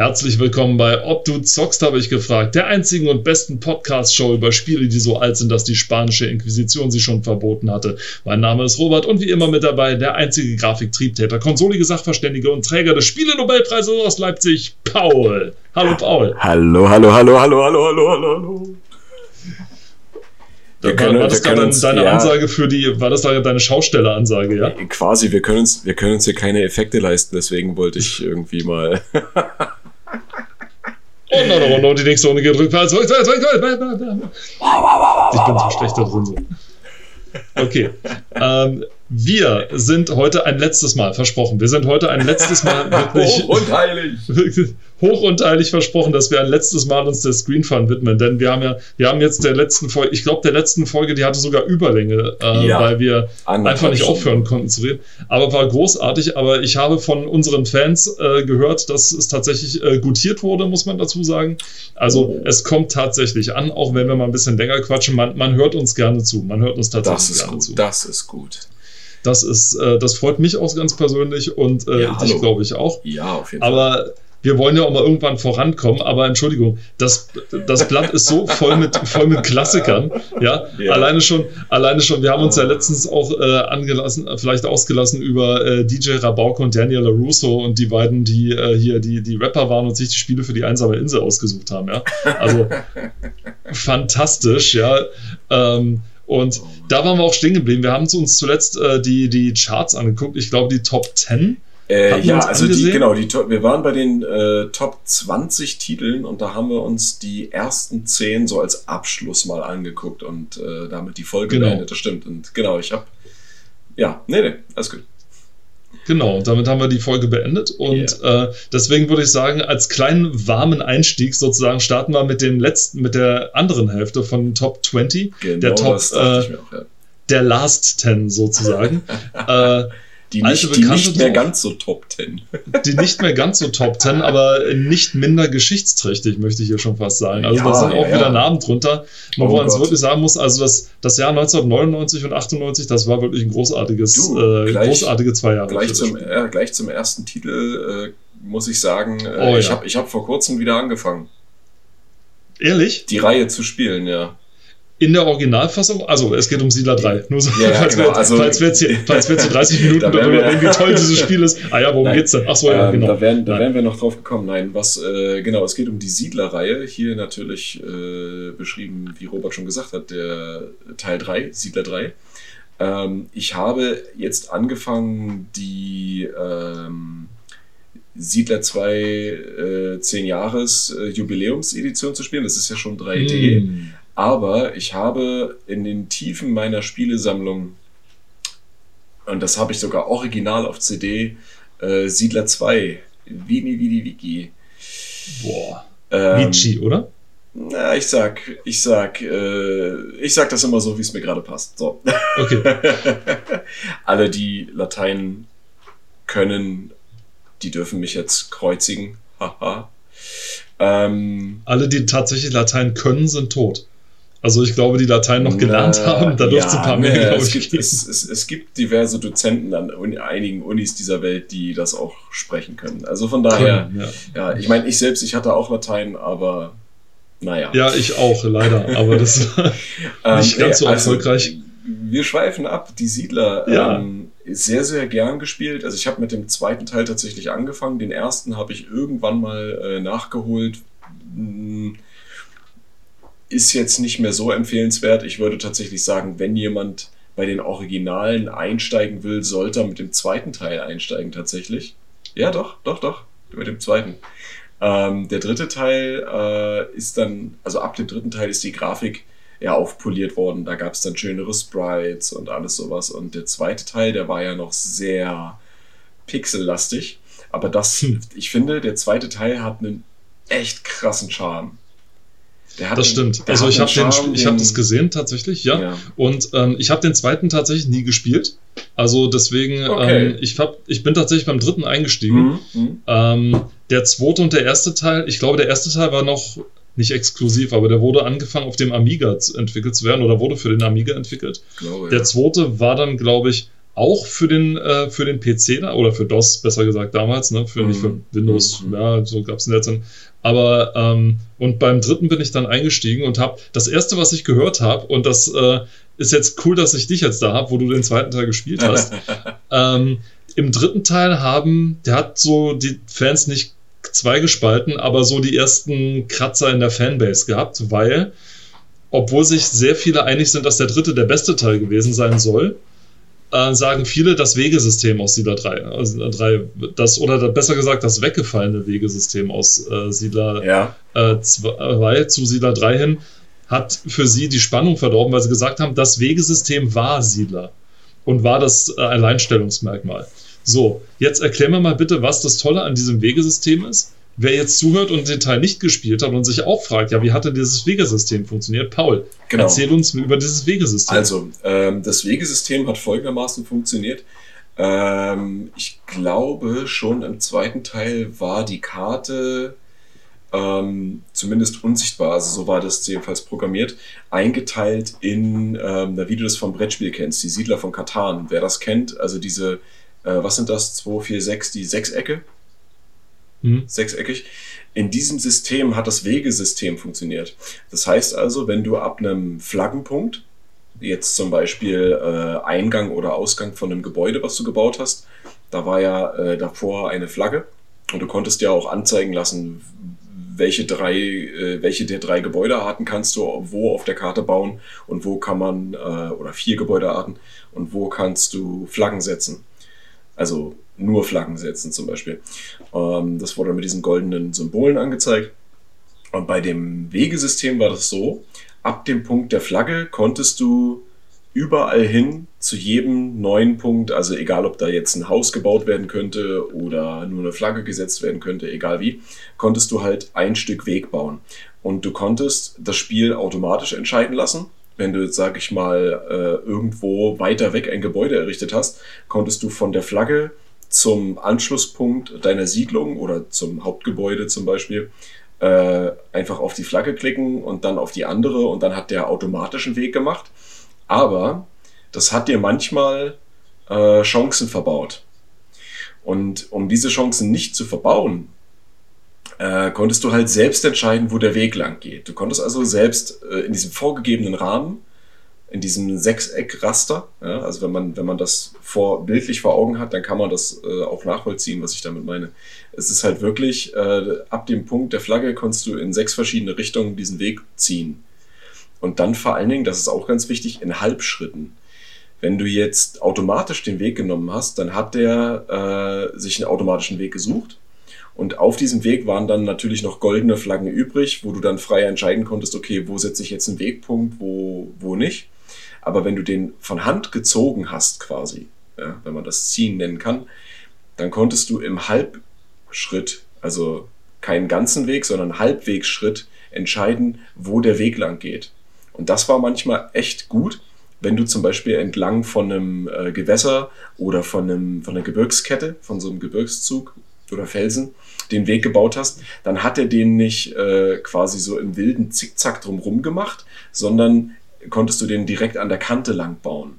Herzlich willkommen bei Ob du zockst, habe ich gefragt. Der einzigen und besten Podcast-Show über Spiele, die so alt sind, dass die spanische Inquisition sie schon verboten hatte. Mein Name ist Robert und wie immer mit dabei der einzige Grafiktriebtäter, konsolige Sachverständige und Träger des Spiele-Nobelpreises aus Leipzig, Paul. Hallo, Paul. Hallo, hallo, hallo, hallo, hallo, hallo, hallo, hallo. Wir können, war das deine ja, Ansage für die, war das deine Schaustelleransage, ja? Quasi, wir können uns, wir können uns hier keine Effekte leisten, deswegen wollte ich irgendwie mal. Und noch eine Runde und die nächste Runde geht rückwärts. Ich bin so schlecht da drin. So. Okay. Ähm, wir sind heute ein letztes Mal versprochen. Wir sind heute ein letztes Mal wirklich. Hoch und heilig. hoch und heilig versprochen, dass wir ein letztes Mal uns der Screen Fun widmen. Denn wir haben ja, wir haben jetzt der letzten Folge, ich glaube, der letzten Folge, die hatte sogar Überlänge, äh, ja, weil wir einfach nicht aufhören konnten zu reden. Aber war großartig. Aber ich habe von unseren Fans äh, gehört, dass es tatsächlich äh, gutiert wurde, muss man dazu sagen. Also oh. es kommt tatsächlich an, auch wenn wir mal ein bisschen länger quatschen. Man, man hört uns gerne zu. Man hört uns tatsächlich gerne gut. zu. Das ist gut. Das ist, äh, das freut mich auch ganz persönlich und äh, ja, dich glaube ich auch. Ja, auf jeden Fall. Aber wir wollen ja auch mal irgendwann vorankommen, aber Entschuldigung, das, das Blatt ist so voll mit, voll mit Klassikern, ja? ja? alleine schon, alleine schon, wir haben uns ja letztens auch äh, angelassen, vielleicht ausgelassen über äh, DJ Rabauke und Daniel LaRusso und die beiden, die äh, hier die, die Rapper waren und sich die Spiele für die einsame Insel ausgesucht haben, ja, also fantastisch, ja, ähm, und da waren wir auch stehen geblieben. Wir haben uns zuletzt äh, die, die Charts angeguckt. Ich glaube, die Top 10 äh, ja, also die, genau, die, wir waren bei den äh, Top 20 Titeln und da haben wir uns die ersten 10 so als Abschluss mal angeguckt und äh, damit die Folge genau. beendet. Das stimmt. Und genau, ich habe. Ja, nee, nee, alles gut. Genau, damit haben wir die Folge beendet und yeah. äh, deswegen würde ich sagen, als kleinen warmen Einstieg sozusagen starten wir mit den letzten, mit der anderen Hälfte von Top 20, genau, der Top, äh, auch, ja. der Last 10 sozusagen. äh, die nicht, die nicht mehr ganz so Top Ten. Die nicht mehr ganz so Top Ten, aber nicht minder geschichtsträchtig, möchte ich hier schon fast sagen. Also ja, da sind auch ja, wieder Namen drunter. Man oh uns wirklich sagen muss, also das, das Jahr 1999 und 98, das war wirklich ein großartiges, du, äh, gleich, großartige zwei Jahre. Gleich zum, äh, gleich zum ersten Titel äh, muss ich sagen, äh, oh, ich habe ich hab vor kurzem wieder angefangen. Ehrlich? Die Reihe zu spielen, ja in der Originalfassung, also es geht um Siedler 3. Nur so, ja, falls, genau. wir, also, falls, wir jetzt hier, falls wir jetzt hier 30 Minuten darüber reden, wie toll dieses Spiel ist. Ah ja, worum nein. geht's denn? Ach so, ja, ähm, genau. Da wären, da wären wir noch drauf gekommen. Nein, was, äh, genau, es geht um die Siedler-Reihe. Hier natürlich äh, beschrieben, wie Robert schon gesagt hat, der Teil 3, Siedler 3. Ähm, ich habe jetzt angefangen, die ähm, Siedler 2 äh, 10 Jahres äh, Jubiläumsedition zu spielen. Das ist ja schon 3D. Mm. Aber ich habe in den Tiefen meiner Spielesammlung, und das habe ich sogar original auf CD, äh, Siedler 2, Vini Vidi Wiki. Boah. Ähm, Vici, oder? Na, ich sag, ich sag, äh, ich sag das immer so, wie es mir gerade passt. So. Okay. Alle, die Latein können, die dürfen mich jetzt kreuzigen. Haha. ähm, Alle, die tatsächlich Latein können, sind tot. Also ich glaube, die Latein noch gelernt Na, haben, da dürfte ja, es ein paar mehr, ne, glaube ich, gibt, es, es, es, gibt diverse Dozenten an einigen Unis dieser Welt, die das auch sprechen können. Also von daher, ja, ja ich meine, ich selbst, ich hatte auch Latein, aber naja. Ja, ich auch, leider, aber das war ähm, nicht ganz so also, erfolgreich. Wir schweifen ab, die Siedler. Ja. Ähm, sehr, sehr gern gespielt. Also ich habe mit dem zweiten Teil tatsächlich angefangen. Den ersten habe ich irgendwann mal äh, nachgeholt. Hm, ist jetzt nicht mehr so empfehlenswert. Ich würde tatsächlich sagen, wenn jemand bei den Originalen einsteigen will, sollte er mit dem zweiten Teil einsteigen tatsächlich. Ja, doch, doch, doch, mit dem zweiten. Ähm, der dritte Teil äh, ist dann, also ab dem dritten Teil ist die Grafik ja aufpoliert worden. Da gab es dann schönere Sprites und alles sowas. Und der zweite Teil, der war ja noch sehr pixellastig. Aber das, hm. ich finde, der zweite Teil hat einen echt krassen Charme das stimmt. Also ich habe hab das gesehen tatsächlich, ja. ja. Und ähm, ich habe den zweiten tatsächlich nie gespielt. Also deswegen, okay. ähm, ich, hab, ich bin tatsächlich beim dritten eingestiegen. Mhm. mhm. Ähm, der zweite und der erste Teil, ich glaube, der erste Teil war noch nicht exklusiv, aber der wurde angefangen auf dem Amiga entwickelt zu werden oder wurde für den Amiga entwickelt. Glaube, der zweite war dann, glaube ich, auch für den, äh, für den PC oder für DOS, besser gesagt damals, ne? für, mhm. nicht für. Windows, mhm. ja, so gab es in der Zeit. Aber, ähm, und beim dritten bin ich dann eingestiegen und habe das erste, was ich gehört habe, und das äh, ist jetzt cool, dass ich dich jetzt da habe, wo du den zweiten Teil gespielt hast. ähm, Im dritten Teil haben, der hat so die Fans nicht zweigespalten, aber so die ersten Kratzer in der Fanbase gehabt, weil, obwohl sich sehr viele einig sind, dass der dritte der beste Teil gewesen sein soll, äh, sagen viele das Wegesystem aus Siedler 3, also 3 das, oder besser gesagt das weggefallene Wegesystem aus äh, Siedler ja. äh, 2 zu Siedler 3 hin, hat für sie die Spannung verdorben, weil sie gesagt haben, das Wegesystem war Siedler und war das äh, Alleinstellungsmerkmal. So, jetzt erklär mir mal bitte, was das Tolle an diesem Wegesystem ist. Wer jetzt zuhört und den Teil nicht gespielt hat und sich auch fragt, ja, wie hat denn dieses Wegesystem funktioniert? Paul, genau. erzähl uns über dieses Wegesystem. Also, ähm, das Wegesystem hat folgendermaßen funktioniert. Ähm, ich glaube, schon im zweiten Teil war die Karte ähm, zumindest unsichtbar, also so war das jedenfalls programmiert, eingeteilt in, ähm, wie du das vom Brettspiel kennst, die Siedler von Katan. Wer das kennt, also diese, äh, was sind das, 2, 4, 6, die Sechsecke? Mhm. Sechseckig. In diesem System hat das Wegesystem funktioniert. Das heißt also, wenn du ab einem Flaggenpunkt, jetzt zum Beispiel äh, Eingang oder Ausgang von einem Gebäude, was du gebaut hast, da war ja äh, davor eine Flagge und du konntest ja auch anzeigen lassen, welche drei, äh, welche der drei Gebäudearten kannst du wo auf der Karte bauen und wo kann man, äh, oder vier Gebäudearten, und wo kannst du Flaggen setzen. Also nur Flaggen setzen zum Beispiel. Ähm, das wurde mit diesen goldenen Symbolen angezeigt. Und bei dem Wegesystem war das so, ab dem Punkt der Flagge konntest du überall hin zu jedem neuen Punkt, also egal ob da jetzt ein Haus gebaut werden könnte oder nur eine Flagge gesetzt werden könnte, egal wie, konntest du halt ein Stück Weg bauen. Und du konntest das Spiel automatisch entscheiden lassen. Wenn du, sag ich mal, äh, irgendwo weiter weg ein Gebäude errichtet hast, konntest du von der Flagge zum Anschlusspunkt deiner Siedlung oder zum Hauptgebäude zum Beispiel äh, einfach auf die Flagge klicken und dann auf die andere und dann hat der automatischen Weg gemacht. Aber das hat dir manchmal äh, Chancen verbaut. Und um diese Chancen nicht zu verbauen, äh, konntest du halt selbst entscheiden, wo der Weg lang geht. Du konntest also selbst äh, in diesem vorgegebenen Rahmen in diesem Sechseckraster. Ja, also wenn man, wenn man das vor, bildlich vor Augen hat, dann kann man das äh, auch nachvollziehen, was ich damit meine. Es ist halt wirklich, äh, ab dem Punkt der Flagge kannst du in sechs verschiedene Richtungen diesen Weg ziehen. Und dann vor allen Dingen, das ist auch ganz wichtig, in Halbschritten. Wenn du jetzt automatisch den Weg genommen hast, dann hat der äh, sich einen automatischen Weg gesucht und auf diesem Weg waren dann natürlich noch goldene Flaggen übrig, wo du dann frei entscheiden konntest, okay, wo setze ich jetzt einen Wegpunkt, wo, wo nicht. Aber wenn du den von Hand gezogen hast, quasi, ja, wenn man das Ziehen nennen kann, dann konntest du im Halbschritt, also keinen ganzen Weg, sondern Halbwegsschritt, entscheiden, wo der Weg lang geht. Und das war manchmal echt gut, wenn du zum Beispiel entlang von einem äh, Gewässer oder von, einem, von einer Gebirgskette, von so einem Gebirgszug oder Felsen, den Weg gebaut hast, dann hat er den nicht äh, quasi so im wilden Zickzack drumrum gemacht, sondern konntest du den direkt an der Kante lang bauen.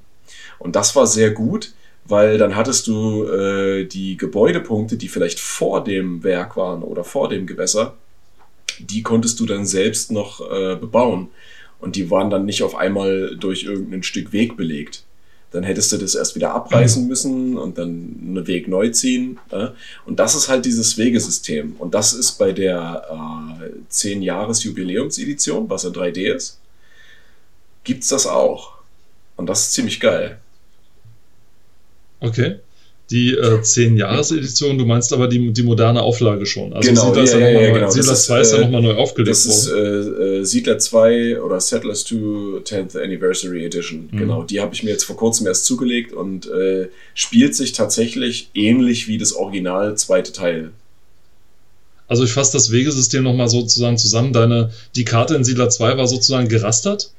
Und das war sehr gut, weil dann hattest du äh, die Gebäudepunkte, die vielleicht vor dem Werk waren oder vor dem Gewässer, die konntest du dann selbst noch äh, bebauen. Und die waren dann nicht auf einmal durch irgendein Stück Weg belegt. Dann hättest du das erst wieder abreißen müssen und dann einen Weg neu ziehen. Äh? Und das ist halt dieses Wegesystem. Und das ist bei der äh, 10-Jahres-Jubiläumsedition, was in 3D ist, gibt's das auch. Und das ist ziemlich geil. Okay. Die äh, 10-Jahres-Edition, du meinst aber die, die moderne Auflage schon. Also genau, Siedler, ja, ja, ja, genau. Siedler 2 ist ja nochmal neu aufgelegt das worden. Das ist äh, äh, Siedler 2 oder Settlers 2 10th Anniversary Edition. Mhm. Genau, die habe ich mir jetzt vor kurzem erst zugelegt und äh, spielt sich tatsächlich ähnlich wie das Original zweite Teil. Also ich fasse das Wegesystem nochmal sozusagen zusammen. Deine, die Karte in Siedler 2 war sozusagen gerastert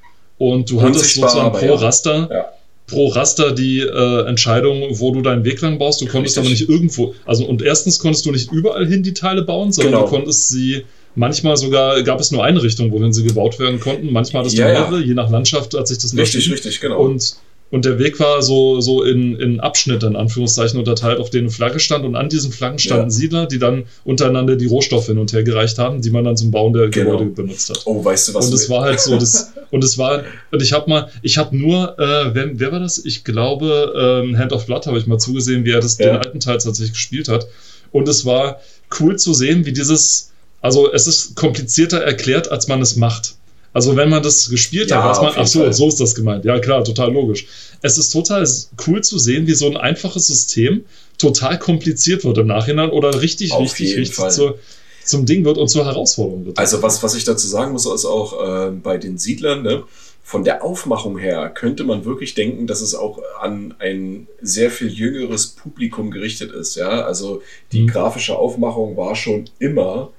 und du hattest sozusagen pro ja. Raster, ja. pro Raster die äh, Entscheidung, wo du deinen Weg lang baust. Du konntest Richtig. aber nicht irgendwo, also und erstens konntest du nicht überall hin die Teile bauen, sondern genau. du konntest sie Manchmal sogar gab es nur eine Richtung, wohin sie gebaut werden konnten. Manchmal hattest du ja, mehrere, ja. je nach Landschaft hat sich das Richtig, richtig, genau. Und und der Weg war so, so in, in Abschnitte, in Anführungszeichen, unterteilt, auf denen Flagge stand. Und an diesen Flaggen standen ja. Siedler, die dann untereinander die Rohstoffe hin und her gereicht haben, die man dann zum Bauen der genau. Gebäude benutzt hat. Oh, weißt du was? Und es war halt so, das, und es war, und ich habe mal, ich habe nur, äh, wer, wer war das? Ich glaube, ähm, Hand of Blood habe ich mal zugesehen, wie er das, ja. den alten Teil tatsächlich gespielt hat. Und es war cool zu sehen, wie dieses, also es ist komplizierter erklärt, als man es macht. Also wenn man das gespielt ja, hat, weiß man, ach so, Fall. so ist das gemeint. Ja, klar, total logisch. Es ist total cool zu sehen, wie so ein einfaches System total kompliziert wird im Nachhinein oder richtig, auf richtig, richtig zu, zum Ding wird und zur Herausforderung wird. Also was, was ich dazu sagen muss, ist auch äh, bei den Siedlern, ne, von der Aufmachung her könnte man wirklich denken, dass es auch an ein sehr viel jüngeres Publikum gerichtet ist. Ja, also die mhm. grafische Aufmachung war schon immer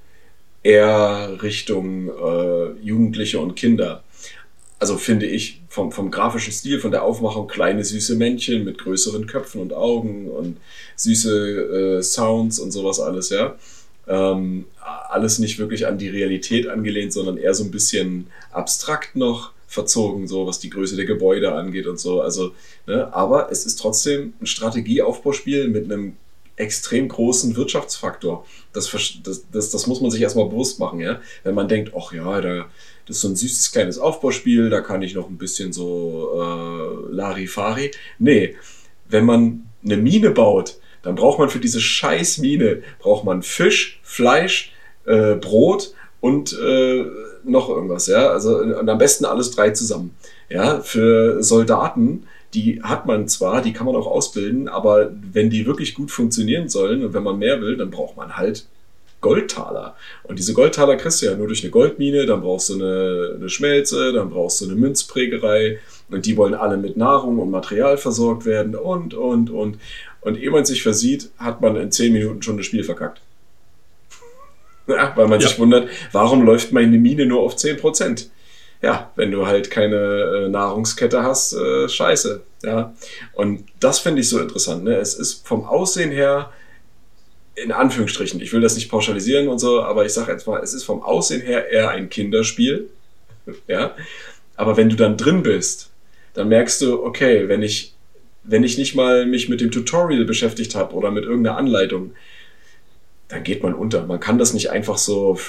eher Richtung äh, Jugendliche und Kinder. Also finde ich vom, vom grafischen Stil, von der Aufmachung kleine süße Männchen mit größeren Köpfen und Augen und süße äh, Sounds und sowas alles, ja. Ähm, alles nicht wirklich an die Realität angelehnt, sondern eher so ein bisschen abstrakt noch verzogen, so was die Größe der Gebäude angeht und so. Also, ne, aber es ist trotzdem ein Strategieaufbauspiel mit einem extrem großen Wirtschaftsfaktor. Das, das, das, das muss man sich erstmal bewusst machen, ja. Wenn man denkt, ach ja, da, das ist so ein süßes kleines Aufbauspiel, da kann ich noch ein bisschen so äh, Larifari. Nee, wenn man eine Mine baut, dann braucht man für diese scheiß Mine, braucht man Fisch, Fleisch, äh, Brot und äh, noch irgendwas, ja. Also und am besten alles drei zusammen. Ja, für Soldaten die hat man zwar, die kann man auch ausbilden, aber wenn die wirklich gut funktionieren sollen und wenn man mehr will, dann braucht man halt Goldtaler. Und diese Goldtaler kriegst du ja nur durch eine Goldmine, dann brauchst du eine, eine Schmelze, dann brauchst du eine Münzprägerei und die wollen alle mit Nahrung und Material versorgt werden und, und, und. Und ehe man sich versieht, hat man in 10 Minuten schon das Spiel verkackt. Ja, weil man ja. sich wundert, warum läuft meine Mine nur auf 10%? Ja, wenn du halt keine äh, Nahrungskette hast, äh, scheiße. Ja. Und das finde ich so interessant. Ne? Es ist vom Aussehen her, in Anführungsstrichen, ich will das nicht pauschalisieren und so, aber ich sage jetzt mal, es ist vom Aussehen her eher ein Kinderspiel. ja. Aber wenn du dann drin bist, dann merkst du, okay, wenn ich, wenn ich nicht mal mich mit dem Tutorial beschäftigt habe oder mit irgendeiner Anleitung, dann geht man unter. Man kann das nicht einfach so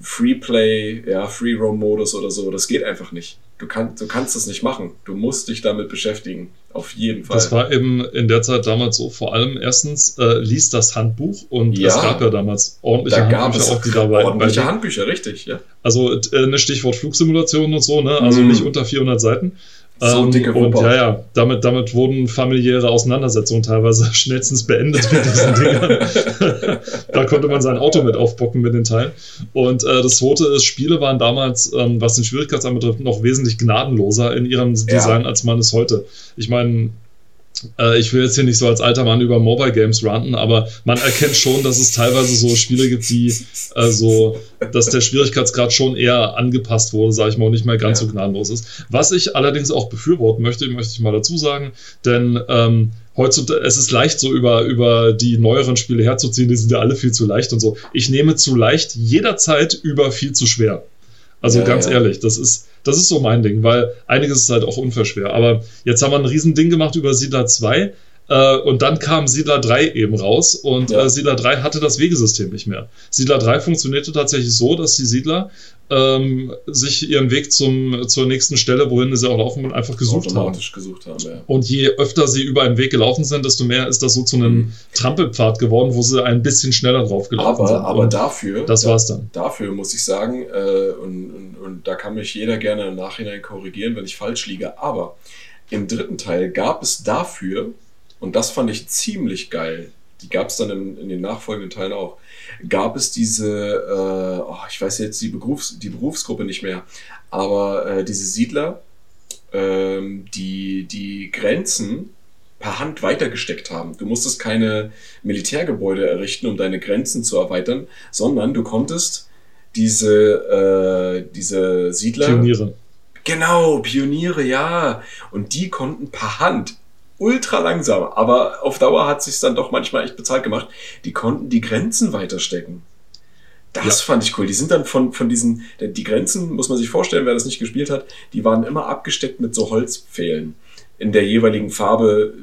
Freeplay, ja, Free-Roam-Modus oder so, das geht einfach nicht. Du, kann, du kannst das nicht machen. Du musst dich damit beschäftigen. Auf jeden Fall. Das war eben in der Zeit damals so. Vor allem erstens äh, liest das Handbuch und ja, es gab ja damals ordentliche da Handbücher auch, die dabei Ordentliche Handbücher, richtig, ja. Also äh, eine Stichwort Flugsimulation und so, ne? Also mm. nicht unter 400 Seiten. So ähm, dicke Und ja, ja, damit, damit wurden familiäre Auseinandersetzungen teilweise schnellstens beendet mit diesen Dingern. da konnte man sein Auto mit aufbocken mit den Teilen. Und äh, das zweite ist, Spiele waren damals, ähm, was den Schwierigkeitsgrad betrifft, noch wesentlich gnadenloser in ihrem Design, ja. als man es heute. Ich meine, äh, ich will jetzt hier nicht so als alter Mann über Mobile Games ranten, aber man erkennt schon, dass es teilweise so Spiele gibt, die äh, so, dass der Schwierigkeitsgrad schon eher angepasst wurde, sage ich mal, und nicht mehr ganz ja. so gnadenlos ist. Was ich allerdings auch befürworten möchte, möchte ich mal dazu sagen, denn ähm, heutzutage, es ist leicht, so über, über die neueren Spiele herzuziehen, die sind ja alle viel zu leicht und so. Ich nehme zu leicht jederzeit über viel zu schwer. Also ja, ganz ja. ehrlich, das ist, das ist so mein Ding, weil einiges ist halt auch unverschwer. Aber jetzt haben wir ein Riesending gemacht über Siedler 2 äh, und dann kam Siedler 3 eben raus und ja. äh, Siedler 3 hatte das Wegesystem nicht mehr. Siedler 3 funktionierte tatsächlich so, dass die Siedler ähm, sich ihren Weg zum, zur nächsten Stelle, wohin sie auch laufen, einfach gesucht haben. gesucht haben. Ja. Und je öfter sie über einen Weg gelaufen sind, desto mehr ist das so zu einem mhm. Trampelpfad geworden, wo sie ein bisschen schneller drauf gelaufen aber, sind. Aber und dafür, das war's dann. Dafür muss ich sagen, äh, und, und, und da kann mich jeder gerne im Nachhinein korrigieren, wenn ich falsch liege, aber im dritten Teil gab es dafür und das fand ich ziemlich geil. Die gab es dann in, in, den nachfolgenden Teilen auch. Gab es diese, äh, oh, ich weiß jetzt die, Berufs-, die Berufsgruppe nicht mehr, aber äh, diese Siedler, ähm, die die Grenzen per Hand weitergesteckt haben. Du musstest keine Militärgebäude errichten, um deine Grenzen zu erweitern, sondern du konntest diese, äh, diese Siedler. Pioniere. Genau, Pioniere, ja. Und die konnten per Hand ultra langsam, aber auf Dauer hat sich dann doch manchmal echt bezahlt gemacht. Die konnten die Grenzen weiterstecken. Das ja. fand ich cool. Die sind dann von, von diesen, die Grenzen, muss man sich vorstellen, wer das nicht gespielt hat, die waren immer abgesteckt mit so Holzpfählen. in der jeweiligen Farbe,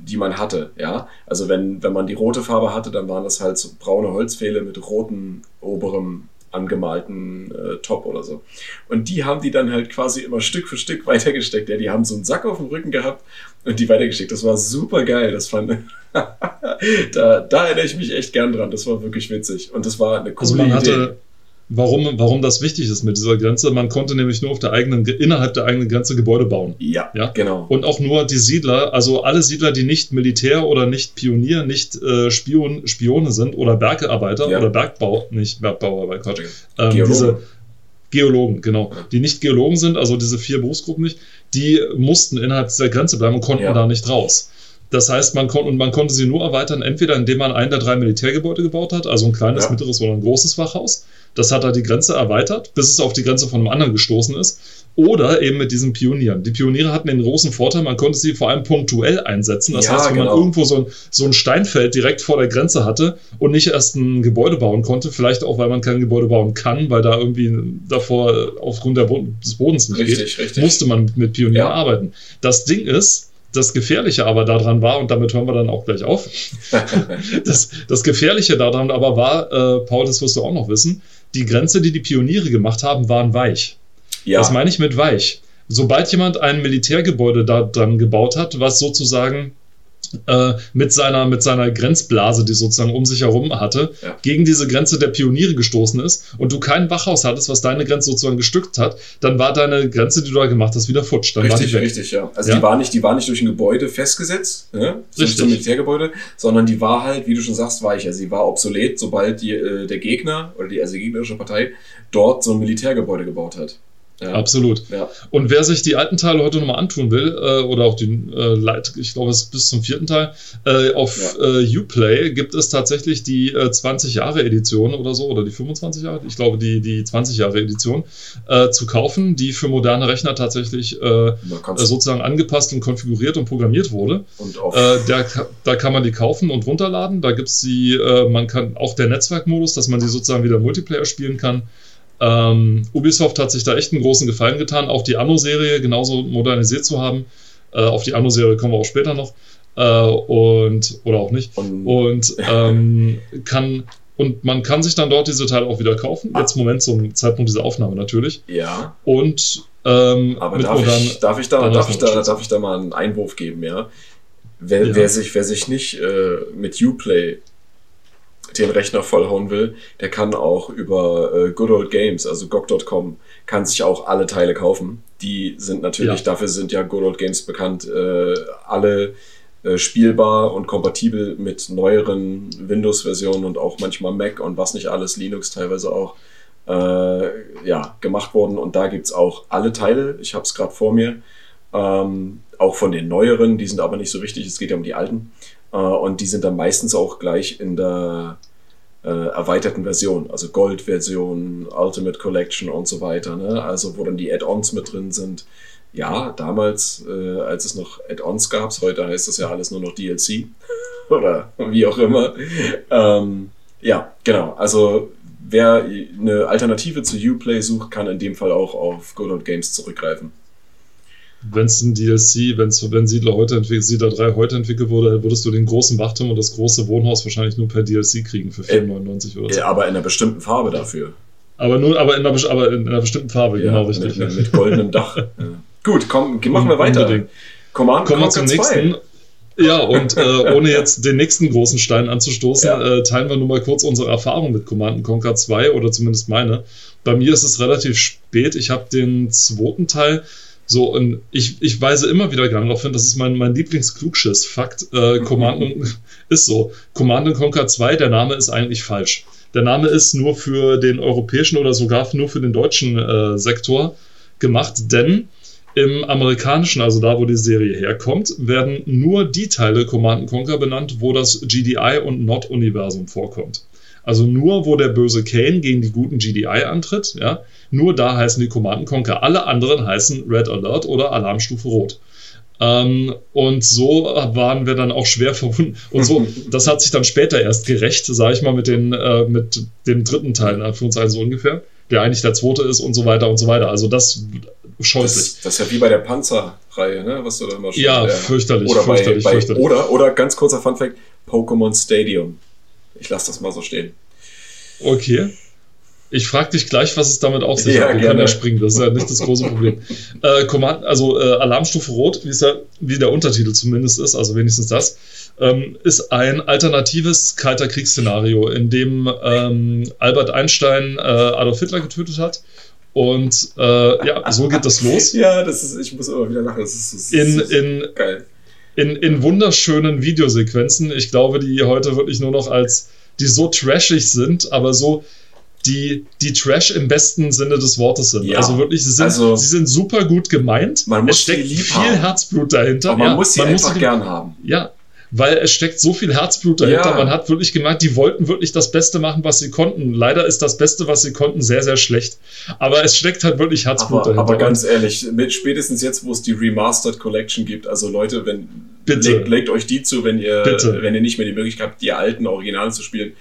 die man hatte. Ja, also wenn, wenn man die rote Farbe hatte, dann waren das halt so braune Holzpfähle mit rotem oberem angemalten äh, Top oder so. Und die haben die dann halt quasi immer Stück für Stück weitergesteckt. Ja, die haben so einen Sack auf dem Rücken gehabt und die weitergeschickt. Das war super geil. Das fand da, da erinnere ich mich echt gern dran. Das war wirklich witzig. Und das war eine coole also man hatte, Idee warum, warum das wichtig ist mit dieser Grenze. Man konnte nämlich nur auf der eigenen, innerhalb der eigenen Grenze Gebäude bauen. Ja, ja? genau. Und auch nur die Siedler, also alle Siedler, die nicht Militär oder nicht Pionier, nicht äh, Spion, Spione sind oder Bergarbeiter ja. oder Bergbau, nicht Bergbauer, bei Quatsch. Ähm, Geologen. Diese Geologen, genau. Ja. Die nicht Geologen sind, also diese vier Berufsgruppen nicht, die mussten innerhalb dieser Grenze bleiben und konnten da nicht raus. Das heißt, man, kon und man konnte sie nur erweitern, entweder indem man ein der drei Militärgebäude gebaut hat, also ein kleines, mittleres oder ein großes Wachhaus, das hat er die Grenze erweitert, bis es auf die Grenze von einem anderen gestoßen ist. Oder eben mit diesen Pionieren. Die Pioniere hatten den großen Vorteil, man konnte sie vor allem punktuell einsetzen. Das ja, heißt, wenn genau. man irgendwo so ein, so ein Steinfeld direkt vor der Grenze hatte und nicht erst ein Gebäude bauen konnte, vielleicht auch, weil man kein Gebäude bauen kann, weil da irgendwie davor aufgrund Bo des Bodens nicht richtig, geht, richtig. musste man mit Pionieren ja. arbeiten. Das Ding ist, das Gefährliche aber daran war, und damit hören wir dann auch gleich auf, das, das Gefährliche daran aber war, äh, Paul, das wirst du auch noch wissen, die Grenze, die die Pioniere gemacht haben, waren weich. Ja. Was meine ich mit weich? Sobald jemand ein Militärgebäude da dran gebaut hat, was sozusagen äh, mit, seiner, mit seiner Grenzblase, die sozusagen um sich herum hatte, ja. gegen diese Grenze der Pioniere gestoßen ist und du kein Wachhaus hattest, was deine Grenze sozusagen gestückt hat, dann war deine Grenze, die du da gemacht hast, wieder futsch. Dann richtig, richtig, ja. Also ja? die war nicht, die war nicht durch ein Gebäude festgesetzt, ne? so richtig. ein Militärgebäude, sondern die war halt, wie du schon sagst, weicher. Sie war obsolet, sobald die, äh, der Gegner oder die, also die gegnerische Partei dort so ein Militärgebäude gebaut hat. Ja. Absolut. Ja. Und wer sich die alten Teile heute nochmal antun will, äh, oder auch die äh, Light, ich glaube, es ist bis zum vierten Teil, äh, auf ja. äh, Uplay gibt es tatsächlich die äh, 20 Jahre Edition oder so, oder die 25 Jahre, ich glaube, die, die 20 Jahre Edition äh, zu kaufen, die für moderne Rechner tatsächlich äh, sozusagen angepasst und konfiguriert und programmiert wurde. Und auch äh, der, da kann man die kaufen und runterladen. Da gibt es die, äh, man kann auch der Netzwerkmodus, dass man die sozusagen wieder Multiplayer spielen kann. Ähm, Ubisoft hat sich da echt einen großen Gefallen getan, auch die Anno-Serie genauso modernisiert zu haben. Äh, auf die Anno-Serie kommen wir auch später noch. Äh, und, oder auch nicht. Und ähm, kann und man kann sich dann dort diese Teile auch wieder kaufen. Jetzt im Moment zum Zeitpunkt dieser Aufnahme natürlich. Ja. Und ähm, aber darf, modern, ich, darf, ich da, darf, ich da, darf ich da mal einen Einwurf geben, ja? Wer, ja. wer sich, wer sich nicht äh, mit Uplay den Rechner vollhauen will, der kann auch über äh, Good Old Games, also GOG.com, kann sich auch alle Teile kaufen. Die sind natürlich, ja. dafür sind ja Good Old Games bekannt, äh, alle äh, spielbar und kompatibel mit neueren Windows-Versionen und auch manchmal Mac und was nicht alles, Linux teilweise auch, äh, ja, gemacht worden. Und da gibt es auch alle Teile. Ich habe es gerade vor mir. Ähm, auch von den neueren, die sind aber nicht so wichtig, es geht ja um die alten. Äh, und die sind dann meistens auch gleich in der äh, erweiterten Version, also Gold-Version, Ultimate Collection und so weiter. Ne? Also wo dann die Add-ons mit drin sind. Ja, damals, äh, als es noch Add-ons gab, heute heißt das ja alles nur noch DLC oder wie auch immer. Ähm, ja, genau. Also wer eine Alternative zu Uplay sucht, kann in dem Fall auch auf Good Old Games zurückgreifen wenn es ein DLC, wenn's, wenn Siedler heute entwickelt, Siedler 3 heute entwickelt wurde, würdest du den großen Wachturm und das große Wohnhaus wahrscheinlich nur per DLC kriegen für 4,99 äh, oder so. Ja, aber in einer bestimmten Farbe dafür. Aber nur, aber in einer, aber in einer bestimmten Farbe, ja, genau richtig. Mit, mit goldenem Dach. ja. Gut, komm, machen wir weiter. Unbedingt. Command Kommen wir zum nächsten. Ja, und äh, ohne jetzt den nächsten großen Stein anzustoßen, ja. äh, teilen wir nur mal kurz unsere Erfahrung mit Command Conquer 2 oder zumindest meine. Bei mir ist es relativ spät. Ich habe den zweiten Teil so, und ich, ich weise immer wieder gerne darauf hin, das ist mein, mein Lieblingsklugschiss-Fakt. Äh, Command ist so. Command Conquer 2, der Name ist eigentlich falsch. Der Name ist nur für den europäischen oder sogar nur für den deutschen äh, Sektor gemacht, denn im amerikanischen, also da, wo die Serie herkommt, werden nur die Teile Command Conquer benannt, wo das GDI und Not-Universum vorkommt. Also nur, wo der böse Kane gegen die guten GDI antritt, ja, nur da heißen die Command Conquer. Alle anderen heißen Red Alert oder Alarmstufe Rot. Ähm, und so waren wir dann auch schwer verbunden. Und so, das hat sich dann später erst gerecht, sage ich mal, mit, den, äh, mit dem dritten Teil, in Anführungszeichen so ungefähr, der eigentlich der zweite ist und so weiter und so weiter. Also das scheußlich. Das, das ist ja wie bei der Panzer Minecraft-Reihe, ne? was du da immer schon Ja, ja. fürchterlich, oder fürchterlich, bei, bei, fürchterlich. Oder, oder ganz kurzer Funfact, Pokémon Stadium. Ich lasse das mal so stehen. Okay. Ich frage dich gleich, was es damit auf sich ja, hat. Wir können ja springen, das ist ja nicht das große Problem. äh, Command, also äh, Alarmstufe Rot, wie, ja, wie der Untertitel zumindest ist, also wenigstens das, ähm, ist ein alternatives Kalter Kriegsszenario, in dem ähm, Albert Einstein äh, Adolf Hitler getötet hat. Und äh, ja, so geht das los. ja, das ist, ich muss immer wieder lachen. Das ist, das ist, in, in, geil. In, in wunderschönen Videosequenzen. Ich glaube, die heute wirklich nur noch als, die so trashig sind, aber so die, die Trash im besten Sinne des Wortes sind. Ja. Also wirklich, sie sind, also, sie sind super gut gemeint. Man muss es steckt viel haben. Herzblut dahinter. Aber man ja, muss sie man einfach muss sie gern haben. Ja, weil es steckt so viel Herzblut dahinter. Ja. Man hat wirklich gemerkt, die wollten wirklich das Beste machen, was sie konnten. Leider ist das Beste, was sie konnten, sehr, sehr schlecht. Aber es steckt halt wirklich Herzblut aber, dahinter. Aber ganz ehrlich, mit spätestens jetzt, wo es die Remastered Collection gibt, also Leute, wenn Bitte. Legt, legt euch die zu, wenn ihr, Bitte. wenn ihr nicht mehr die Möglichkeit habt, die alten Originale zu spielen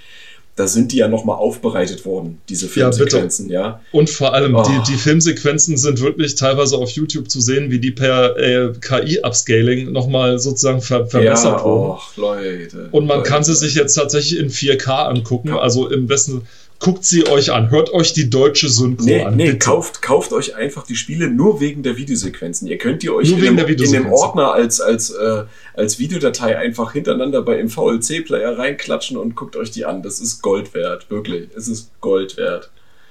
da sind die ja nochmal aufbereitet worden, diese Filmsequenzen, ja. ja. Und vor allem, oh. die, die Filmsequenzen sind wirklich teilweise auf YouTube zu sehen, wie die per äh, KI-Upscaling nochmal sozusagen ver verbessert ja, wurden. Och, Leute. Und man Leute. kann sie sich jetzt tatsächlich in 4K angucken, ja. also im besten guckt sie euch an, hört euch die deutsche Synchro nee, an. Nee, kauft, kauft euch einfach die Spiele nur wegen der Videosequenzen. Ihr könnt die euch in dem, in dem, Ordner als, als, äh, als Videodatei einfach hintereinander bei im VLC-Player reinklatschen und guckt euch die an. Das ist Gold wert, wirklich. Es ist Gold wert.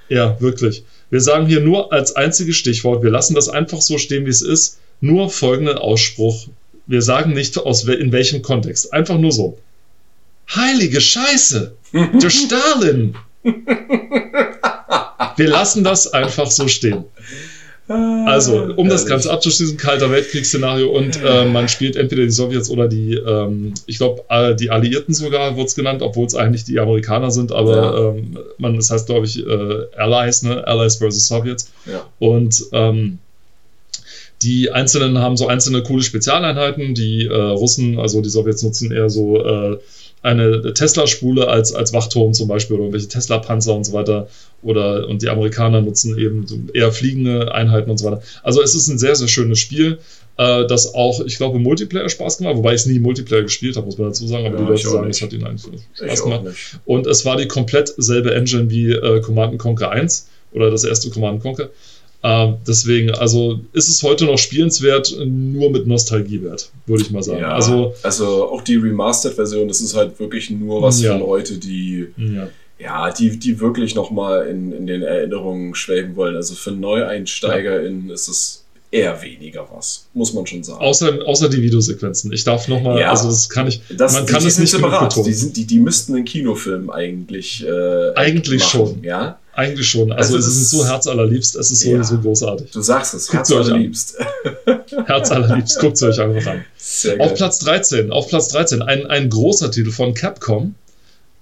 Ja, wirklich. Wir sagen hier nur als einziges Stichwort, wir lassen das einfach so stehen, wie es ist, nur folgenden Ausspruch. Wir sagen nicht aus in welchem Kontext. Einfach nur so. Heilige Scheiße! Der Stalin! Wir lassen das einfach so stehen. Also, um das Ganze abzuschließen, kalter Weltkriegsszenario und äh, man spielt entweder die Sowjets oder die, ähm, ich glaube, äh, die Alliierten sogar wird es genannt, obwohl es eigentlich die Amerikaner sind, aber ja. ähm, man, das heißt, glaube ich, äh, Allies, ne? Allies versus Sowjets. Ja. Und ähm, die Einzelnen haben so einzelne coole Spezialeinheiten. Die äh, Russen, also die Sowjets nutzen eher so äh, eine Tesla-Spule als, als Wachturm zum Beispiel oder irgendwelche Tesla-Panzer und so weiter. Oder, und die Amerikaner nutzen eben eher fliegende Einheiten und so weiter. Also es ist ein sehr, sehr schönes Spiel, äh, das auch, ich glaube, Multiplayer Spaß gemacht, wobei ich es nie Multiplayer gespielt habe, muss man dazu sagen, aber ja, die Leute sagen, es hat ihnen eigentlich Spaß gemacht. Und es war die komplett selbe Engine wie äh, Command Conquer 1 oder das erste Command Conquer. Uh, deswegen, also ist es heute noch spielenswert, nur mit Nostalgiewert, würde ich mal sagen. Ja, also, also auch die Remastered-Version, das ist halt wirklich nur was ja. für Leute, die ja, ja die, die wirklich nochmal in, in den Erinnerungen schwelgen wollen. Also für NeueinsteigerInnen ist es eher weniger was, muss man schon sagen. Außer, außer die Videosequenzen. Ich darf nochmal, ja, also das kann ich, das, man kann es nicht separat. Die, sind, die, die müssten einen Kinofilm eigentlich äh, Eigentlich machen, schon. Ja? Eigentlich schon. Also, also es ist so herzallerliebst, es ist so, ja, so großartig. Du sagst es, herzallerliebst. herzallerliebst, guckt es euch einfach an. Sehr auf Platz 13, auf Platz 13, ein, ein großer Titel von Capcom,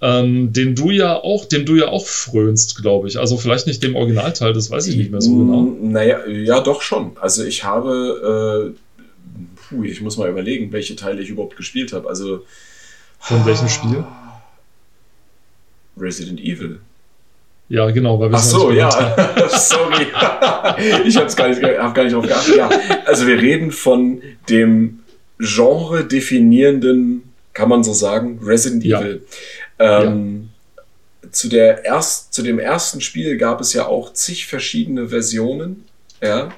ähm, den du ja auch, dem du ja auch frönst, glaube ich. Also vielleicht nicht dem Originalteil, das weiß ich nicht mehr so genau. Naja, ja, doch schon. Also ich habe, äh, puh, ich muss mal überlegen, welche Teile ich überhaupt gespielt habe. Also von welchem Spiel? Resident Evil. Ja, genau. Weil wir Ach so, ja. Sorry. ich habe gar nicht, hab gar nicht drauf geachtet. Ja. Also wir reden von dem Genre definierenden, kann man so sagen, Resident ja. Evil. Ähm, ja. zu, der erst, zu dem ersten Spiel gab es ja auch zig verschiedene Versionen. Ja.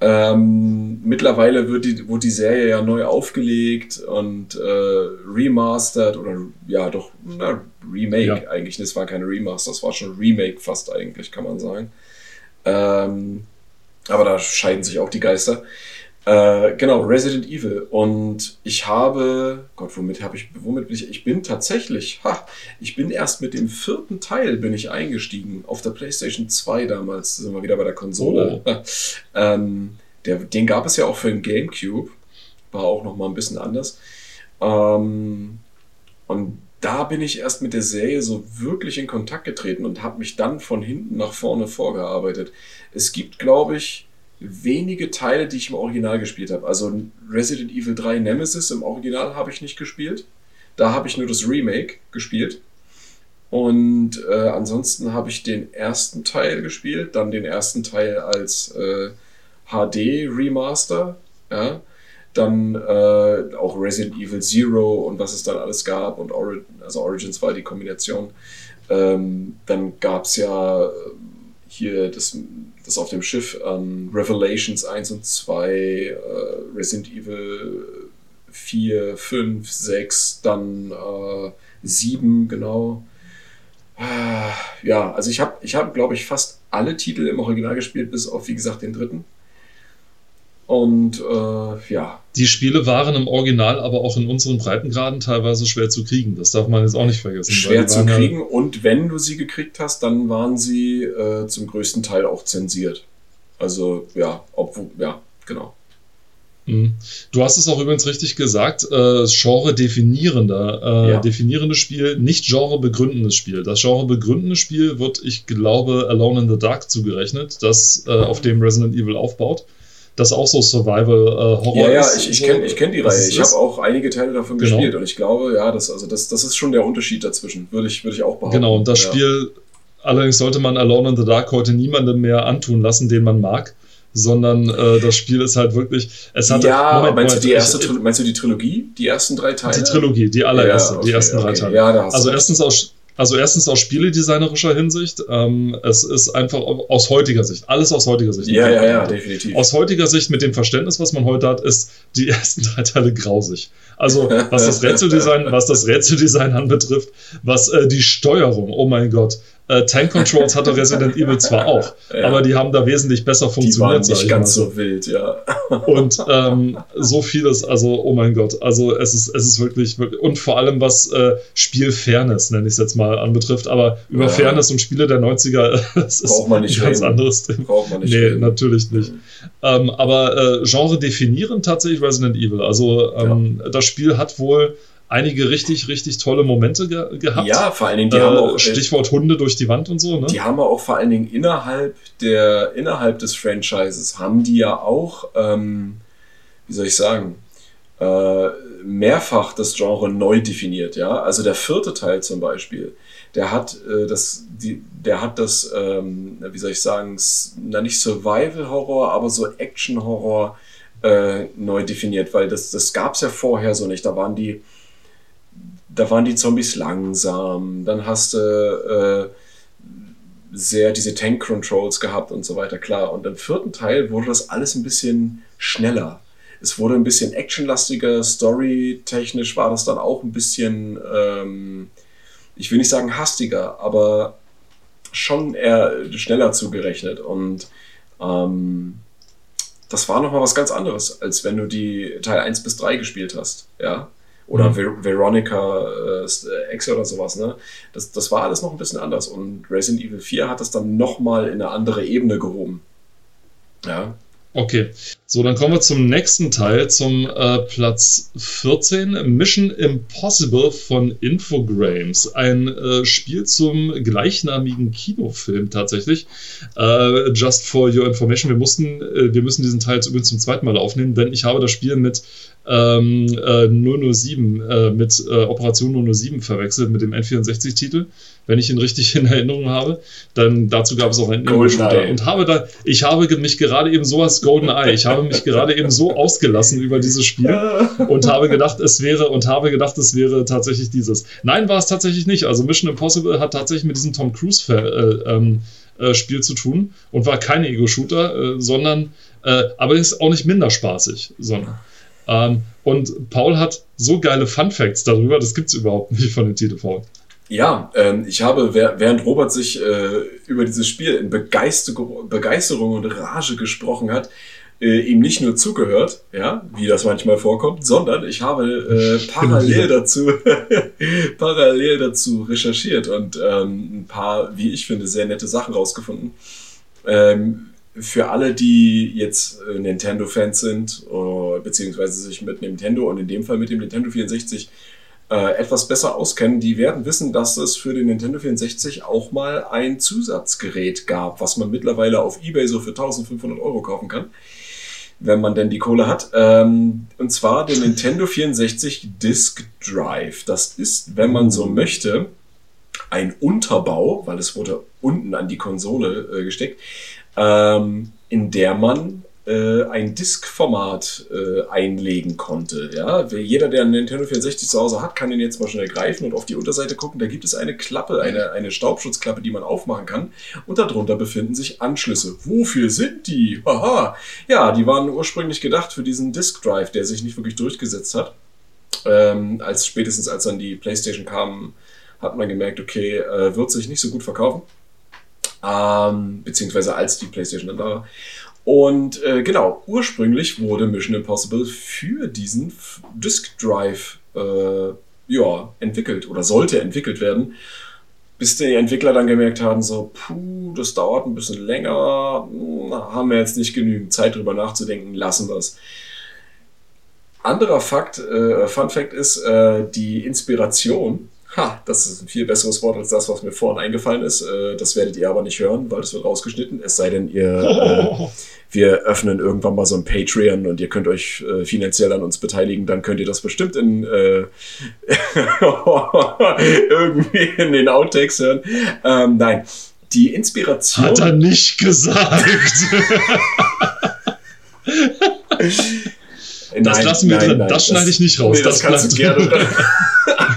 Ähm, mittlerweile wird die, wurde die Serie ja neu aufgelegt und äh, remastered oder ja doch, na, Remake ja. eigentlich. Das war keine Remaster, das war schon Remake fast eigentlich, kann man sagen. Ähm, aber da scheiden sich auch die Geister. Äh, genau, Resident Evil. Und ich habe, Gott, womit habe ich, womit bin ich? Ich bin tatsächlich, ha, ich bin erst mit dem vierten Teil bin ich eingestiegen. Auf der PlayStation 2 damals, sind wir wieder bei der Konsole. Oh. ähm, der, den gab es ja auch für den GameCube. War auch nochmal ein bisschen anders. Ähm, und da bin ich erst mit der Serie so wirklich in Kontakt getreten und habe mich dann von hinten nach vorne vorgearbeitet. Es gibt, glaube ich, wenige Teile, die ich im Original gespielt habe. Also Resident Evil 3 Nemesis im Original habe ich nicht gespielt. Da habe ich nur das Remake gespielt. Und äh, ansonsten habe ich den ersten Teil gespielt, dann den ersten Teil als äh, HD Remaster Ja? Dann äh, auch Resident Evil Zero und was es dann alles gab und Ori also Origins war die Kombination. Ähm, dann gab es ja äh, hier das, das auf dem Schiff ähm, Revelations 1 und 2, äh, Resident Evil 4, 5, 6, dann äh, 7, genau. Ah, ja, also ich habe, ich hab, glaube ich, fast alle Titel im Original gespielt, bis auf, wie gesagt, den dritten. Und äh, ja. Die Spiele waren im Original aber auch in unseren Breitengraden teilweise schwer zu kriegen. Das darf man jetzt auch nicht vergessen. Schwer zu kriegen ja und wenn du sie gekriegt hast, dann waren sie äh, zum größten Teil auch zensiert. Also ja, obwohl, ja, genau. Mhm. Du hast es auch übrigens richtig gesagt, äh, Genre definierender, äh, ja. definierendes Spiel, nicht Genre begründendes Spiel. Das Genre begründendes Spiel wird, ich glaube, Alone in the Dark zugerechnet, das äh, auf dem Resident Evil aufbaut. Das auch so Survival-Horror äh, ja, ja, ist. Ja, ich, ich kenne ich kenn die Reihe. Ich habe auch einige Teile davon genau. gespielt und ich glaube, ja, das, also das, das ist schon der Unterschied dazwischen, würde ich, würd ich auch behaupten. Genau, und das ja. Spiel, allerdings sollte man Alone in the Dark heute niemandem mehr antun lassen, den man mag sondern äh, das Spiel ist halt wirklich. Es hatte, ja, Moment, meinst, Moment, du die erste, ich, meinst du die Trilogie? Die ersten drei Teile? Die Trilogie, die allererste, ja, okay, die ersten drei Teile. Ja, also erstens aus, also erstens aus spieledesignerischer Hinsicht, ähm, es ist einfach aus heutiger Sicht, alles aus heutiger Sicht. Ja, ja, ja, definitiv. Aus heutiger Sicht mit dem Verständnis, was man heute hat, ist die ersten drei Teile grausig. Also was das Rätseldesign, was das Rätseldesign anbetrifft, was äh, die Steuerung, oh mein Gott, äh, Tank Controls hatte Resident Evil zwar auch, ja. aber die haben da wesentlich besser funktioniert. Die waren nicht ganz so wild, ja. Und ähm, so vieles, also oh mein Gott, also es ist, es ist wirklich, wirklich und vor allem was äh, Spielfairness, nenne ich es jetzt mal, anbetrifft, aber über ja. Fairness und Spiele der 90er, das ist man nicht ein ganz reden. anderes Ding. Braucht man nicht Nee, reden. natürlich nicht. Mhm. Ähm, aber äh, Genre definieren tatsächlich Resident Evil. Also ähm, ja. das Spiel hat wohl einige richtig, richtig tolle Momente ge gehabt. Ja, vor allen Dingen, die äh, haben auch. Stichwort Hunde durch die Wand und so, ne? Die haben auch vor allen Dingen innerhalb der, innerhalb des Franchises haben die ja auch, ähm, wie soll ich sagen, äh, mehrfach das Genre neu definiert, ja. Also der vierte Teil zum Beispiel, der hat äh, das, die, der hat das, ähm, wie soll ich sagen, na nicht Survival Horror, aber so Action Horror äh, neu definiert, weil das, das gab es ja vorher so nicht. Da waren die, da waren die Zombies langsam, dann hast du äh, sehr diese Tank-Controls gehabt und so weiter, klar. Und im vierten Teil wurde das alles ein bisschen schneller. Es wurde ein bisschen actionlastiger, storytechnisch war das dann auch ein bisschen, ähm, ich will nicht sagen hastiger, aber schon eher schneller zugerechnet. Und ähm, das war nochmal was ganz anderes, als wenn du die Teil 1 bis 3 gespielt hast. Ja. Oder mhm. Ver Veronica äh, X oder sowas, ne? Das, das war alles noch ein bisschen anders. Und Resident Evil 4 hat das dann nochmal in eine andere Ebene gehoben. Ja. Okay, so dann kommen wir zum nächsten Teil, zum äh, Platz 14, Mission Impossible von Infogrames. Ein äh, Spiel zum gleichnamigen Kinofilm tatsächlich. Äh, just for your information, wir mussten, äh, wir müssen diesen Teil übrigens zum zweiten Mal aufnehmen, denn ich habe das Spiel mit ähm, äh, 007, äh, mit äh, Operation 007 verwechselt, mit dem N64-Titel, wenn ich ihn richtig in Erinnerung habe. Dann dazu gab es auch einen Shooter. Und habe da, ich habe mich gerade eben so als Golden Eye, ich habe mich gerade eben so ausgelassen über dieses Spiel und habe gedacht, es wäre, und habe gedacht, es wäre tatsächlich dieses. Nein, war es tatsächlich nicht. Also Mission Impossible hat tatsächlich mit diesem Tom Cruise äh, ähm, äh, Spiel zu tun und war kein Ego-Shooter, äh, sondern äh, aber ist auch nicht minder spaßig, sondern ähm, und Paul hat so geile Fun Facts darüber, das gibt es überhaupt nicht von den Titelfolgen. Ja, ähm, ich habe, während Robert sich äh, über dieses Spiel in Begeisterung, Begeisterung und Rage gesprochen hat, äh, ihm nicht nur zugehört, ja, wie das manchmal vorkommt, sondern ich habe äh, parallel dazu parallel dazu recherchiert und ähm, ein paar, wie ich finde, sehr nette Sachen rausgefunden. Ähm, für alle, die jetzt äh, Nintendo-Fans sind, uh, beziehungsweise sich mit Nintendo und in dem Fall mit dem Nintendo 64 äh, etwas besser auskennen, die werden wissen, dass es für den Nintendo 64 auch mal ein Zusatzgerät gab, was man mittlerweile auf Ebay so für 1500 Euro kaufen kann, wenn man denn die Kohle hat. Ähm, und zwar den Nintendo 64 Disk Drive. Das ist, wenn man so möchte, ein Unterbau, weil es wurde unten an die Konsole äh, gesteckt, ähm, in der man äh, ein Disk-Format äh, einlegen konnte. Ja? Jeder, der einen Nintendo 64 zu Hause hat, kann den jetzt mal schnell greifen und auf die Unterseite gucken. Da gibt es eine Klappe, eine, eine Staubschutzklappe, die man aufmachen kann. Und darunter befinden sich Anschlüsse. Wofür sind die? Haha. Ja, die waren ursprünglich gedacht für diesen Disk Drive, der sich nicht wirklich durchgesetzt hat. Ähm, als spätestens als dann die PlayStation kam, hat man gemerkt, okay, äh, wird sich nicht so gut verkaufen. Ähm, beziehungsweise als die PlayStation dann da war. Und äh, genau, ursprünglich wurde Mission Impossible für diesen Disk Drive äh, ja, entwickelt oder sollte entwickelt werden. Bis die Entwickler dann gemerkt haben, so, puh, das dauert ein bisschen länger, hm, haben wir jetzt nicht genügend Zeit drüber nachzudenken, lassen wir es. Anderer Fakt, äh, Fun Fact ist, äh, die Inspiration Ha, das ist ein viel besseres Wort als das, was mir vorhin eingefallen ist. Äh, das werdet ihr aber nicht hören, weil das wird rausgeschnitten. Es sei denn, ihr, äh, wir öffnen irgendwann mal so ein Patreon und ihr könnt euch äh, finanziell an uns beteiligen. Dann könnt ihr das bestimmt in äh, irgendwie in den Outtakes hören. Ähm, nein, die Inspiration. Hat er nicht gesagt. Das nein, lassen wir nein, drin. Nein, das schneide ich nicht raus. Nee, das, das kannst du gerne.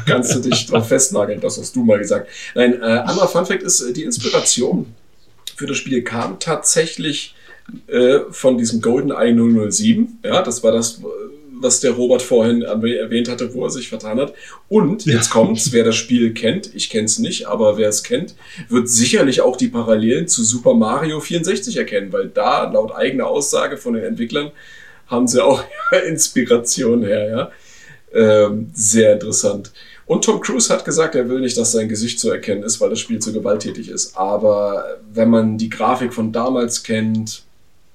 Kannst du dich drauf festnageln. Das hast du mal gesagt. Nein, äh, anderer Funfact ist, äh, die Inspiration für das Spiel kam tatsächlich äh, von diesem GoldenEye 007. Ja, das war das, was der Robert vorhin erwähnt hatte, wo er sich vertan hat. Und ja. jetzt kommt's, wer das Spiel kennt, ich kenne es nicht, aber wer es kennt, wird sicherlich auch die Parallelen zu Super Mario 64 erkennen, weil da laut eigener Aussage von den Entwicklern haben sie auch Inspiration her, ja. Ähm, sehr interessant. Und Tom Cruise hat gesagt, er will nicht, dass sein Gesicht zu erkennen ist, weil das Spiel zu gewalttätig ist. Aber wenn man die Grafik von damals kennt,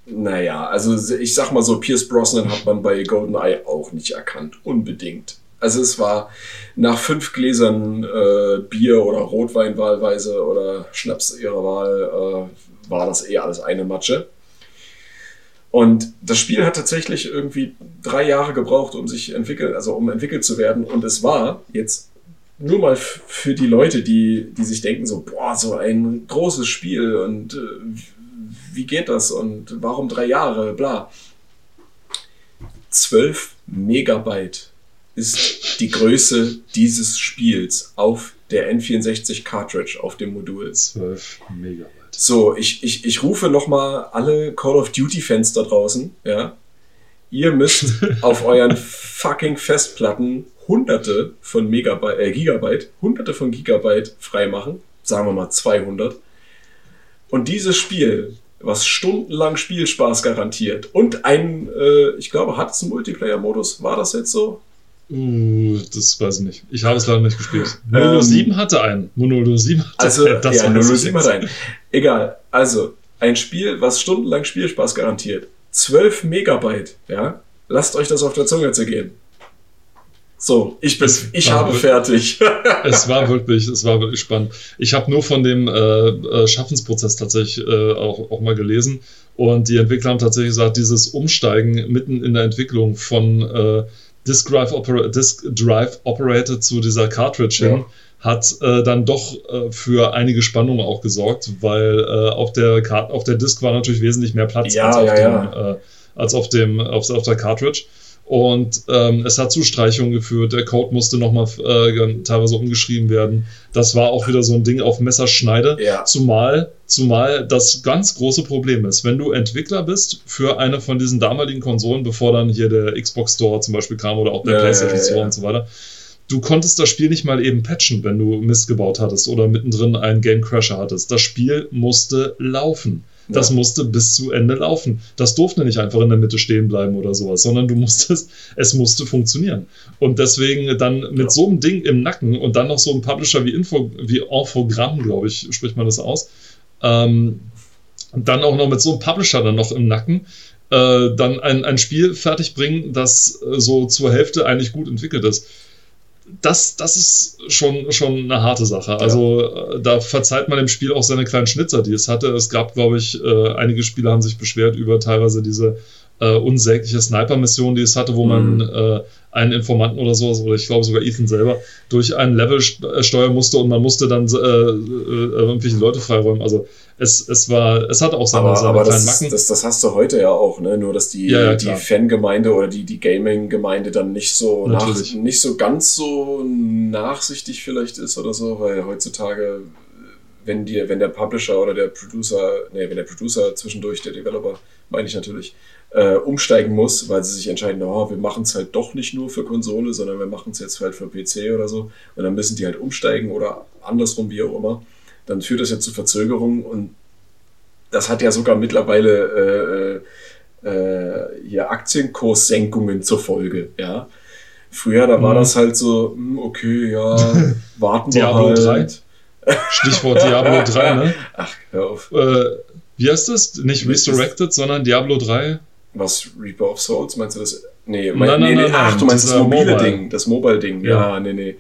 naja, also ich sag mal so, Pierce Brosnan hat man bei GoldenEye auch nicht erkannt. Unbedingt. Also es war nach fünf Gläsern äh, Bier oder Rotwein wahlweise oder Schnaps ihrer Wahl, äh, war das eh alles eine Matsche. Und das Spiel hat tatsächlich irgendwie drei Jahre gebraucht, um sich entwickeln, also um entwickelt zu werden. Und es war jetzt nur mal für die Leute, die, die sich denken so, boah, so ein großes Spiel und äh, wie geht das und warum drei Jahre, bla. 12 Megabyte ist die Größe dieses Spiels auf der N64 Cartridge auf dem Modul. 12 Megabyte. So, ich, ich, ich rufe nochmal alle Call of Duty-Fans da draußen, ja. Ihr müsst auf euren fucking Festplatten hunderte von Megabyte, äh, Gigabyte, hunderte von Gigabyte freimachen. Sagen wir mal 200. Und dieses Spiel, was stundenlang Spielspaß garantiert und ein, äh, ich glaube, hat es einen Multiplayer-Modus? War das jetzt so? Uh, das weiß ich nicht. Ich habe es leider nicht gespielt. Mono ähm, 7 hatte einen. Mono 7 hatte also, einen. Das ja, Mono 7 hatte einen. Egal. Also, ein Spiel, was stundenlang Spielspaß garantiert. 12 Megabyte, ja? Lasst euch das auf der Zunge zergehen. So, ich bin, es ich habe wirklich, fertig. es war wirklich, es war wirklich spannend. Ich habe nur von dem äh, äh, Schaffensprozess tatsächlich äh, auch, auch mal gelesen und die Entwickler haben tatsächlich gesagt, dieses Umsteigen mitten in der Entwicklung von äh, Disk Drive, Opera Disk Drive Operator zu dieser Cartridge ja. hin, hat äh, dann doch äh, für einige Spannungen auch gesorgt, weil äh, auf, der auf der Disk war natürlich wesentlich mehr Platz ja, als, auf ja, dem, äh, als auf dem auf, auf der Cartridge. Und ähm, es hat zu Streichungen geführt. Der Code musste nochmal äh, teilweise umgeschrieben werden. Das war auch wieder so ein Ding auf Messerschneide. Ja. Zumal, zumal das ganz große Problem ist, wenn du Entwickler bist für eine von diesen damaligen Konsolen, bevor dann hier der Xbox Store zum Beispiel kam oder auch der ja, PlayStation ja, Store und so weiter, du konntest das Spiel nicht mal eben patchen, wenn du Mist gebaut hattest oder mittendrin einen Game Crasher hattest. Das Spiel musste laufen. Das ja. musste bis zu Ende laufen. Das durfte nicht einfach in der Mitte stehen bleiben oder sowas, sondern du musstest, es musste funktionieren. Und deswegen dann mit ja. so einem Ding im Nacken und dann noch so ein Publisher wie Info, wie Infogramm, glaube ich, spricht man das aus, ähm, dann auch noch mit so einem Publisher dann noch im Nacken, äh, dann ein, ein Spiel fertigbringen, das äh, so zur Hälfte eigentlich gut entwickelt ist das, das ist schon, schon eine harte Sache. Also ja. Äh, da verzeiht man dem Spiel auch seine kleinen Schnitzer, die es hatte. Es gab, glaube ich, äh, einige Spieler haben sich beschwert über teilweise diese äh, unsägliche Sniper-Mission, die es hatte, wo mhm. man äh, einen Informanten oder sowas, oder ich glaube sogar Ethan selber, durch ein Level äh, steuern musste und man musste dann äh, äh, irgendwelche Leute freiräumen. Also es, es war, es hat auch seine, aber, seine aber kleinen das, Macken. Das, das hast du heute ja auch, ne? Nur dass die, ja, ja, die Fangemeinde oder die, die Gaming-Gemeinde dann nicht so nach, nicht so ganz so nachsichtig vielleicht ist oder so, weil heutzutage wenn dir, wenn der Publisher oder der Producer, nee, wenn der Producer zwischendurch, der Developer, meine ich natürlich, äh, umsteigen muss, weil sie sich entscheiden, oh, wir machen es halt doch nicht nur für Konsole, sondern wir machen es jetzt halt für PC oder so. Und dann müssen die halt umsteigen oder andersrum, wie auch immer. Dann führt das ja zu Verzögerungen und das hat ja sogar mittlerweile äh, äh, hier Aktienkurssenkungen zur Folge, ja. Früher, da war mhm. das halt so, hm, okay, ja, warten wir halt. 3. Stichwort Diablo 3, ne? Ach, hör auf. Äh, wie heißt das? Nicht Resurrected, sondern Diablo 3. Was, Reaper of Souls? Meinst du das? Nee, mein, nein, nee, nee, nein, ach, du meinst das mobile Mobile. Ding, das Mobile-Ding. Ja. ja, nee, nee.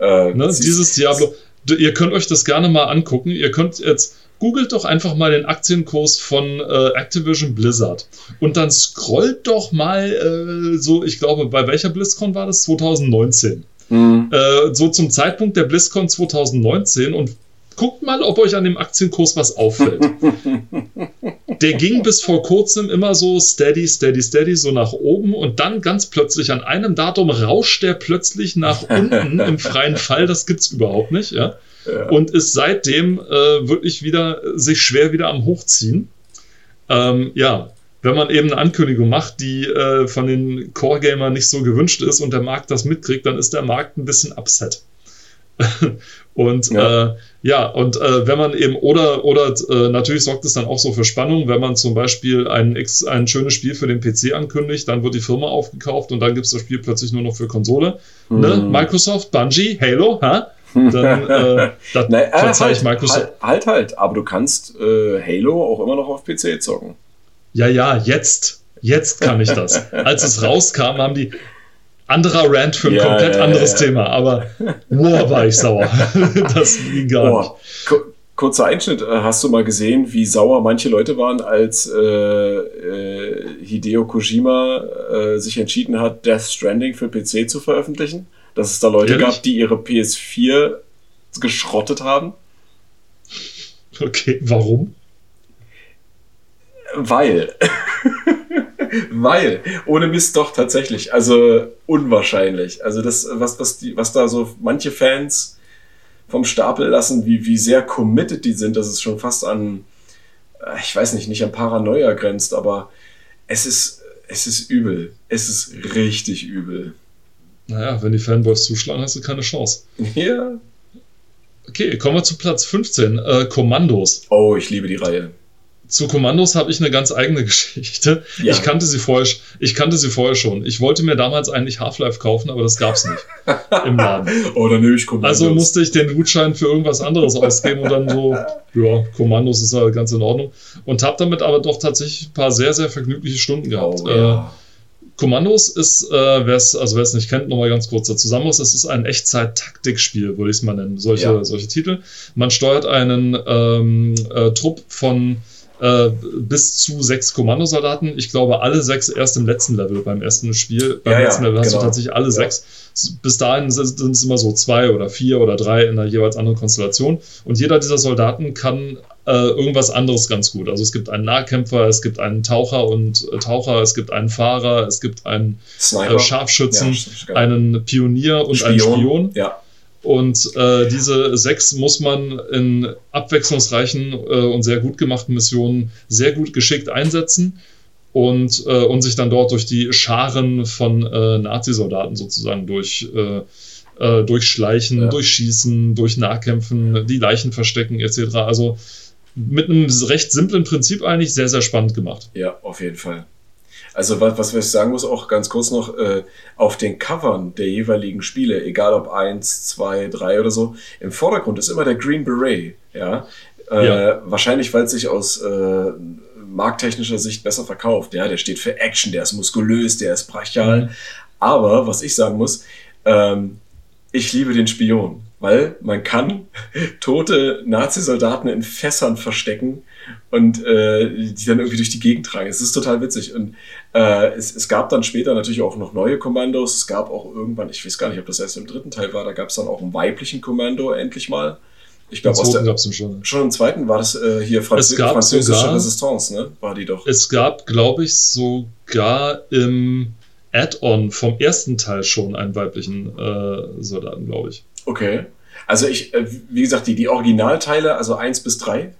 Äh, ne, dieses Diablo. Ihr könnt euch das gerne mal angucken. Ihr könnt jetzt googelt doch einfach mal den Aktienkurs von äh, Activision Blizzard und dann scrollt doch mal äh, so, ich glaube, bei welcher BlizzCon war das? 2019. Mhm. Äh, so zum Zeitpunkt der BlizzCon 2019 und guckt mal, ob euch an dem Aktienkurs was auffällt. der ging bis vor kurzem immer so steady, steady, steady, so nach oben und dann ganz plötzlich an einem Datum rauscht der plötzlich nach unten im freien Fall. Das gibt's überhaupt nicht, ja. ja. Und ist seitdem äh, wirklich wieder sich schwer wieder am Hochziehen. Ähm, ja, wenn man eben eine Ankündigung macht, die äh, von den Core-Gamern nicht so gewünscht ist und der Markt das mitkriegt, dann ist der Markt ein bisschen upset. und ja. Äh, ja, und äh, wenn man eben, oder, oder äh, natürlich sorgt es dann auch so für Spannung, wenn man zum Beispiel ein, ein schönes Spiel für den PC ankündigt, dann wird die Firma aufgekauft und dann gibt es das Spiel plötzlich nur noch für Konsole. Mhm. Ne? Microsoft, Bungie, Halo, ha? Dann äh, das naja, verzeih ich halt, Microsoft. Halt, halt, halt, aber du kannst äh, Halo auch immer noch auf PC zocken ja, ja, jetzt, jetzt kann ich das. Als es rauskam, haben die anderer Rant für ein ja, komplett ja, anderes Thema, aber wow, war ich sauer. das ging gar oh. nicht. Kurzer Einschnitt, äh, hast du mal gesehen, wie sauer manche Leute waren, als äh, äh, Hideo Kojima äh, sich entschieden hat, Death Stranding für PC zu veröffentlichen? Dass es da Leute Ehrlich? gab, die ihre PS4 geschrottet haben? Okay, warum? Weil. Weil, ohne Mist doch tatsächlich. Also unwahrscheinlich. Also das, was, was, die, was da so manche Fans vom Stapel lassen, wie, wie sehr committed die sind, dass es schon fast an, äh, ich weiß nicht, nicht an Paranoia grenzt, aber es ist, es ist übel. Es ist richtig übel. Naja, wenn die Fanboys zuschlagen, hast du keine Chance. Ja. Okay, kommen wir zu Platz 15. Äh, Kommandos. Oh, ich liebe die Reihe zu Kommandos habe ich eine ganz eigene Geschichte. Ja. Ich kannte sie vorher, ich kannte sie vorher schon. Ich wollte mir damals eigentlich Half-Life kaufen, aber das gab es nicht im Laden. Oh, dann nehme ich Kommandos. Also musste ich den Gutschein für irgendwas anderes ausgeben und dann so, ja, Kommandos ist ja ganz in Ordnung. Und habe damit aber doch tatsächlich ein paar sehr, sehr vergnügliche Stunden gehabt. Oh, ja. äh, Kommandos ist, äh, wer es also wer's nicht kennt, nochmal ganz kurz dazu zusammen. Es ist ein Echtzeit-Taktikspiel, würde ich es mal nennen. Solche, ja. solche Titel. Man steuert einen ähm, äh, Trupp von äh, bis zu sechs Kommandosoldaten. Ich glaube, alle sechs erst im letzten Level beim ersten Spiel. Beim ja, letzten ja, Level hast genau. du tatsächlich alle ja. sechs. Bis dahin sind es immer so zwei oder vier oder drei in einer jeweils anderen Konstellation. Und jeder dieser Soldaten kann äh, irgendwas anderes ganz gut. Also es gibt einen Nahkämpfer, es gibt einen Taucher und äh, Taucher, es gibt einen Fahrer, es gibt einen äh, Scharfschützen, einen Pionier und Spion. einen Spion. Ja. Und äh, diese sechs muss man in abwechslungsreichen äh, und sehr gut gemachten Missionen sehr gut geschickt einsetzen und, äh, und sich dann dort durch die Scharen von äh, Nazi-Soldaten sozusagen durch, äh, äh, durchschleichen, ja. durchschießen, durch Nahkämpfen, die Leichen verstecken etc. Also mit einem recht simplen Prinzip eigentlich sehr, sehr spannend gemacht. Ja, auf jeden Fall. Also was, was ich sagen muss, auch ganz kurz noch, äh, auf den Covern der jeweiligen Spiele, egal ob eins, zwei, drei oder so, im Vordergrund ist immer der Green Beret, ja. Äh, ja. Wahrscheinlich, weil es sich aus äh, markttechnischer Sicht besser verkauft. Ja, der steht für Action, der ist muskulös, der ist brachial. Mhm. Aber was ich sagen muss, ähm, ich liebe den Spion, weil man kann tote Nazi-Soldaten in Fässern verstecken und äh, die dann irgendwie durch die Gegend tragen. Es ist total witzig. Und äh, es, es gab dann später natürlich auch noch neue Kommandos. Es gab auch irgendwann, ich weiß gar nicht, ob das erst im dritten Teil war, da gab es dann auch einen weiblichen Kommando endlich mal. Ich glaube, schon. schon im zweiten war das äh, hier Franz französische sogar, Resistance, ne? War die doch. Es gab, glaube ich, sogar im Add-on vom ersten Teil schon einen weiblichen äh, Soldaten, glaube ich. Okay. Also ich, äh, wie gesagt, die, die Originalteile, also 1 bis 3.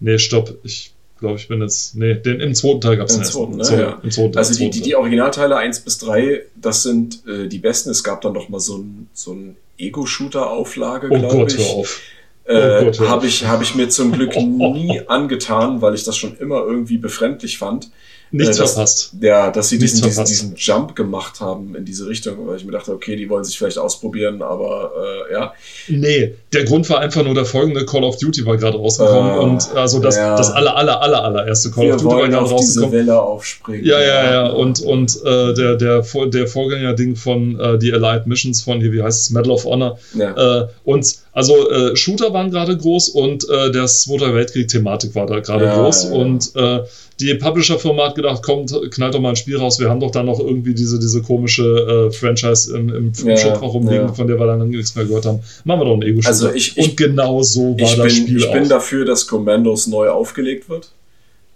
Nee, stopp. Ich glaube, ich bin jetzt. Nee, den, im zweiten Teil gab es den. Zweiten, ne? ja. Im zweiten, also die, die, die Originalteile 1 bis 3, das sind äh, die besten. Es gab dann noch mal so ein, so ein Ego-Shooter-Auflage, oh glaube ich. Hör auf. Äh, oh habe ich, hab ich mir zum Glück nie angetan, weil ich das schon immer irgendwie befremdlich fand. Nichts äh, dass, verpasst. Ja, dass sie diesen, diesen, diesen, Jump gemacht haben in diese Richtung, weil ich mir dachte, okay, die wollen sich vielleicht ausprobieren, aber äh, ja. Nee, der Grund war einfach nur der folgende Call of Duty war gerade rausgekommen äh, und also das, ja. das aller, aller, aller, allererste Call Wir of Duty war gerade rausgekommen. Diese Welle aufspringen. Ja, ja, ja, und, und äh, der, der, der Vorgänger-Ding von äh, die Allied Missions von hier, wie heißt es, Medal of Honor. Ja. Äh, und also Shooter waren gerade groß und der Zweite Weltkrieg-Thematik war da gerade ja, groß. Ja, ja. Und die Publisher-Firma hat gedacht, kommt, knallt doch mal ein Spiel raus. Wir haben doch dann noch irgendwie diese, diese komische äh, Franchise im, im ja, Shop rumliegen, von der wir dann nichts mehr gehört haben. Machen wir doch einen Ego-Shooter. Also ich, ich, und genau so war das bin, Spiel Ich auch. bin dafür, dass Commandos neu aufgelegt wird.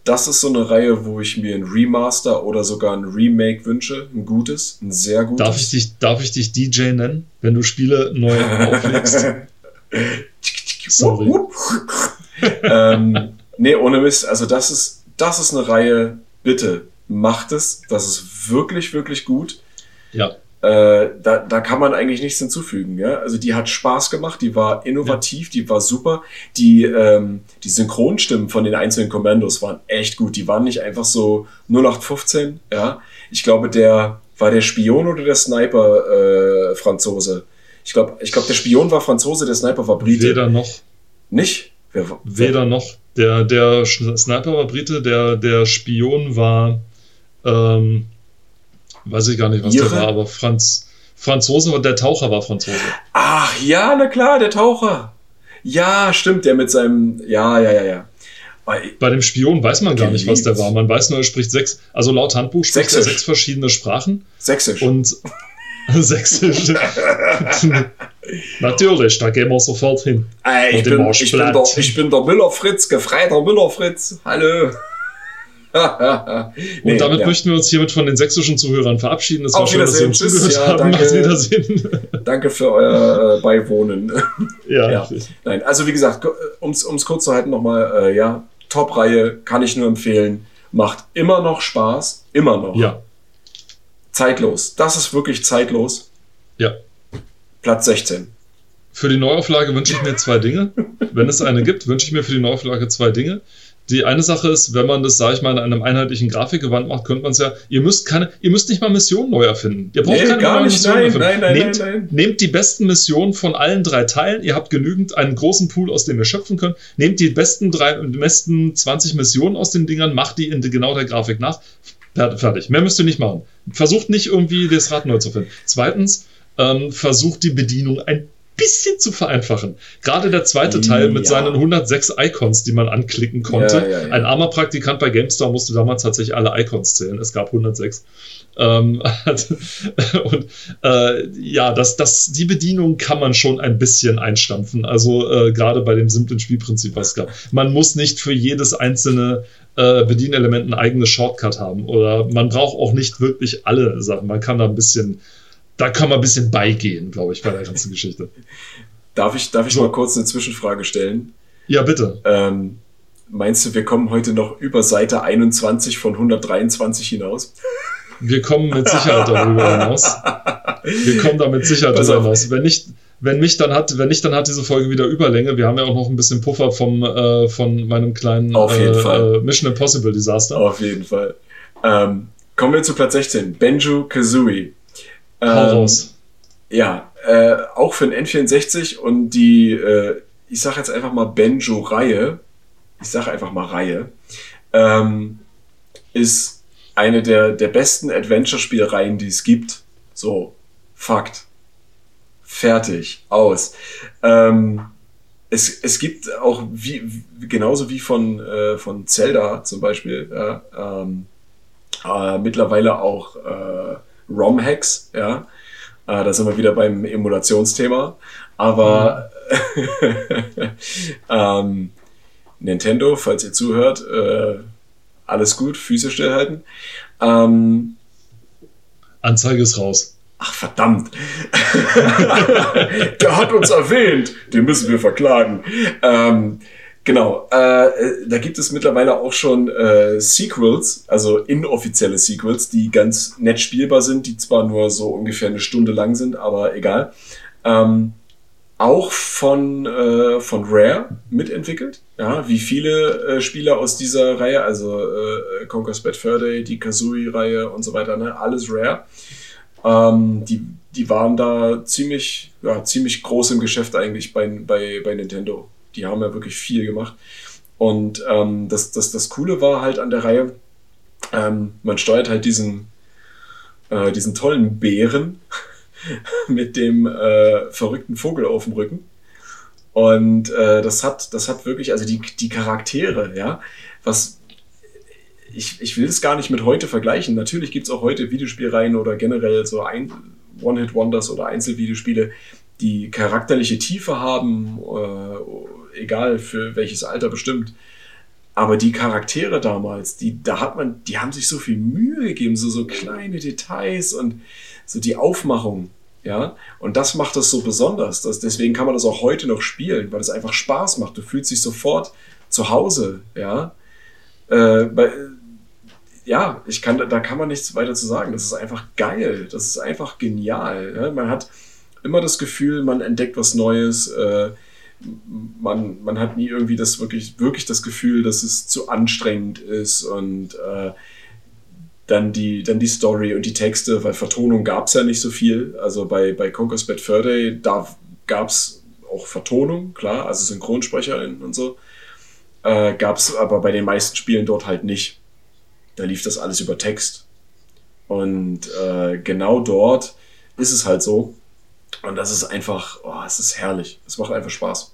Das ist so eine Reihe, wo ich mir ein Remaster oder sogar ein Remake wünsche. Ein gutes, ein sehr gutes. Darf ich dich, darf ich dich DJ nennen, wenn du Spiele neu auflegst? Sorry. ähm, nee, ohne Mist. Also das ist, das ist eine Reihe, bitte macht es. Das ist wirklich, wirklich gut. Ja. Äh, da, da kann man eigentlich nichts hinzufügen. Ja? Also die hat Spaß gemacht, die war innovativ, ja. die war super. Die, ähm, die Synchronstimmen von den einzelnen Kommandos waren echt gut. Die waren nicht einfach so 0815. Ja? Ich glaube, der war der Spion oder der Sniper äh, Franzose. Ich glaube, ich glaub, der Spion war Franzose, der Sniper war Brite. Weder noch. Nicht? Wer, Weder wer? noch. Der, der Sniper war Brite, der, der Spion war, ähm, weiß ich gar nicht, was Ihre? der war, aber Franz, Franzose und der Taucher war Franzose. Ach ja, na klar, der Taucher. Ja, stimmt, der mit seinem, ja, ja, ja, ja. Bei dem Spion weiß man gar nicht, was der war. Man weiß nur, er spricht sechs, also laut Handbuch spricht Sächsisch. er sechs verschiedene Sprachen. Sächsisch. Und Sächsisch. Natürlich, da gehen wir sofort hin. Äh, ich, bin, ich, bin der, ich, bin, der, Müller Fritz, gefreiter Müller Fritz. Hallo. nee, und damit ja. möchten wir uns hiermit von den sächsischen Zuhörern verabschieden. Es war schön, dass Sie uns zugehört ja, haben. Danke, Auf Wiedersehen. danke für euer äh, Beiwohnen. ja, ja. Nein, also wie gesagt, um es kurz zu halten nochmal, äh, ja, Top-Reihe kann ich nur empfehlen. Macht immer noch Spaß. Immer noch. Ja zeitlos. Das ist wirklich zeitlos. Ja. Platz 16. Für die Neuauflage wünsche ich mir zwei Dinge. Wenn es eine gibt, wünsche ich mir für die Neuauflage zwei Dinge. Die eine Sache ist, wenn man das, sage ich mal, in einem einheitlichen Grafikgewand macht, könnte man es ja, ihr müsst keine, ihr müsst nicht mal Missionen neu erfinden. Ihr braucht nee, keine gar neuen nicht, Missionen nein, nein, nein, nehmt, nein, nein. Nehmt die besten Missionen von allen drei Teilen. Ihr habt genügend, einen großen Pool, aus dem ihr schöpfen könnt. Nehmt die besten drei, die besten 20 Missionen aus den Dingern, macht die in genau der Grafik nach. Fertig. Mehr müsst ihr nicht machen. Versucht nicht irgendwie das Rad neu zu finden. Zweitens, ähm, versucht die Bedienung ein bisschen zu vereinfachen. Gerade der zweite Teil mit ja. seinen 106 Icons, die man anklicken konnte. Ja, ja, Ein armer Praktikant bei GameStar musste damals tatsächlich alle Icons zählen. Es gab 106. Ähm, und äh, ja, das, das, die Bedienung kann man schon ein bisschen einstampfen. Also äh, gerade bei dem simplen Spielprinzip, was es gab. Man muss nicht für jedes einzelne äh, Bedienelement ein eigenes Shortcut haben. Oder man braucht auch nicht wirklich alle Sachen. Man kann da ein bisschen, da kann man ein bisschen beigehen, glaube ich, bei der ganzen Geschichte. Darf ich, darf ich so. mal kurz eine Zwischenfrage stellen? Ja, bitte. Ähm, meinst du, wir kommen heute noch über Seite 21 von 123 hinaus? Wir kommen mit Sicherheit darüber hinaus. Wir kommen da mit Sicherheit darüber hinaus. Wenn nicht, wenn mich dann hat, wenn nicht, dann hat diese Folge wieder Überlänge. Wir haben ja auch noch ein bisschen Puffer vom, äh, von meinem kleinen äh, Mission Impossible Desaster. Auf jeden Fall. Ähm, kommen wir zu Platz 16. Benjo Kazooie. Ähm, raus. Ja, äh, auch für den N64 und die, äh, ich sage jetzt einfach mal Benjo-Reihe, ich sage einfach mal Reihe, ähm, ist eine der, der besten Adventure-Spielreihen, die es gibt. So, Fakt fertig, aus. Ähm, es, es gibt auch, wie, genauso wie von, äh, von Zelda zum Beispiel, ja, ähm, äh, mittlerweile auch äh, ROM-Hacks, ja. Äh, da sind wir wieder beim Emulationsthema. Aber mhm. ähm, Nintendo, falls ihr zuhört, äh, alles gut, Füße stillhalten. Ähm, Anzeige ist raus. Ach verdammt. Der hat uns erwähnt. Den müssen wir verklagen. Ähm, genau. Äh, da gibt es mittlerweile auch schon äh, Sequels, also inoffizielle Sequels, die ganz nett spielbar sind, die zwar nur so ungefähr eine Stunde lang sind, aber egal. Ähm, auch von, äh, von Rare mitentwickelt. Ja, wie viele äh, Spieler aus dieser Reihe, also äh, Conquer's Bad Fur Day, die Kazooie-Reihe und so weiter, ne? alles Rare. Ähm, die, die waren da ziemlich, ja, ziemlich groß im Geschäft eigentlich bei, bei, bei Nintendo. Die haben ja wirklich viel gemacht. Und ähm, das, das, das Coole war halt an der Reihe, ähm, man steuert halt diesen, äh, diesen tollen Bären mit dem äh, verrückten Vogel auf dem Rücken. Und äh, das hat, das hat wirklich, also die, die Charaktere, ja, was ich, ich will es gar nicht mit heute vergleichen. Natürlich gibt es auch heute Videospielreihen oder generell so One-Hit-Wonders oder Einzelvideospiele, die charakterliche Tiefe haben, äh, egal für welches Alter bestimmt. Aber die Charaktere damals, die, da hat man, die haben sich so viel Mühe gegeben, so, so kleine Details und so die Aufmachung, ja. Und das macht das so besonders. Das, deswegen kann man das auch heute noch spielen, weil es einfach Spaß macht. Du fühlst dich sofort zu Hause, ja. Äh, bei, ja, ich kann, da kann man nichts weiter zu sagen. Das ist einfach geil. Das ist einfach genial. Ja? Man hat immer das Gefühl, man entdeckt was Neues. Äh, man, man hat nie irgendwie das wirklich, wirklich das Gefühl, dass es zu anstrengend ist und äh, dann die, dann die Story und die Texte, weil Vertonung gab es ja nicht so viel. Also bei, bei Conquer's Bad Fur Day, da gab es auch Vertonung, klar, also SynchronsprecherInnen und so. Äh, gab es aber bei den meisten Spielen dort halt nicht da lief das alles über Text. Und äh, genau dort ist es halt so. Und das ist einfach, oh, es ist herrlich. Es macht einfach Spaß.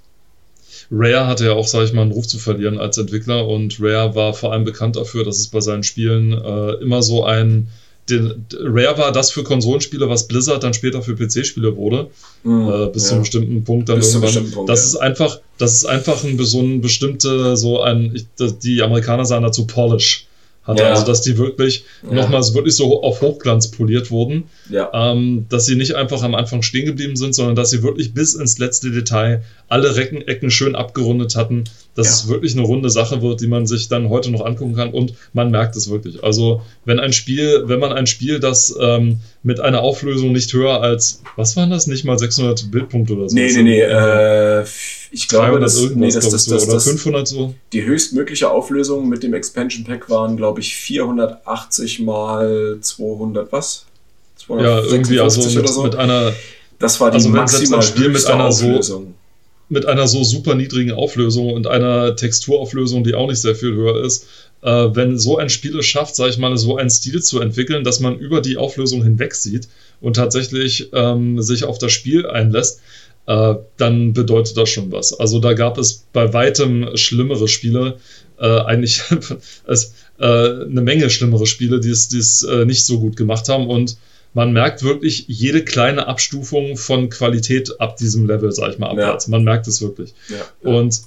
Rare hatte ja auch, sag ich mal, einen Ruf zu verlieren als Entwickler und Rare war vor allem bekannt dafür, dass es bei seinen Spielen äh, immer so ein. Den, Rare war das für Konsolenspiele, was Blizzard dann später für PC-Spiele wurde. Mm, äh, bis ja. zu einem bestimmten Punkt dann bis irgendwann. Punkt, das ja. ist einfach, das ist einfach ein, so ein bestimmte, so ein, ich, die Amerikaner sagen dazu Polish hatte. Ja. Also, dass die wirklich ja. nochmals wirklich so auf Hochglanz poliert wurden. Ja. Ähm, dass sie nicht einfach am Anfang stehen geblieben sind, sondern dass sie wirklich bis ins letzte Detail alle Recken, Ecken schön abgerundet hatten, dass ja. es wirklich eine runde Sache wird, die man sich dann heute noch angucken kann und man merkt es wirklich. Also, wenn ein Spiel, wenn man ein Spiel, das ähm, mit einer Auflösung nicht höher als, was waren das, nicht mal 600 Bildpunkte oder so? Nee, nee, nee, äh, ich glaube, das, nee, das, das, das, oder 500 so. Die höchstmögliche Auflösung mit dem Expansion Pack waren, glaube ich, 480 mal 200 was? ja, irgendwie also mit, so. mit einer. Das war die also maximal Spiel mit einer Auflösung. so mit einer so super niedrigen Auflösung und einer Texturauflösung, die auch nicht sehr viel höher ist, äh, wenn so ein Spiel es schafft, sage ich mal, so einen Stil zu entwickeln, dass man über die Auflösung hinweg sieht und tatsächlich ähm, sich auf das Spiel einlässt, äh, dann bedeutet das schon was. Also da gab es bei weitem schlimmere Spiele, äh, eigentlich es, äh, eine Menge schlimmere Spiele, die es, äh, nicht so gut gemacht haben und man merkt wirklich jede kleine Abstufung von Qualität ab diesem Level, sag ich mal, abwärts. Ja. Man merkt es wirklich. Ja. Und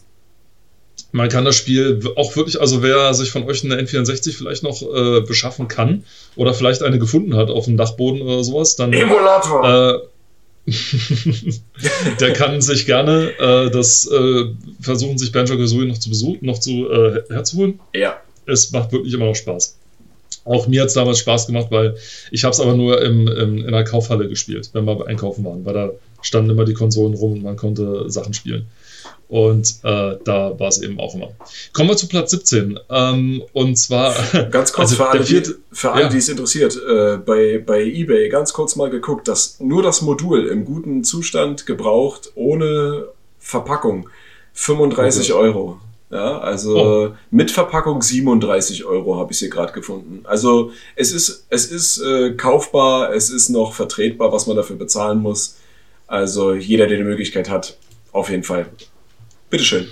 man kann das Spiel auch wirklich, also wer sich von euch eine N64 vielleicht noch äh, beschaffen kann oder vielleicht eine gefunden hat auf dem Dachboden oder sowas, dann. Emulator! Äh, der kann sich gerne äh, das äh, versuchen, sich Banjo Kazooie noch zu besuchen, noch zu äh, herzuholen. Ja. Es macht wirklich immer noch Spaß. Auch mir hat es damals Spaß gemacht, weil ich habe es aber nur im, im, in einer Kaufhalle gespielt, wenn wir einkaufen waren, weil da standen immer die Konsolen rum und man konnte Sachen spielen. Und äh, da war es eben auch immer. Kommen wir zu Platz 17. Ähm, und zwar. Ganz kurz also für alle, die, für alle ja. die es interessiert, äh, bei, bei eBay ganz kurz mal geguckt, dass nur das Modul im guten Zustand gebraucht, ohne Verpackung, 35 okay. Euro. Ja, also oh. mit Verpackung 37 Euro habe ich sie gerade gefunden. Also es ist, es ist äh, kaufbar, es ist noch vertretbar, was man dafür bezahlen muss. Also jeder, der die Möglichkeit hat, auf jeden Fall. Bitteschön.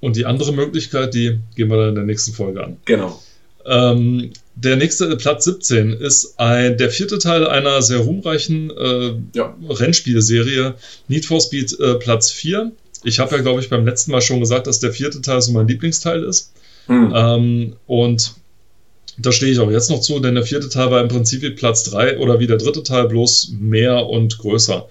Und die andere Möglichkeit, die gehen wir dann in der nächsten Folge an. Genau. Ähm, der nächste Platz 17 ist ein, der vierte Teil einer sehr ruhmreichen äh, ja. Rennspielserie. Need for Speed äh, Platz 4. Ich habe ja, glaube ich, beim letzten Mal schon gesagt, dass der vierte Teil so mein Lieblingsteil ist. Hm. Ähm, und da stehe ich auch jetzt noch zu, denn der vierte Teil war im Prinzip wie Platz 3 oder wie der dritte Teil, bloß mehr und größer.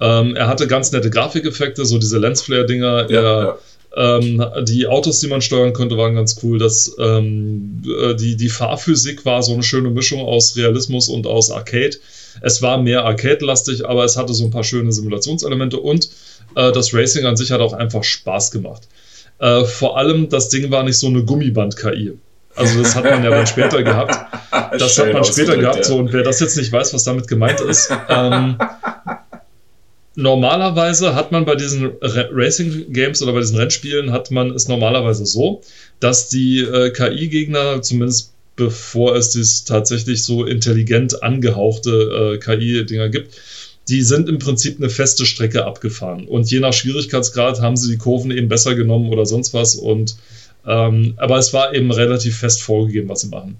Ähm, er hatte ganz nette Grafikeffekte, so diese Lensflare-Dinger. Ja, ja. Ähm, die Autos, die man steuern konnte, waren ganz cool. Das, ähm, äh, die, die Fahrphysik war so eine schöne Mischung aus Realismus und aus Arcade. Es war mehr Arcade-lastig, aber es hatte so ein paar schöne Simulationselemente und äh, das Racing an sich hat auch einfach Spaß gemacht. Äh, vor allem, das Ding war nicht so eine Gummiband-KI. Also das hat man ja dann später gehabt. Das Schön hat man später gehabt. Ja. So, und wer das jetzt nicht weiß, was damit gemeint ist, ähm, normalerweise hat man bei diesen Racing Games oder bei diesen Rennspielen hat man es normalerweise so, dass die äh, KI-Gegner, zumindest bevor es dies tatsächlich so intelligent angehauchte äh, KI-Dinger gibt, die sind im Prinzip eine feste Strecke abgefahren. Und je nach Schwierigkeitsgrad haben sie die Kurven eben besser genommen oder sonst was. Und ähm, aber es war eben relativ fest vorgegeben, was sie machen.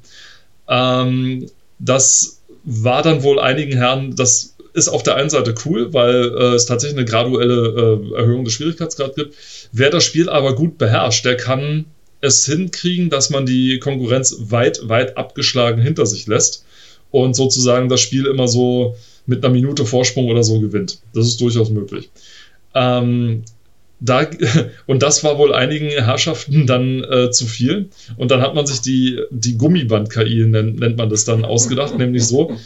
Ähm, das war dann wohl einigen Herren, das ist auf der einen Seite cool, weil äh, es tatsächlich eine graduelle äh, Erhöhung des Schwierigkeitsgrads gibt. Wer das Spiel aber gut beherrscht, der kann es hinkriegen, dass man die Konkurrenz weit, weit abgeschlagen hinter sich lässt und sozusagen das Spiel immer so mit einer Minute Vorsprung oder so gewinnt. Das ist durchaus möglich. Ähm, da, und das war wohl einigen Herrschaften dann äh, zu viel. Und dann hat man sich die, die Gummiband-KI, nennt, nennt man das dann, ausgedacht, nämlich so,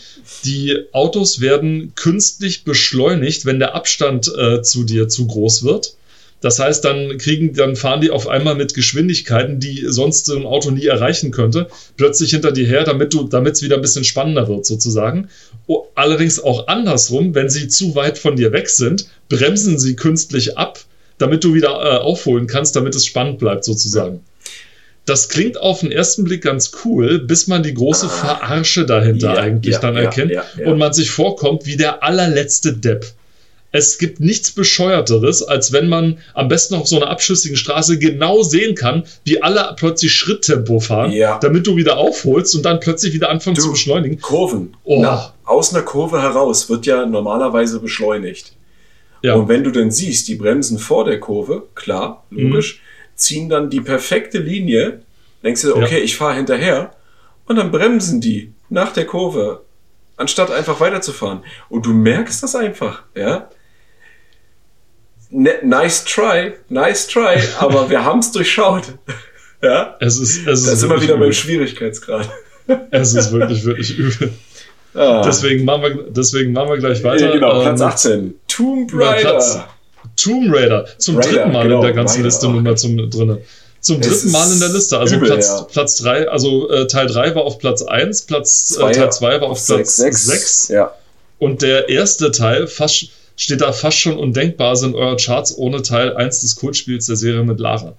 die Autos werden künstlich beschleunigt, wenn der Abstand äh, zu dir zu groß wird. Das heißt, dann kriegen, dann fahren die auf einmal mit Geschwindigkeiten, die sonst so ein Auto nie erreichen könnte, plötzlich hinter dir her, damit du, damit es wieder ein bisschen spannender wird, sozusagen. Allerdings auch andersrum, wenn sie zu weit von dir weg sind, bremsen sie künstlich ab, damit du wieder äh, aufholen kannst, damit es spannend bleibt, sozusagen. Das klingt auf den ersten Blick ganz cool, bis man die große ah, Verarsche dahinter ja, eigentlich ja, dann erkennt und man sich vorkommt wie der allerletzte Depp. Es gibt nichts Bescheuerteres, als wenn man am besten auf so einer abschüssigen Straße genau sehen kann, wie alle plötzlich Schritttempo fahren, damit du wieder aufholst und dann plötzlich wieder anfangen du, zu beschleunigen. Kurven. Oh. Na, aus einer Kurve heraus wird ja normalerweise beschleunigt. Ja. Und wenn du dann siehst, die Bremsen vor der Kurve, klar, logisch, mhm. ziehen dann die perfekte Linie, denkst du, okay, ja. ich fahre hinterher, und dann bremsen die nach der Kurve, anstatt einfach weiterzufahren. Und du merkst das einfach, ja. Ne, nice try, nice try, aber wir haben es durchschaut. ja. Es ist, es ist das ist immer wieder übel. beim Schwierigkeitsgrad. es ist wirklich, wirklich übel. Ah. Deswegen, machen wir, deswegen machen wir gleich weiter. Ja, genau, Platz ähm, 18. Tomb Raider. Platz, Tomb Raider. Zum Raider, dritten Mal genau, in der ganzen Raider. Liste nun mal zum, drin. Zum es dritten Mal in der Liste. Also übel, Platz, ja. Platz 3, also äh, Teil 3 war auf Platz 1, Platz, äh, Teil 2 war auf Platz 6. Ja. Und der erste Teil fast, steht da fast schon undenkbar, sind eure Charts ohne Teil 1 des Kultspiels der Serie mit Lara.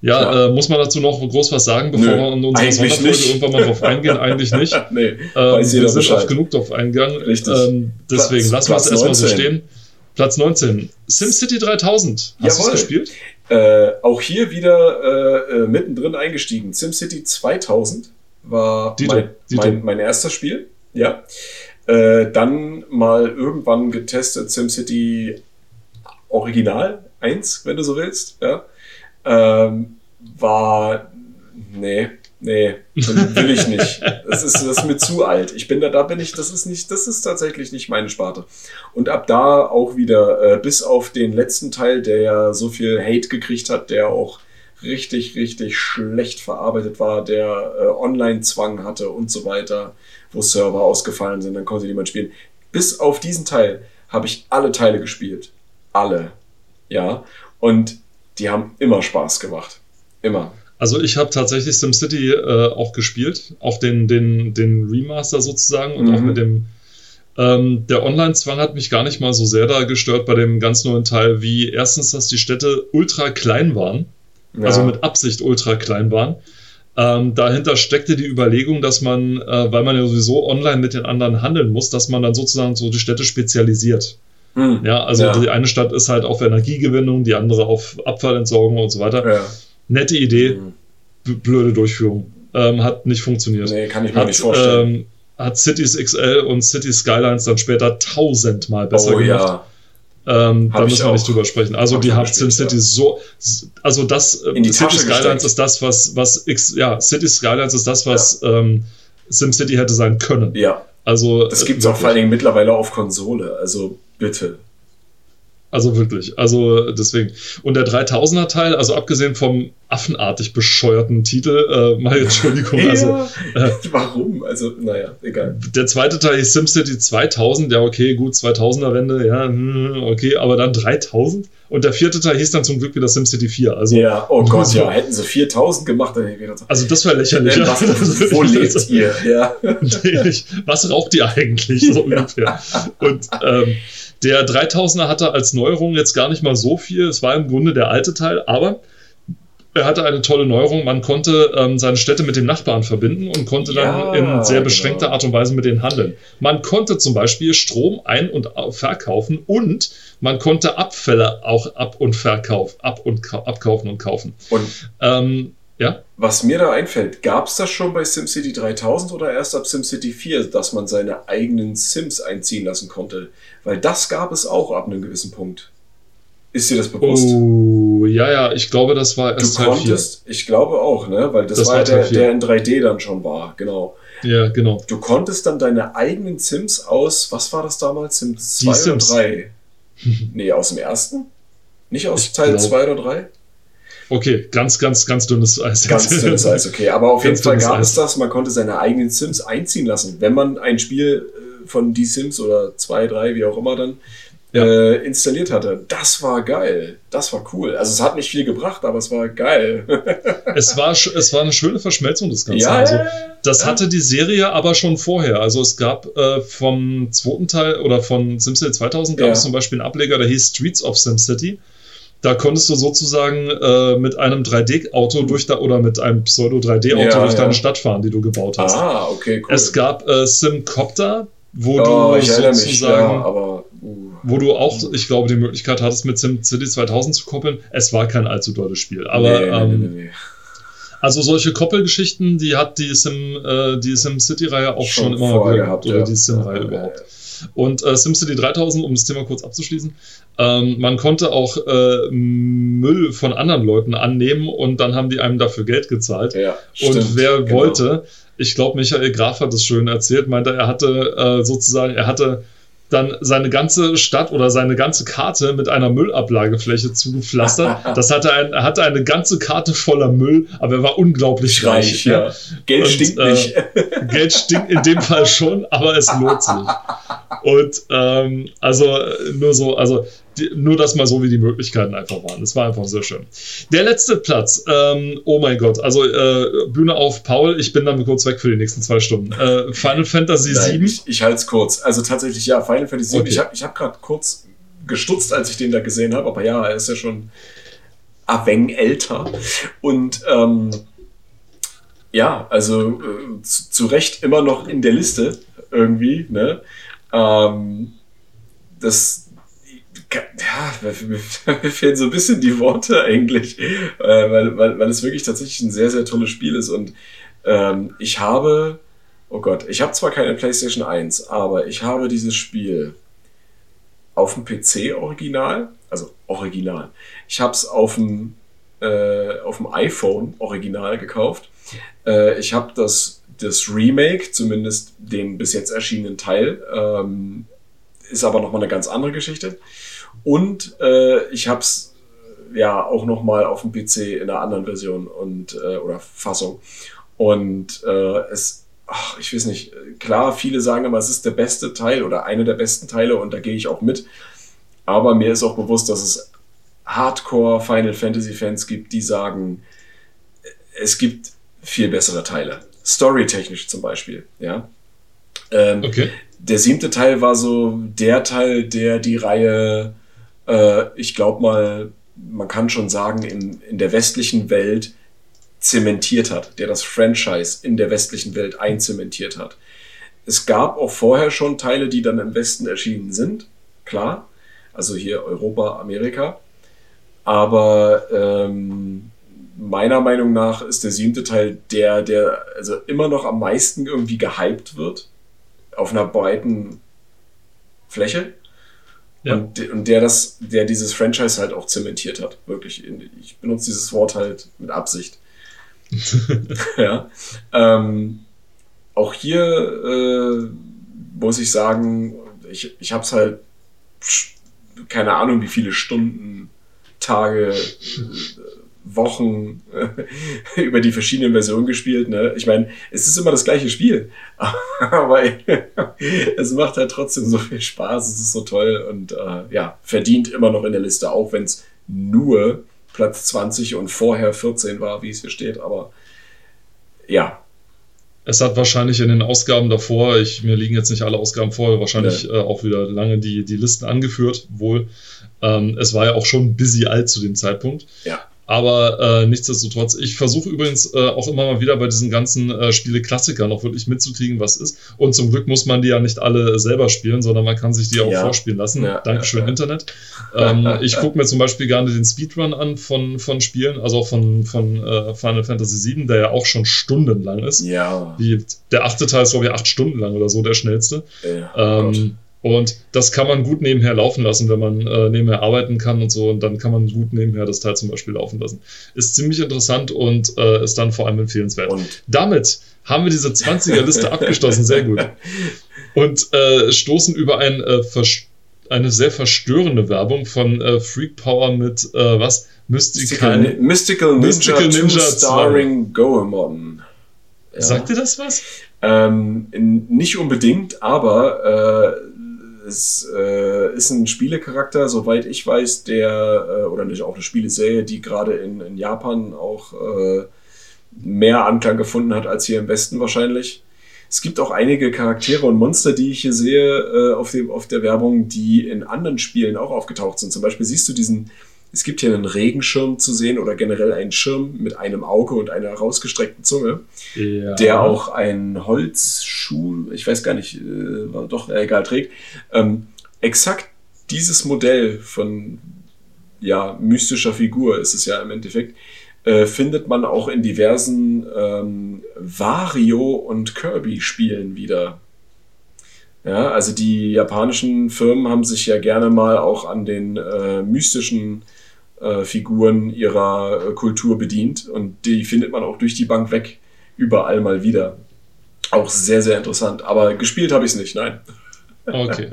Ja, ja. Äh, muss man dazu noch groß was sagen, bevor Nö, wir in unserer Sonderfolge nicht. irgendwann mal drauf eingehen? Eigentlich nicht. nee, ähm, wir sind Bescheid. oft genug drauf eingegangen. Richtig. Ähm, deswegen Platz, lassen wir es erstmal so stehen. Platz 19. SimCity 3000. Hast du es gespielt? Äh, auch hier wieder äh, äh mittendrin eingestiegen. SimCity 2000 war Dito, mein, Dito. Mein, mein, erster Spiel. Ja. Äh, dann mal irgendwann getestet SimCity Original 1, wenn du so willst. Ja ähm, war, nee, nee, will ich nicht. Das ist, das ist mir zu alt. Ich bin da, da bin ich, das ist nicht, das ist tatsächlich nicht meine Sparte. Und ab da auch wieder, äh, bis auf den letzten Teil, der ja so viel Hate gekriegt hat, der auch richtig, richtig schlecht verarbeitet war, der äh, Online-Zwang hatte und so weiter, wo Server ausgefallen sind, dann konnte niemand spielen. Bis auf diesen Teil habe ich alle Teile gespielt. Alle. Ja. Und die haben immer Spaß gemacht. Immer. Also ich habe tatsächlich SimCity äh, auch gespielt, auch den, den, den Remaster sozusagen und mhm. auch mit dem ähm, der Online-Zwang hat mich gar nicht mal so sehr da gestört bei dem ganz neuen Teil, wie erstens, dass die Städte ultra klein waren, ja. also mit Absicht ultra klein waren. Ähm, dahinter steckte die Überlegung, dass man, äh, weil man ja sowieso online mit den anderen handeln muss, dass man dann sozusagen so die Städte spezialisiert. Hm. Ja, also ja. die eine Stadt ist halt auf Energiegewinnung, die andere auf Abfallentsorgung und so weiter. Ja. Nette Idee, hm. blöde Durchführung. Ähm, hat nicht funktioniert. Nee, kann ich mir hat, nicht vorstellen. Ähm, hat Cities XL und Cities Skylines dann später tausendmal besser oh, gemacht. Ja. Ähm, da müssen wir nicht drüber sprechen. Also hab die haben SimCity ja. so, also das In die City Skylines ist das, was, was X, ja, City Skylines ist das, was ja. ähm, SimCity hätte sein können. Ja. Also das gibt es auch vor allen Dingen mittlerweile auf Konsole. Also bitte. Also wirklich. Also deswegen. Und der 3000er Teil, also abgesehen vom affenartig bescheuerten Titel, äh, mal Entschuldigung. ja, also, äh, warum? Also, naja, egal. Der zweite Teil ist SimCity 2000. Ja, okay, gut, 2000er Wende, ja, hm, okay, aber dann 3000? Und der vierte Teil hieß dann zum Glück wieder SimCity 4. Also, ja, oh Gott, ja, hätten sie 4000 gemacht, dann hätte ich gedacht, Also, das wäre lächerlich. Ja, was, wo lebt ihr? Ja. was raucht ihr eigentlich? So ungefähr. Und, ähm, der 3000er hatte als Neuerung jetzt gar nicht mal so viel. Es war im Grunde der alte Teil, aber er hatte eine tolle Neuerung. Man konnte ähm, seine Städte mit dem Nachbarn verbinden und konnte dann ja, in sehr beschränkter genau. Art und Weise mit denen handeln. Man konnte zum Beispiel Strom ein- und verkaufen und man konnte Abfälle auch ab- und verkaufen, ab- und abkaufen und kaufen. Und ähm, ja? Was mir da einfällt, gab es das schon bei SimCity 3000 oder erst ab SimCity 4, dass man seine eigenen Sims einziehen lassen konnte? Weil das gab es auch ab einem gewissen Punkt. Ist dir das bewusst? Oh, ja, ja, ich glaube, das war erst du konntest, 4. Ich glaube auch, ne? Weil das, das war, war der, der in 3D dann schon war, genau. Ja, genau. Du konntest dann deine eigenen Sims aus, was war das damals? Sims 2 oder 3? nee, aus dem ersten? Nicht aus ich Teil 2 oder 3? Okay, ganz, ganz, ganz dünnes Eis. Ganz dünnes Eis, okay. Aber auf jeden Fall gab es das, man konnte seine eigenen Sims einziehen lassen. Wenn man ein Spiel äh, von die Sims oder zwei, drei, wie auch immer dann, ja. äh, installiert hatte. Das war geil. Das war cool. Also es hat nicht viel gebracht, aber es war geil. es, war, es war eine schöne Verschmelzung des Ganzen. Ja, also, das ja. hatte die Serie aber schon vorher. Also es gab äh, vom zweiten Teil oder von SimCity 2000 gab es zum Beispiel einen Ableger, der hieß Streets of SimCity. Da konntest du sozusagen äh, mit einem 3D-Auto durch da oder mit einem Pseudo-3D-Auto ja, durch ja. deine Stadt fahren, die du gebaut hast. Ah, okay, cool. Es gab äh, Simcopter, wo oh, du sozusagen, mich, ja, aber, uh. wo du auch, ich glaube, die Möglichkeit hattest, mit SimCity 2000 zu koppeln. Es war kein allzu teures Spiel, aber nee, ähm, nee, nee, also solche Koppelgeschichten, die hat die Sim, äh, die SimCity-Reihe auch schon, schon immer gehabt, gehabt oder die Sim-Reihe überhaupt. Und äh, SimCity 3000, um das Thema kurz abzuschließen, ähm, man konnte auch äh, Müll von anderen Leuten annehmen und dann haben die einem dafür Geld gezahlt. Ja, und stimmt, wer genau. wollte, ich glaube, Michael Graf hat es schön erzählt, meinte, er hatte äh, sozusagen, er hatte dann seine ganze Stadt oder seine ganze Karte mit einer Müllablagefläche zugepflastert. Das hatte ein, er hatte eine ganze Karte voller Müll, aber er war unglaublich reich. reich ja. Geld und, stinkt äh, nicht. Geld stinkt in dem Fall schon, aber es lohnt sich. Und ähm, also nur so, also die, nur das mal so, wie die Möglichkeiten einfach waren. Es war einfach sehr schön. Der letzte Platz, ähm, oh mein Gott, also äh, Bühne auf Paul, ich bin dann kurz weg für die nächsten zwei Stunden. Äh, Final Fantasy Nein, VII. Ich, ich halte es kurz. Also tatsächlich, ja, Final Fantasy VII. Okay. Ich habe ich hab gerade kurz gestutzt, als ich den da gesehen habe, aber ja, er ist ja schon Aveng älter. Und ähm, ja, also äh, zu, zu, Recht immer noch in der Liste irgendwie. Ne? Ähm, das, ja, mir fehlen so ein bisschen die Worte eigentlich, äh, weil, weil, weil es wirklich tatsächlich ein sehr, sehr tolles Spiel ist. Und ähm, ich habe, oh Gott, ich habe zwar keine PlayStation 1, aber ich habe dieses Spiel auf dem PC original, also original. Ich habe es auf dem, äh, auf dem iPhone original gekauft. Äh, ich habe das, das Remake, zumindest den bis jetzt erschienenen Teil, ähm, ist aber nochmal eine ganz andere Geschichte. Und äh, ich habe es äh, ja auch noch mal auf dem PC in einer anderen Version und äh, oder Fassung. Und äh, es, ach, ich weiß nicht, klar, viele sagen immer, es ist der beste Teil oder einer der besten Teile und da gehe ich auch mit. Aber mir ist auch bewusst, dass es Hardcore Final Fantasy Fans gibt, die sagen, es gibt viel bessere Teile. Storytechnisch zum Beispiel, ja. Ähm, okay. Der siebte Teil war so der Teil, der die Reihe äh, ich glaube mal, man kann schon sagen, in, in der westlichen Welt zementiert hat, der das Franchise in der westlichen Welt einzementiert hat. Es gab auch vorher schon Teile, die dann im Westen erschienen sind, klar. also hier Europa, Amerika. Aber ähm, meiner Meinung nach ist der siebte Teil der, der also immer noch am meisten irgendwie gehypt wird. Auf einer breiten Fläche. Ja. Und, und der das, der dieses Franchise halt auch zementiert hat. Wirklich. Ich benutze dieses Wort halt mit Absicht. ja. Ähm, auch hier äh, muss ich sagen, ich, ich habe es halt keine Ahnung, wie viele Stunden, Tage, Wochen über die verschiedenen Versionen gespielt. Ne? Ich meine, es ist immer das gleiche Spiel, aber es macht halt trotzdem so viel Spaß, es ist so toll und äh, ja, verdient immer noch in der Liste, auch wenn es nur Platz 20 und vorher 14 war, wie es hier steht, aber ja, es hat wahrscheinlich in den Ausgaben davor, ich, mir liegen jetzt nicht alle Ausgaben vor, wahrscheinlich ja. äh, auch wieder lange die, die Listen angeführt, wohl. Ähm, es war ja auch schon busy alt zu dem Zeitpunkt. Ja. Aber äh, nichtsdestotrotz, ich versuche übrigens äh, auch immer mal wieder bei diesen ganzen äh, Spiele-Klassikern auch wirklich mitzukriegen, was ist. Und zum Glück muss man die ja nicht alle selber spielen, sondern man kann sich die auch ja. vorspielen lassen. Ja, Dankeschön, ja, Internet. Ähm, ich gucke mir zum Beispiel gerne den Speedrun an von, von Spielen, also auch von, von äh, Final Fantasy VII, der ja auch schon stundenlang ist. Ja. Die, der achte Teil ist, glaube ich, acht Stunden lang oder so, der schnellste. Ja, ähm, und das kann man gut nebenher laufen lassen, wenn man äh, nebenher arbeiten kann und so. Und dann kann man gut nebenher das Teil zum Beispiel laufen lassen. Ist ziemlich interessant und äh, ist dann vor allem empfehlenswert. Und Damit haben wir diese 20er-Liste abgeschlossen. Sehr gut. Und äh, stoßen über ein, äh, eine sehr verstörende Werbung von äh, Freak Power mit äh, was? Mystical, Mystical, Mystical Ninja, Mystical Ninja starring Goemon. Ja. Sagt dir das was? Ähm, nicht unbedingt, aber äh, es äh, ist ein Spielecharakter, soweit ich weiß, der, äh, oder nicht auch eine Spieleserie, die gerade in, in Japan auch äh, mehr Anklang gefunden hat als hier im Westen wahrscheinlich. Es gibt auch einige Charaktere und Monster, die ich hier sehe äh, auf, dem, auf der Werbung, die in anderen Spielen auch aufgetaucht sind. Zum Beispiel siehst du diesen es gibt hier einen Regenschirm zu sehen oder generell einen Schirm mit einem Auge und einer rausgestreckten Zunge, ja. der auch einen Holzschuh, ich weiß gar nicht, äh, doch, äh, egal, trägt. Ähm, exakt dieses Modell von ja, mystischer Figur ist es ja im Endeffekt, äh, findet man auch in diversen ähm, Wario- und Kirby-Spielen wieder. Ja, also die japanischen Firmen haben sich ja gerne mal auch an den äh, mystischen äh, Figuren ihrer äh, Kultur bedient und die findet man auch durch die Bank weg überall mal wieder. Auch sehr, sehr interessant. Aber gespielt habe ich es nicht, nein. Okay.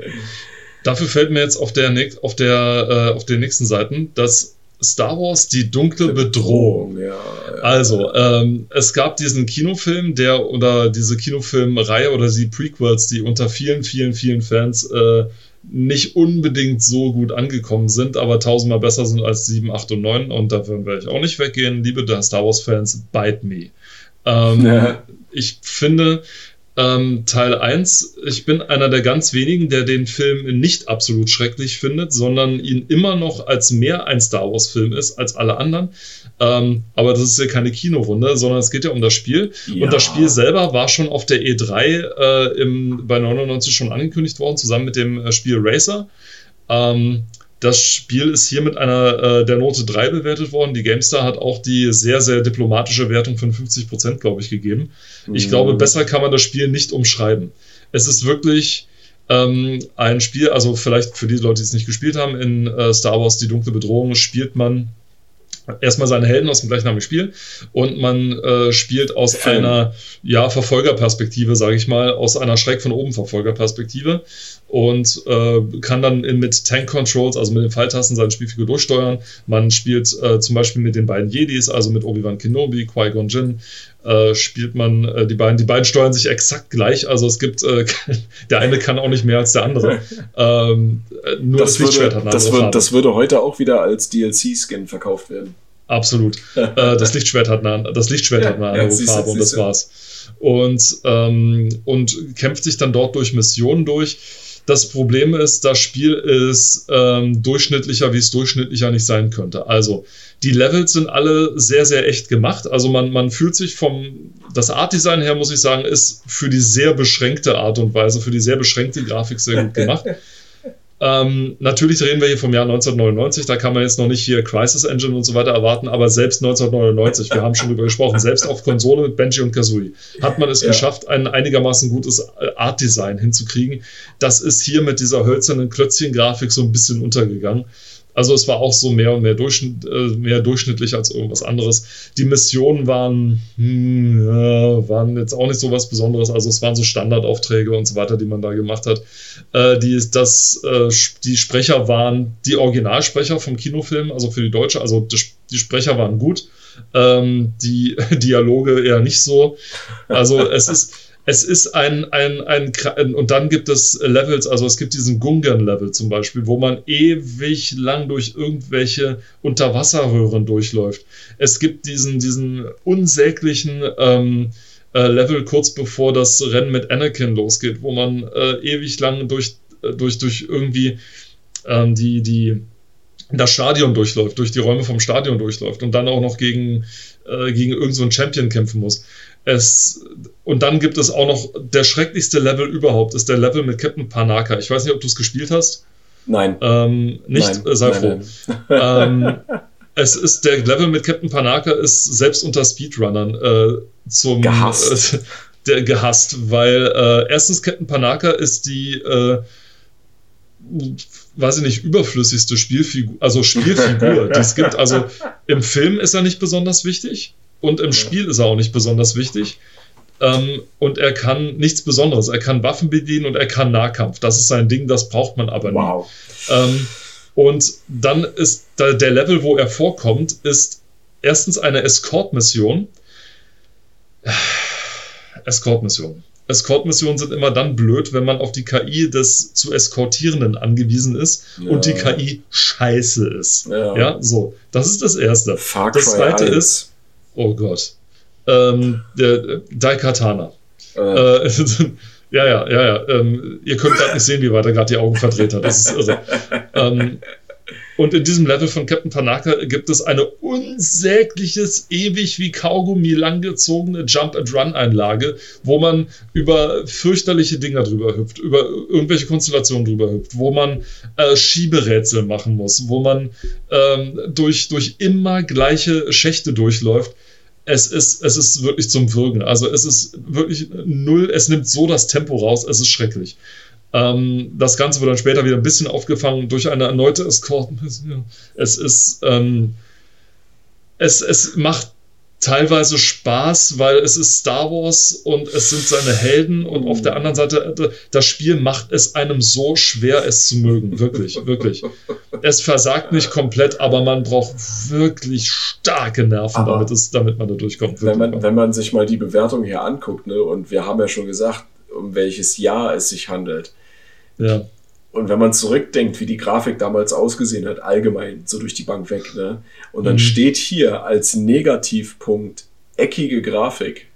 Dafür fällt mir jetzt auf der, auf der, äh, auf den nächsten Seiten, dass Star Wars die dunkle Bedrohung. Ja, ja, also, ähm, es gab diesen Kinofilm, der oder diese Kinofilmreihe oder die Prequels, die unter vielen, vielen, vielen Fans äh, nicht unbedingt so gut angekommen sind, aber tausendmal besser sind als 7, 8 und 9. Und dafür werde ich auch nicht weggehen. Liebe Star Wars-Fans, bite me. Ähm, ja. Ich finde, ähm, Teil 1, ich bin einer der ganz wenigen, der den Film nicht absolut schrecklich findet, sondern ihn immer noch als mehr ein Star Wars-Film ist als alle anderen. Ähm, aber das ist ja keine Kinorunde, sondern es geht ja um das Spiel. Ja. Und das Spiel selber war schon auf der E3 äh, im, bei 99 schon angekündigt worden, zusammen mit dem äh, Spiel Racer. Ähm, das Spiel ist hier mit einer äh, der Note 3 bewertet worden. Die GameStar hat auch die sehr, sehr diplomatische Wertung von 50 Prozent, glaube ich, gegeben. Ich mhm. glaube, besser kann man das Spiel nicht umschreiben. Es ist wirklich ähm, ein Spiel, also vielleicht für die Leute, die es nicht gespielt haben, in äh, Star Wars Die dunkle Bedrohung spielt man erstmal seine Helden aus dem gleichnamigen Spiel und man äh, spielt aus Film. einer ja, Verfolgerperspektive, sage ich mal, aus einer schräg von oben Verfolgerperspektive und äh, kann dann mit Tank Controls, also mit den Pfeiltasten, seine Spielfigur durchsteuern. Man spielt äh, zum Beispiel mit den beiden Jedis, also mit Obi-Wan Kenobi, Qui-Gon Jinn, äh, spielt man äh, die beiden. Die beiden steuern sich exakt gleich, also es gibt, äh, der eine kann auch nicht mehr als der andere. ähm, äh, nur das, das Lichtschwert hat eine das, wird, das würde heute auch wieder als DLC-Skin verkauft werden. Absolut. das Lichtschwert hat eine, das Lichtschwert ja, hat eine andere ja, Farbe und das war's. Und, ähm, und kämpft sich dann dort durch Missionen durch das Problem ist, das Spiel ist ähm, durchschnittlicher, wie es durchschnittlicher nicht sein könnte. Also die Levels sind alle sehr, sehr echt gemacht. Also man, man fühlt sich vom, das Art-Design her, muss ich sagen, ist für die sehr beschränkte Art und Weise, für die sehr beschränkte Grafik sehr gut gemacht. Ähm, natürlich reden wir hier vom Jahr 1999, da kann man jetzt noch nicht hier Crisis Engine und so weiter erwarten, aber selbst 1999, wir haben schon drüber gesprochen, selbst auf Konsole mit Benji und Kazooie hat man es ja. geschafft, ein einigermaßen gutes äh, Art-Design hinzukriegen. Das ist hier mit dieser hölzernen Klötzchen-Grafik so ein bisschen untergegangen. Also es war auch so mehr und mehr, Durchschnitt, äh, mehr durchschnittlich als irgendwas anderes. Die Missionen waren, hm, ja, waren jetzt auch nicht so was Besonderes. Also es waren so Standardaufträge und so weiter, die man da gemacht hat. Äh, die, das, äh, die Sprecher waren die Originalsprecher vom Kinofilm, also für die Deutsche. Also die, die Sprecher waren gut. Ähm, die Dialoge eher nicht so. Also es ist es ist ein, ein, ein, ein, und dann gibt es Levels, also es gibt diesen Gungan-Level zum Beispiel, wo man ewig lang durch irgendwelche Unterwasserröhren durchläuft. Es gibt diesen, diesen unsäglichen ähm, äh, Level kurz bevor das Rennen mit Anakin losgeht, wo man äh, ewig lang durch, äh, durch, durch irgendwie ähm, die, die, das Stadion durchläuft, durch die Räume vom Stadion durchläuft und dann auch noch gegen, äh, gegen irgendeinen so Champion kämpfen muss. Es, und dann gibt es auch noch der schrecklichste Level überhaupt, ist der Level mit Captain Panaka. Ich weiß nicht, ob du es gespielt hast. Nein. Ähm, nicht, nein, sei froh. ähm, es ist der Level mit Captain Panaka ist selbst unter Speedrunnern äh, zum gehasst. Äh, der gehasst, weil äh, erstens Captain Panaka ist die äh, weiß ich nicht, überflüssigste Spielfigur, also Spielfigur, die es gibt. Also im Film ist er nicht besonders wichtig und im Spiel ist er auch nicht besonders wichtig. Ähm, und er kann nichts Besonderes. Er kann Waffen bedienen und er kann Nahkampf. Das ist sein Ding, das braucht man aber wow. nie. Ähm, und dann ist da der Level, wo er vorkommt, ist erstens eine Escort-Mission. Escort-Mission. Escort-Missionen sind immer dann blöd, wenn man auf die KI des zu Eskortierenden angewiesen ist ja. und die KI scheiße ist. Ja. ja. so. Das ist das Erste. Far das Zweite 1. ist, oh Gott, ähm, der Daikatana. Äh. Ja, ja, ja, ja. Ähm, ihr könnt gerade nicht sehen, wie weit er gerade die Augen verdreht hat. Das ist irre. ähm, und in diesem Level von Captain Tanaka gibt es eine unsägliches, ewig wie Kaugummi langgezogene Jump-and-Run-Einlage, wo man über fürchterliche Dinger drüber hüpft, über irgendwelche Konstellationen drüber hüpft, wo man äh, Schieberätsel machen muss, wo man ähm, durch, durch immer gleiche Schächte durchläuft es ist, es ist wirklich zum Würgen. Also es ist wirklich null, es nimmt so das Tempo raus, es ist schrecklich. Ähm, das Ganze wird dann später wieder ein bisschen aufgefangen durch eine erneute Escort. Es ist, ähm, es, es macht teilweise Spaß, weil es ist Star Wars und es sind seine Helden und auf der anderen Seite, äh, das Spiel macht es einem so schwer, es zu mögen. Wirklich, wirklich. Es versagt nicht komplett, aber man braucht wirklich starke Nerven, damit, es, damit man da durchkommt. Wenn man, wenn man sich mal die Bewertung hier anguckt, ne, und wir haben ja schon gesagt, um welches Jahr es sich handelt. Ja. Und wenn man zurückdenkt, wie die Grafik damals ausgesehen hat, allgemein, so durch die Bank weg, ne? Und dann mhm. steht hier als Negativpunkt eckige Grafik.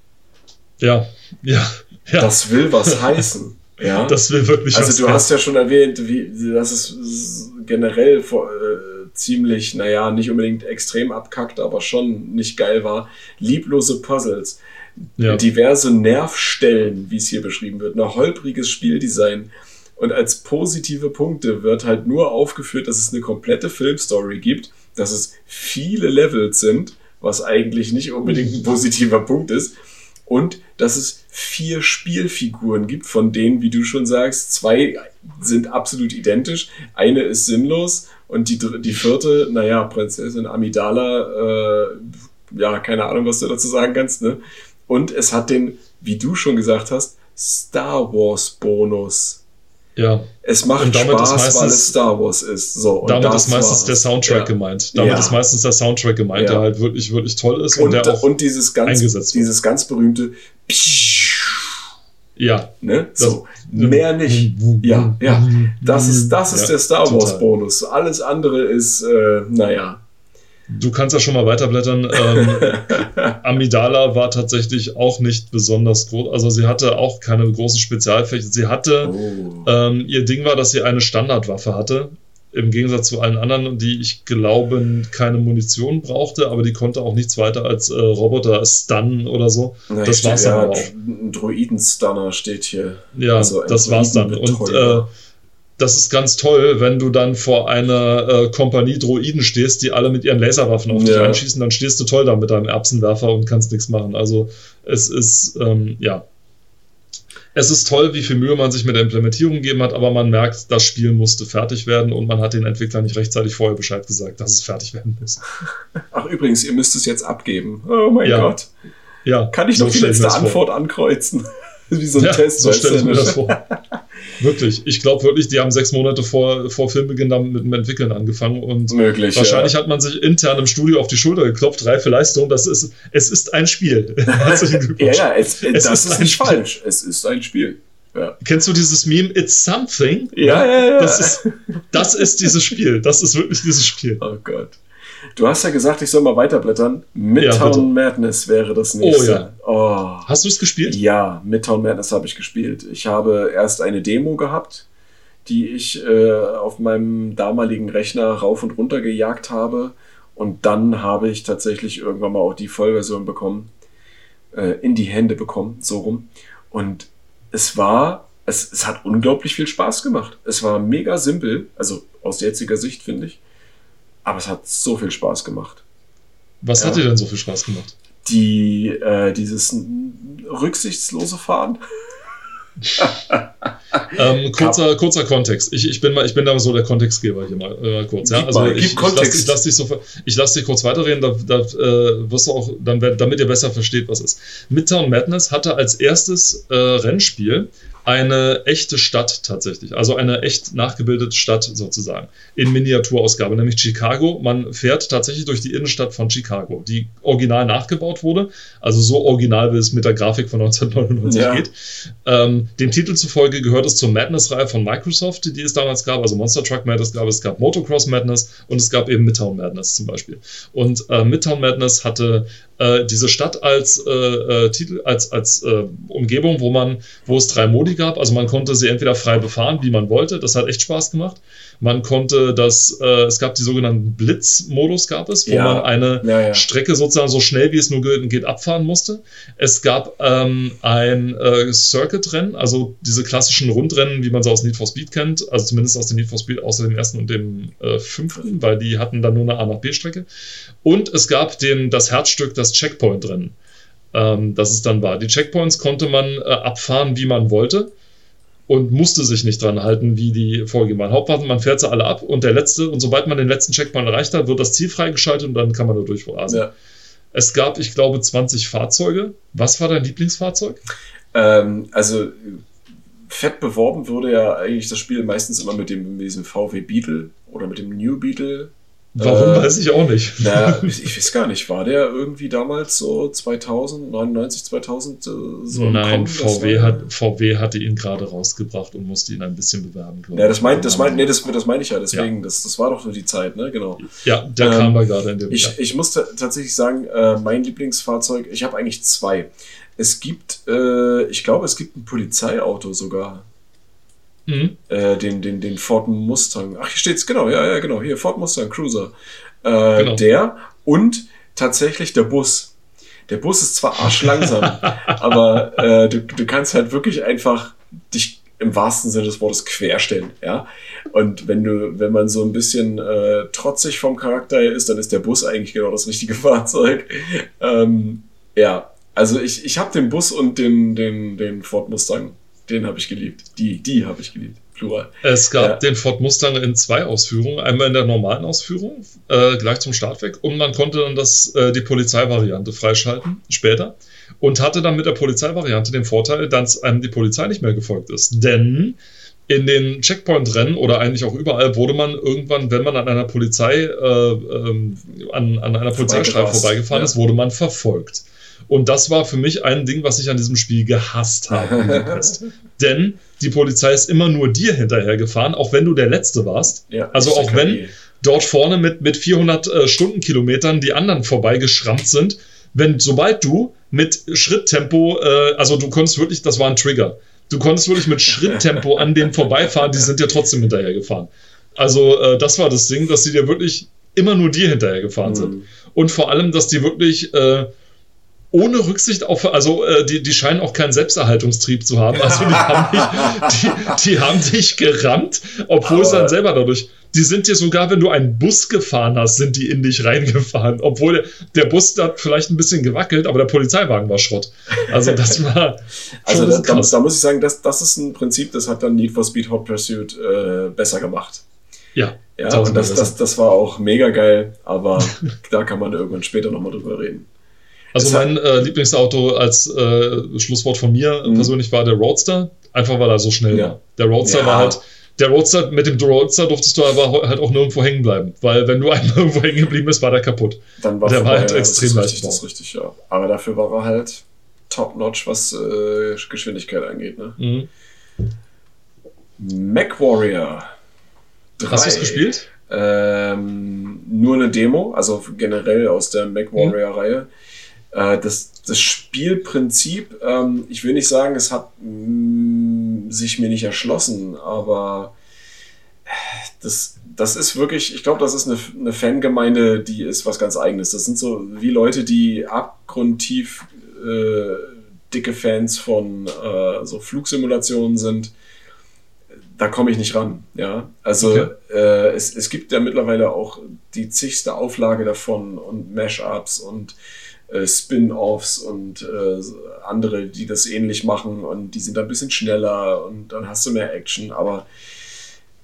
Ja, ja, ja. Das will was heißen. Ja? Das will wirklich also was Also du hast ja schon erwähnt, wie, dass es generell vor, äh, ziemlich, naja, nicht unbedingt extrem abkackt, aber schon nicht geil war. Lieblose Puzzles. Ja. Diverse Nervstellen, wie es hier beschrieben wird. Ein holpriges Spieldesign und als positive Punkte wird halt nur aufgeführt, dass es eine komplette Filmstory gibt, dass es viele Levels sind, was eigentlich nicht unbedingt ein positiver Punkt ist. Und dass es vier Spielfiguren gibt, von denen, wie du schon sagst, zwei sind absolut identisch. Eine ist sinnlos und die, die vierte, naja, Prinzessin Amidala, äh, ja, keine Ahnung, was du dazu sagen kannst. Ne? Und es hat den, wie du schon gesagt hast, Star Wars Bonus. Ja. Es macht Spaß, meistens, weil es Star Wars ist. So, damit ist meistens der Soundtrack ja. gemeint. Damit ja. ist meistens der Soundtrack gemeint, ja. der halt wirklich, wirklich toll ist und, und der auch und dieses ganz, eingesetzt dieses wird. ganz berühmte ja. Ne? So, mehr nicht. Ja, ja. Das ist, das ist der Star Wars Bonus. Alles andere ist, äh, naja. Du kannst ja schon mal weiterblättern. Ähm, Amidala war tatsächlich auch nicht besonders groß. Also sie hatte auch keine großen Spezialfähigkeiten. Sie hatte, oh. ähm, ihr Ding war, dass sie eine Standardwaffe hatte. Im Gegensatz zu allen anderen, die ich glaube keine Munition brauchte, aber die konnte auch nichts weiter als äh, Roboter stunnen oder so. Na, das war's dann ja, auch. Ein Droiden-Stunner steht hier. Ja, also das war's dann. Und äh, das ist ganz toll, wenn du dann vor einer äh, Kompanie Droiden stehst, die alle mit ihren Laserwaffen auf dich ja. einschießen, dann stehst du toll da mit deinem Erbsenwerfer und kannst nichts machen. Also es ist, ähm, ja. Es ist toll, wie viel Mühe man sich mit der Implementierung gegeben hat, aber man merkt, das Spiel musste fertig werden und man hat den Entwicklern nicht rechtzeitig vorher Bescheid gesagt, dass es fertig werden muss. Ach übrigens, ihr müsst es jetzt abgeben. Oh mein ja. Gott. Ja, Kann ich noch die letzte Antwort vor. ankreuzen? Wie so ein ja, Test. So stelle ich mir das vor. wirklich. Ich glaube wirklich, die haben sechs Monate vor, vor Filmbeginn damit mit dem Entwickeln angefangen und Möglich, wahrscheinlich ja. hat man sich intern im Studio auf die Schulter geklopft, reife Leistung. Das ist, es ist ein Spiel. Herzlichen Glückwunsch. ja, ja, es, es das ist, ist nicht Spiel. falsch. Es ist ein Spiel. Ja. Kennst du dieses Meme It's Something? Ja, ja, ja. Das ist, das ist dieses Spiel. Das ist wirklich dieses Spiel. Oh Gott. Du hast ja gesagt, ich soll mal weiterblättern. Midtown ja, Madness wäre das nächste. Oh ja. Oh. Hast du es gespielt? Ja, Midtown Madness habe ich gespielt. Ich habe erst eine Demo gehabt, die ich äh, auf meinem damaligen Rechner rauf und runter gejagt habe. Und dann habe ich tatsächlich irgendwann mal auch die Vollversion bekommen, äh, in die Hände bekommen, so rum. Und es war, es, es hat unglaublich viel Spaß gemacht. Es war mega simpel, also aus jetziger Sicht finde ich. Aber es hat so viel Spaß gemacht. Was ja. hat dir denn so viel Spaß gemacht? Die, äh, dieses rücksichtslose Fahren. ähm, kurzer, kurzer Kontext. Ich, ich, bin mal, ich bin da so der Kontextgeber hier mal äh, kurz. Ja? Also ich, ich lasse lass dich, so, lass dich kurz weiterreden, da, da äh, wirst du auch, dann, damit ihr besser versteht, was ist. Midtown Madness hatte als erstes äh, Rennspiel eine echte Stadt tatsächlich, also eine echt nachgebildete Stadt sozusagen, in Miniaturausgabe, nämlich Chicago. Man fährt tatsächlich durch die Innenstadt von Chicago, die original nachgebaut wurde, also so original, wie es mit der Grafik von 1999 ja. geht. Ähm, dem Titel zufolge gehört es zur Madness-Reihe von Microsoft, die es damals gab, also Monster Truck Madness gab es, gab Motocross Madness und es gab eben Midtown Madness zum Beispiel. Und äh, Midtown Madness hatte äh, diese Stadt als äh, äh, Titel, als, als äh, Umgebung, wo man, wo es drei Modi gab. Also man konnte sie entweder frei befahren, wie man wollte. Das hat echt Spaß gemacht. Man konnte das, äh, es gab die sogenannten Blitz-Modus gab es, wo ja. man eine ja, ja. Strecke sozusagen so schnell wie es nur geht abfahren musste. Es gab ähm, ein äh, Circuit-Rennen, also diese klassischen Rundrennen, wie man sie aus Need for Speed kennt, also zumindest aus dem Need for Speed, außer dem ersten und dem äh, fünften, weil die hatten dann nur eine A nach B-Strecke. Und es gab den, das Herzstück, das Checkpoint-Rennen. Ähm, das es dann war. Die Checkpoints konnte man äh, abfahren, wie man wollte und musste sich nicht dran halten, wie die vorgegeben waren. Hauptsache, man fährt sie alle ab und der letzte, und sobald man den letzten Checkpoint erreicht hat, wird das Ziel freigeschaltet und dann kann man da durchrasen. Ja. Es gab, ich glaube, 20 Fahrzeuge. Was war dein Lieblingsfahrzeug? Ähm, also fett beworben wurde ja eigentlich das Spiel meistens immer mit dem mit diesem VW Beetle oder mit dem New Beetle Warum äh, weiß ich auch nicht. Na, ich, ich, weiß gar nicht. War der irgendwie damals so 2000, 99, 2000 äh, so Nein, VW, war, hat, VW hatte ihn gerade rausgebracht und musste ihn ein bisschen bewerben. Ja, das meint, das meint, nee, das, das meine ich ja. Deswegen, ja. Das, das war doch so die Zeit, ne? Genau. Ja, der ähm, kam da gerade in dem. Ich, ich musste tatsächlich sagen, äh, mein Lieblingsfahrzeug. Ich habe eigentlich zwei. Es gibt, äh, ich glaube, es gibt ein Polizeiauto sogar. Mhm. Äh, den, den, den Ford Mustang. Ach, hier steht's, genau, ja, ja, genau. Hier, Ford Mustang Cruiser. Äh, genau. Der und tatsächlich der Bus. Der Bus ist zwar arschlangsam, aber äh, du, du kannst halt wirklich einfach dich im wahrsten Sinne des Wortes querstellen, ja. Und wenn du, wenn man so ein bisschen äh, trotzig vom Charakter her ist, dann ist der Bus eigentlich genau das richtige Fahrzeug. Ähm, ja, also ich, ich habe den Bus und den, den, den Ford Mustang den habe ich geliebt. Die, die habe ich geliebt. Plural. Es gab ja. den Ford Mustang in zwei Ausführungen. Einmal in der normalen Ausführung, äh, gleich zum Start weg. Und man konnte dann das, äh, die Polizeivariante freischalten, später. Und hatte dann mit der Polizeivariante den Vorteil, dass einem die Polizei nicht mehr gefolgt ist. Denn in den Checkpoint-Rennen oder eigentlich auch überall wurde man irgendwann, wenn man an einer Polizei, äh, ähm, an, an einer Polizeistreife vorbeigefahren ja. ist, wurde man verfolgt. Und das war für mich ein Ding, was ich an diesem Spiel gehasst habe. Denn die Polizei ist immer nur dir hinterhergefahren, auch wenn du der Letzte warst. Ja, also auch wenn dort vorne mit, mit 400 äh, Stundenkilometern die anderen vorbeigeschrammt sind, wenn sobald du mit Schritttempo, äh, also du konntest wirklich, das war ein Trigger, du konntest wirklich mit Schritttempo an denen vorbeifahren, die sind dir trotzdem hinterhergefahren. Also äh, das war das Ding, dass sie dir wirklich immer nur dir hinterhergefahren mhm. sind. Und vor allem, dass die wirklich äh, ohne Rücksicht auf, also äh, die, die scheinen auch keinen Selbsterhaltungstrieb zu haben. Also die haben dich, die, die haben dich gerammt, obwohl es dann selber dadurch. Die sind dir sogar, wenn du einen Bus gefahren hast, sind die in dich reingefahren. Obwohl der, der Bus hat vielleicht ein bisschen gewackelt, aber der Polizeiwagen war Schrott. Also das war. also da, da, da, muss ich sagen, das, das ist ein Prinzip, das hat dann Need for Speed Hot Pursuit äh, besser gemacht. Ja. Ja, und das, das, das war auch mega geil, aber da kann man irgendwann später nochmal drüber reden. Also mein äh, Lieblingsauto als äh, Schlusswort von mir mhm. persönlich war der Roadster, einfach weil er so schnell ja. war. Der Roadster ja. war halt, der Roadster, mit dem Roadster durftest du aber halt auch nirgendwo hängen bleiben, weil wenn du einmal irgendwo hängen geblieben bist, war der kaputt. Dann war der war halt ja, extrem leicht. Das ist richtig, ja. Aber dafür war er halt top-notch, was äh, Geschwindigkeit angeht. Ne? Mhm. MacWarrior 3. Hast du es gespielt? Ähm, nur eine Demo, also generell aus der MacWarrior-Reihe. Mhm. Äh, das, das Spielprinzip, ähm, ich will nicht sagen, es hat mh, mm, sich mir nicht erschlossen, aber das, das ist wirklich, ich glaube, das ist eine, eine Fangemeinde, die ist was ganz eigenes. Das sind so wie Leute, die abgrundtief äh, dicke Fans von äh, so Flugsimulationen sind. Da komme ich nicht ran. Ja, also okay. äh, es, es gibt ja mittlerweile auch die zigste Auflage davon und Mashups und äh, Spin-offs und äh, andere, die das ähnlich machen und die sind ein bisschen schneller und dann hast du mehr Action, aber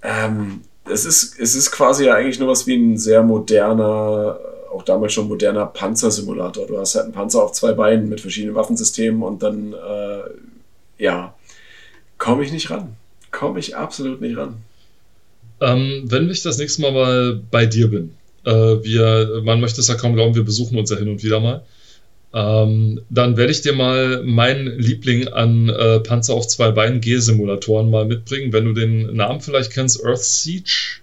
ähm, es, ist, es ist quasi ja eigentlich nur was wie ein sehr moderner, auch damals schon moderner Panzersimulator. Du hast halt einen Panzer auf zwei Beinen mit verschiedenen Waffensystemen und dann, äh, ja, komme ich nicht ran. Komme ich absolut nicht ran. Ähm, wenn ich das nächste Mal mal bei dir bin, äh, wir, man möchte es ja kaum glauben, wir besuchen uns ja hin und wieder mal. Ähm, dann werde ich dir mal meinen Liebling an äh, Panzer auf zwei Beinen G-Simulatoren mal mitbringen. Wenn du den Namen vielleicht kennst, Earth Siege.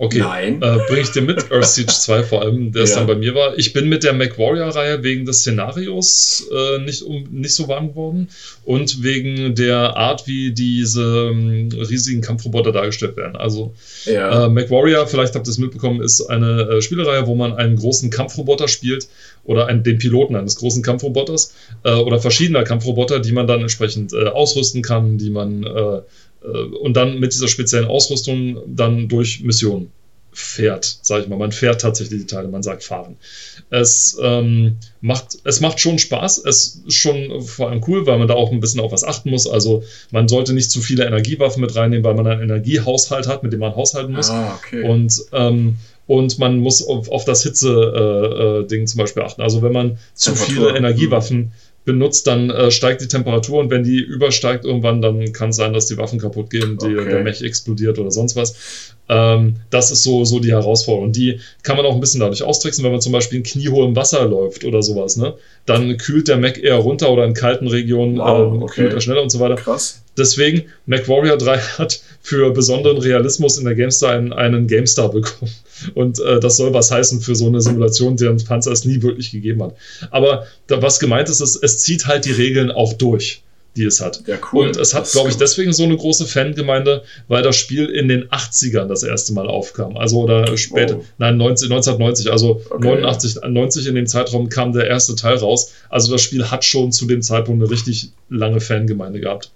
Okay, Nein. Äh, bringe ich dir mit, Earth Siege 2 vor allem, der es dann bei mir war. Ich bin mit der MacWarrior-Reihe wegen des Szenarios äh, nicht, um, nicht so warm geworden und wegen der Art, wie diese ähm, riesigen Kampfroboter dargestellt werden. Also ja. äh, MacWarrior, vielleicht habt ihr es mitbekommen, ist eine äh, Spielereihe, wo man einen großen Kampfroboter spielt oder einen, den Piloten eines großen Kampfroboters äh, oder verschiedener Kampfroboter, die man dann entsprechend äh, ausrüsten kann, die man äh, und dann mit dieser speziellen Ausrüstung dann durch Missionen fährt, sage ich mal. Man fährt tatsächlich die Teile, man sagt fahren. Es, ähm, macht, es macht schon Spaß, es ist schon vor allem cool, weil man da auch ein bisschen auf was achten muss. Also man sollte nicht zu viele Energiewaffen mit reinnehmen, weil man einen Energiehaushalt hat, mit dem man haushalten muss. Ah, okay. Und ähm, und man muss auf, auf das Hitze-Ding äh, äh, zum Beispiel achten. Also wenn man zu viele Energiewaffen benutzt, dann äh, steigt die Temperatur und wenn die übersteigt irgendwann, dann kann es sein, dass die Waffen kaputt gehen, die, okay. der Mech explodiert oder sonst was. Ähm, das ist so, so die Herausforderung. Die kann man auch ein bisschen dadurch austricksen, wenn man zum Beispiel in kniehohem Wasser läuft oder sowas. Ne? Dann kühlt der Mac eher runter oder in kalten Regionen wow, ähm, okay. kühlt er schneller und so weiter. Krass. Deswegen, MacWarrior 3 hat für besonderen Realismus in der GameStar einen, einen GameStar bekommen. Und äh, das soll was heißen für so eine Simulation, deren Panzer es nie wirklich gegeben hat. Aber da, was gemeint ist, ist, es zieht halt die Regeln auch durch die es hat. Ja, cool. Und es hat, glaube ich, deswegen so eine große Fangemeinde, weil das Spiel in den 80ern das erste Mal aufkam. Also oder später, oh. nein, 19, 1990, also okay, 89, ja. 90 in dem Zeitraum kam der erste Teil raus. Also das Spiel hat schon zu dem Zeitpunkt eine richtig lange Fangemeinde gehabt.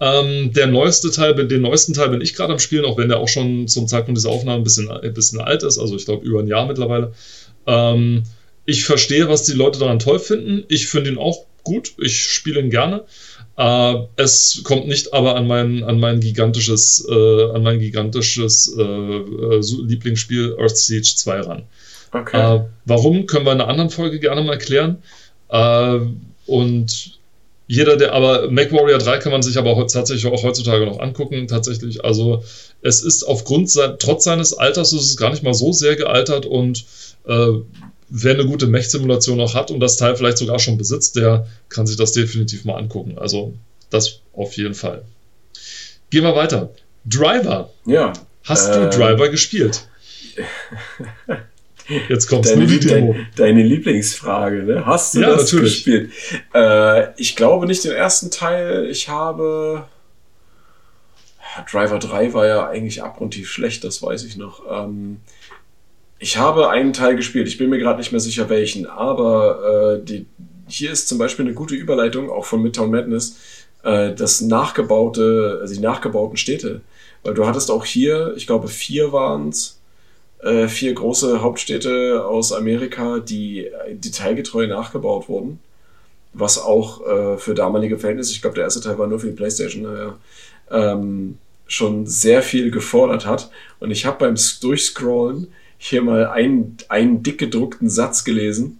Ähm, der neueste Teil, den neuesten Teil bin ich gerade am Spielen, auch wenn der auch schon zum Zeitpunkt dieser Aufnahme ein bisschen, ein bisschen alt ist, also ich glaube über ein Jahr mittlerweile. Ähm, ich verstehe, was die Leute daran toll finden. Ich finde ihn auch gut. Ich spiele ihn gerne. Äh, es kommt nicht aber an mein, an mein gigantisches, äh, an mein gigantisches äh, äh Lieblingsspiel Earth Siege 2 ran. Okay. Äh, warum, können wir in einer anderen Folge gerne mal klären. Äh, und jeder, der, aber MacWarrior 3 kann man sich aber tatsächlich auch heutzutage noch angucken, tatsächlich. Also, es ist aufgrund, trotz seines Alters, ist es gar nicht mal so sehr gealtert und äh, wer eine gute Mech-Simulation auch hat und das Teil vielleicht sogar schon besitzt, der kann sich das definitiv mal angucken. Also, das auf jeden Fall. Gehen wir weiter. Driver. Ja. Hast äh, du Driver gespielt? Jetzt kommst deine, du die Demo. Deine, deine Lieblingsfrage, ne? Hast du ja, das natürlich. gespielt? Äh, ich glaube nicht den ersten Teil. Ich habe. Driver 3 war ja eigentlich abgrundtief schlecht, das weiß ich noch. Ähm, Ich habe einen Teil gespielt, ich bin mir gerade nicht mehr sicher welchen, aber äh, die, hier ist zum Beispiel eine gute Überleitung, auch von Midtown Madness, äh, das nachgebaute, also die nachgebauten Städte. Weil du hattest auch hier, ich glaube vier waren es, äh, vier große Hauptstädte aus Amerika, die detailgetreu nachgebaut wurden. Was auch äh, für damalige Verhältnisse, ich glaube der erste Teil war nur für die Playstation, naja, ähm, schon sehr viel gefordert hat. Und ich habe beim Durchscrollen hier mal einen, einen dick gedruckten Satz gelesen,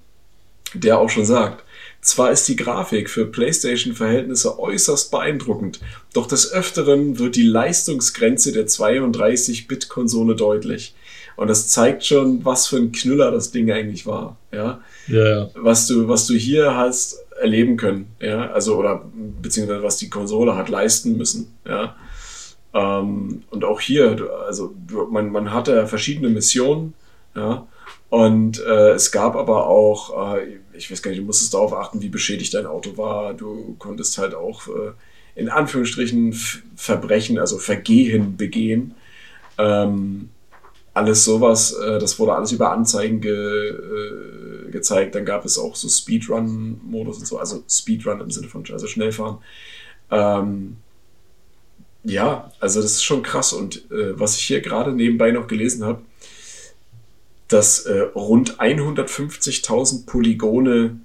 der auch schon sagt, zwar ist die Grafik für PlayStation-Verhältnisse äußerst beeindruckend, doch des Öfteren wird die Leistungsgrenze der 32-Bit-Konsole deutlich. Und das zeigt schon, was für ein Knüller das Ding eigentlich war. Ja? Ja, ja. Was, du, was du hier hast erleben können. Ja? Also, oder beziehungsweise was die Konsole hat leisten müssen. Ja? Ähm, und auch hier, also man, man hatte verschiedene Missionen, ja, und äh, es gab aber auch, äh, ich weiß gar nicht, du musstest darauf achten, wie beschädigt dein Auto war. Du konntest halt auch äh, in Anführungsstrichen Verbrechen, also Vergehen begehen. Ähm, alles sowas, äh, das wurde alles über Anzeigen ge, äh, gezeigt. Dann gab es auch so Speedrun-Modus und so, also Speedrun im Sinne von also Schnellfahren. Ähm, ja, also das ist schon krass. Und äh, was ich hier gerade nebenbei noch gelesen habe, dass äh, rund 150.000 Polygone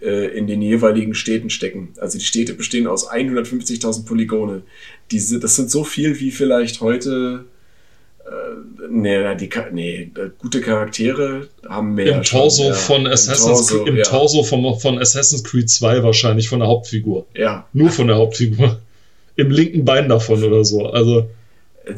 äh, in den jeweiligen Städten stecken. Also die Städte bestehen aus 150.000 Polygone. Diese, das sind so viel wie vielleicht heute. Äh, nee, die, nee, gute Charaktere haben mehr. Im Torso schon, von Assassin's Creed, im ja. Torso von, von Assassin's Creed 2 wahrscheinlich von der Hauptfigur. Ja. Nur von der Hauptfigur im linken Bein davon oder so. Also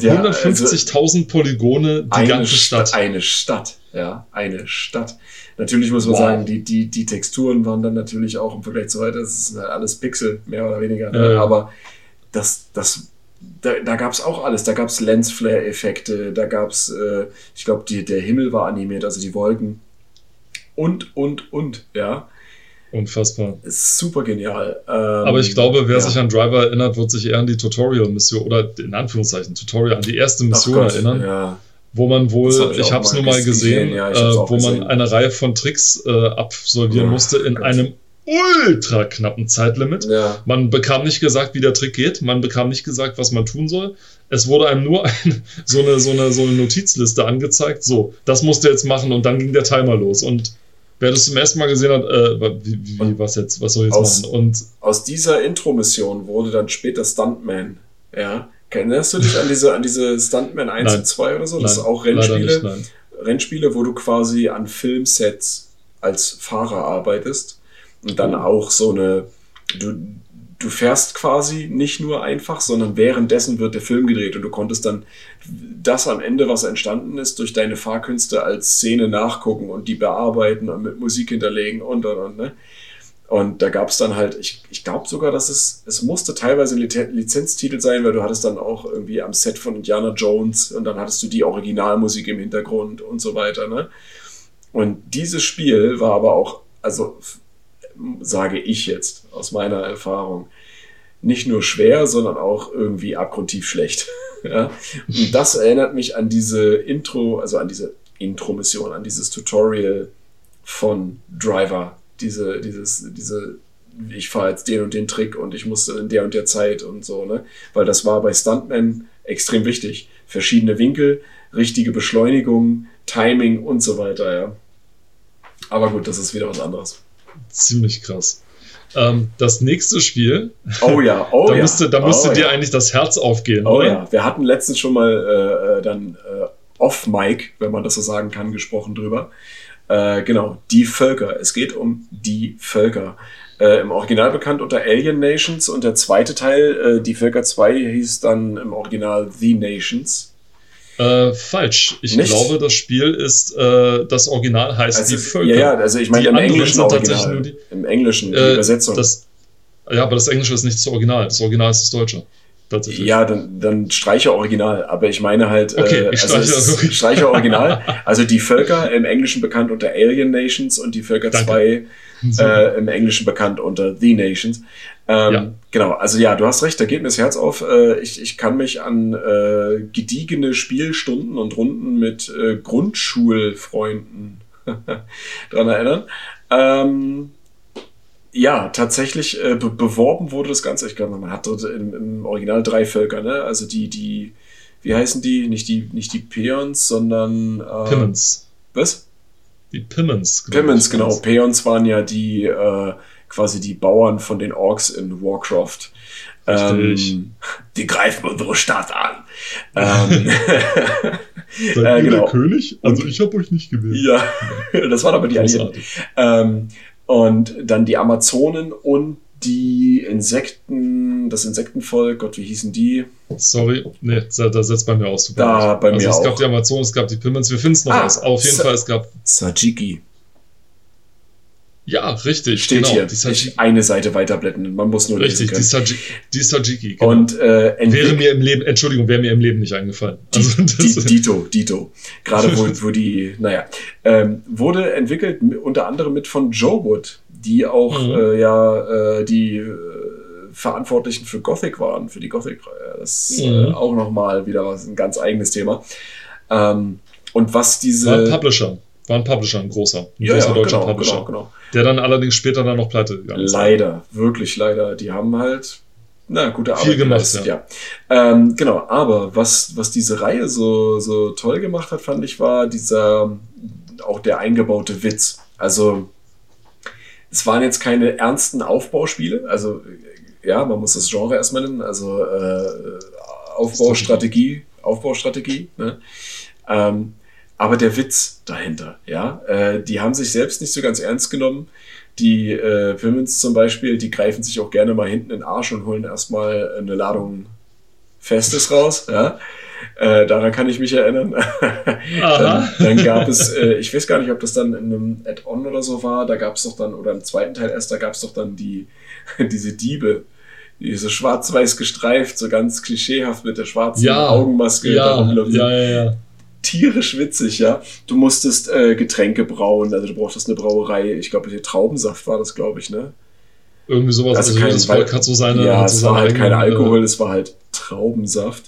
ja, 150.000 also Polygone, die ganze Stadt. Stadt. Eine Stadt, ja, eine Stadt. Natürlich muss man wow. sagen, die, die, die Texturen waren dann natürlich auch im Vergleich zu heute, das ist halt alles Pixel, mehr oder weniger. Ne? Ja, Aber das, das, da, da gab es auch alles. Da gab es Lensflare-Effekte, da gab es, äh, ich glaube, der Himmel war animiert, also die Wolken. Und, und, und, ja. Unfassbar. Super genial. Ähm, Aber ich glaube, wer ja. sich an Driver erinnert, wird sich eher an die Tutorial-Mission oder in Anführungszeichen Tutorial, an die erste Mission Gott, erinnern. Ja. Wo man wohl, hab ich, ich habe es nur mal gesehen, ja, äh, wo gesehen. man eine Reihe von Tricks äh, absolvieren musste in Gott. einem ultra knappen Zeitlimit. Man bekam nicht gesagt, wie der Trick geht. Man bekam nicht gesagt, was man tun soll. Es wurde einem nur ein, so, eine, so, eine, so eine Notizliste angezeigt. So, das musst du jetzt machen und dann ging der Timer los. Und wer das zum ersten Mal gesehen hat, äh, wie, wie, was jetzt, was soll jetzt aus, machen? Und aus dieser Intro-Mission wurde dann später Stuntman. Ja. Erinnerst du dich an diese, an diese Stuntman 1 nein. und 2 oder so? Das nein, ist auch Rennspiele, nicht, Rennspiele, wo du quasi an Filmsets als Fahrer arbeitest und dann auch so eine, du, du fährst quasi nicht nur einfach, sondern währenddessen wird der Film gedreht und du konntest dann das am Ende, was entstanden ist, durch deine Fahrkünste als Szene nachgucken und die bearbeiten und mit Musik hinterlegen und und und. Ne? Und da gab es dann halt, ich, ich glaube sogar, dass es, es musste teilweise ein Lizenztitel sein, weil du hattest dann auch irgendwie am Set von Indiana Jones und dann hattest du die Originalmusik im Hintergrund und so weiter. Ne? Und dieses Spiel war aber auch, also sage ich jetzt aus meiner Erfahrung, nicht nur schwer, sondern auch irgendwie abgrundtief schlecht. ja? Und das erinnert mich an diese Intro, also an diese Intro-Mission, an dieses Tutorial von Driver. Diese, dieses, diese, ich fahre jetzt den und den Trick und ich musste in der und der Zeit und so, ne? Weil das war bei Stuntmen extrem wichtig. Verschiedene Winkel, richtige Beschleunigung, Timing und so weiter, ja. Aber gut, das ist wieder was anderes ziemlich krass. Ähm, das nächste Spiel. Oh ja, oh da ja. Müsste, da müsste oh dir ja. eigentlich das Herz aufgehen. Oh oder? ja, wir hatten letztens schon mal äh, äh, dann äh, off-Mic, wenn man das so sagen kann, gesprochen drüber. Äh, genau, die Völker. Es geht um die Völker. Äh, Im Original bekannt unter Alien Nations und der zweite Teil, äh, die Völker 2, hieß dann im Original The Nations. Äh, falsch. Ich Nicht? glaube, das Spiel ist, äh, das Original heißt also, die Völker. Ja, ja, also ich meine im Englischen Original. Nur die, Im Englischen, die äh, Übersetzung. Das, ja, aber das Englische ist nicht das Original. Das Original ist das Deutsche. Tatsächlich. Ja, dann, dann streiche Original. Aber ich meine halt, äh, okay, ich also streiche, streiche Original. Also die Völker im Englischen bekannt unter Alien Nations und die Völker 2 äh, im Englischen bekannt unter The Nations. Ähm, ja. Genau, also ja, du hast recht, da geht mir das Herz auf. Äh, ich, ich kann mich an äh, gediegene Spielstunden und Runden mit äh, Grundschulfreunden dran erinnern. Ähm, ja, tatsächlich äh, be beworben wurde das Ganze. Ich glaube, man hat dort im, im, Original drei Völker, ne? Also die, die, wie heißen die? Nicht die, nicht die Peons, sondern äh, Pimmons. Was? Die Pimmons. Pimmons, genau. Peons waren ja die äh, quasi die Bauern von den Orks in Warcraft. Ähm, die greifen unsere Stadt an. ähm, Seid äh, genau. der König? Also ich habe euch nicht gewählt. Ja, das waren aber die Alliierten. Ähm, und dann die Amazonen und die Insekten, das Insektenvolk, Gott, wie hießen die? Sorry, nee, da, setzt bei mir aus. Da, bei also mir es auch. gab die Amazonen, es gab die Pimmons, wir finden es noch ah, aus. Auf jeden Sa Fall, es gab... Sajiki. Ja, richtig. Steht genau, hier. Die eine Seite weiterblättern. Man muss nur richtig, lesen können. Richtig, die Sajiki. Genau. Und, äh, wäre mir im Leben, Entschuldigung, wäre mir im Leben nicht eingefallen. Also, die, Dito, Dito. Gerade wo, wo die, naja, ähm, wurde entwickelt unter anderem mit von Joe Wood, die auch mhm. äh, ja äh, die äh, Verantwortlichen für Gothic waren, für die Gothic. Das ist äh, mhm. auch nochmal wieder was, ein ganz eigenes Thema. Ähm, und was diese. War ein Publisher. War ein Publisher, ein großer. Ein ja, großer ja, deutscher genau, Publisher. Genau, genau. Der dann allerdings später dann noch pleite gegangen ist. Leider, wirklich leider. Die haben halt, na, gute Arbeit Viel gemacht, ja. ja. Ähm, genau, aber was, was diese Reihe so, so toll gemacht hat, fand ich, war dieser, auch der eingebaute Witz. Also, es waren jetzt keine ernsten Aufbauspiele, also, ja, man muss das Genre erstmal nennen, also, äh, Aufbaustrategie, Aufbaustrategie, ne? Ähm, aber der Witz dahinter, ja, äh, die haben sich selbst nicht so ganz ernst genommen. Die äh, Pimmins zum Beispiel, die greifen sich auch gerne mal hinten in den Arsch und holen erstmal eine Ladung Festes raus, ja. Äh, daran kann ich mich erinnern. dann, dann, gab es, äh, ich weiß gar nicht, ob das dann in einem Add-on oder so war, da gab es doch dann, oder im zweiten Teil erst, da gab es doch dann die, diese Diebe, die so schwarz-weiß gestreift, so ganz klischeehaft mit der schwarzen ja, Augenmaske. Ja, ja, ja, ja tierisch witzig, ja. Du musstest äh, Getränke brauen, also du brauchtest eine Brauerei. Ich glaube, hier Traubensaft war das, glaube ich, ne? Irgendwie sowas. Also, also jedes Volk hat so seine. Ja, es war halt kein Alkohol, es war halt Traubensaft.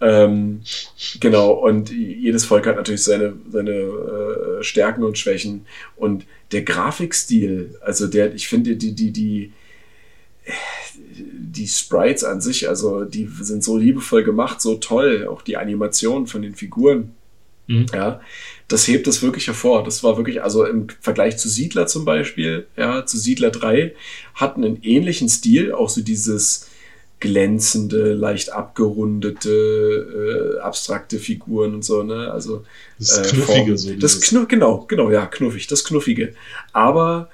Ähm, genau, und jedes Volk hat natürlich seine, seine äh, Stärken und Schwächen. Und der Grafikstil, also der, ich finde, die, die, die, die Sprites an sich, also die sind so liebevoll gemacht, so toll, auch die Animationen von den Figuren. Mhm. Ja, das hebt es wirklich hervor. Das war wirklich, also im Vergleich zu Siedler zum Beispiel, ja, zu Siedler 3, hatten einen ähnlichen Stil, auch so dieses glänzende, leicht abgerundete, äh, abstrakte Figuren und so, ne? Also das äh, Knuffige, so das Knu genau, genau, ja, knuffig, das Knuffige. Aber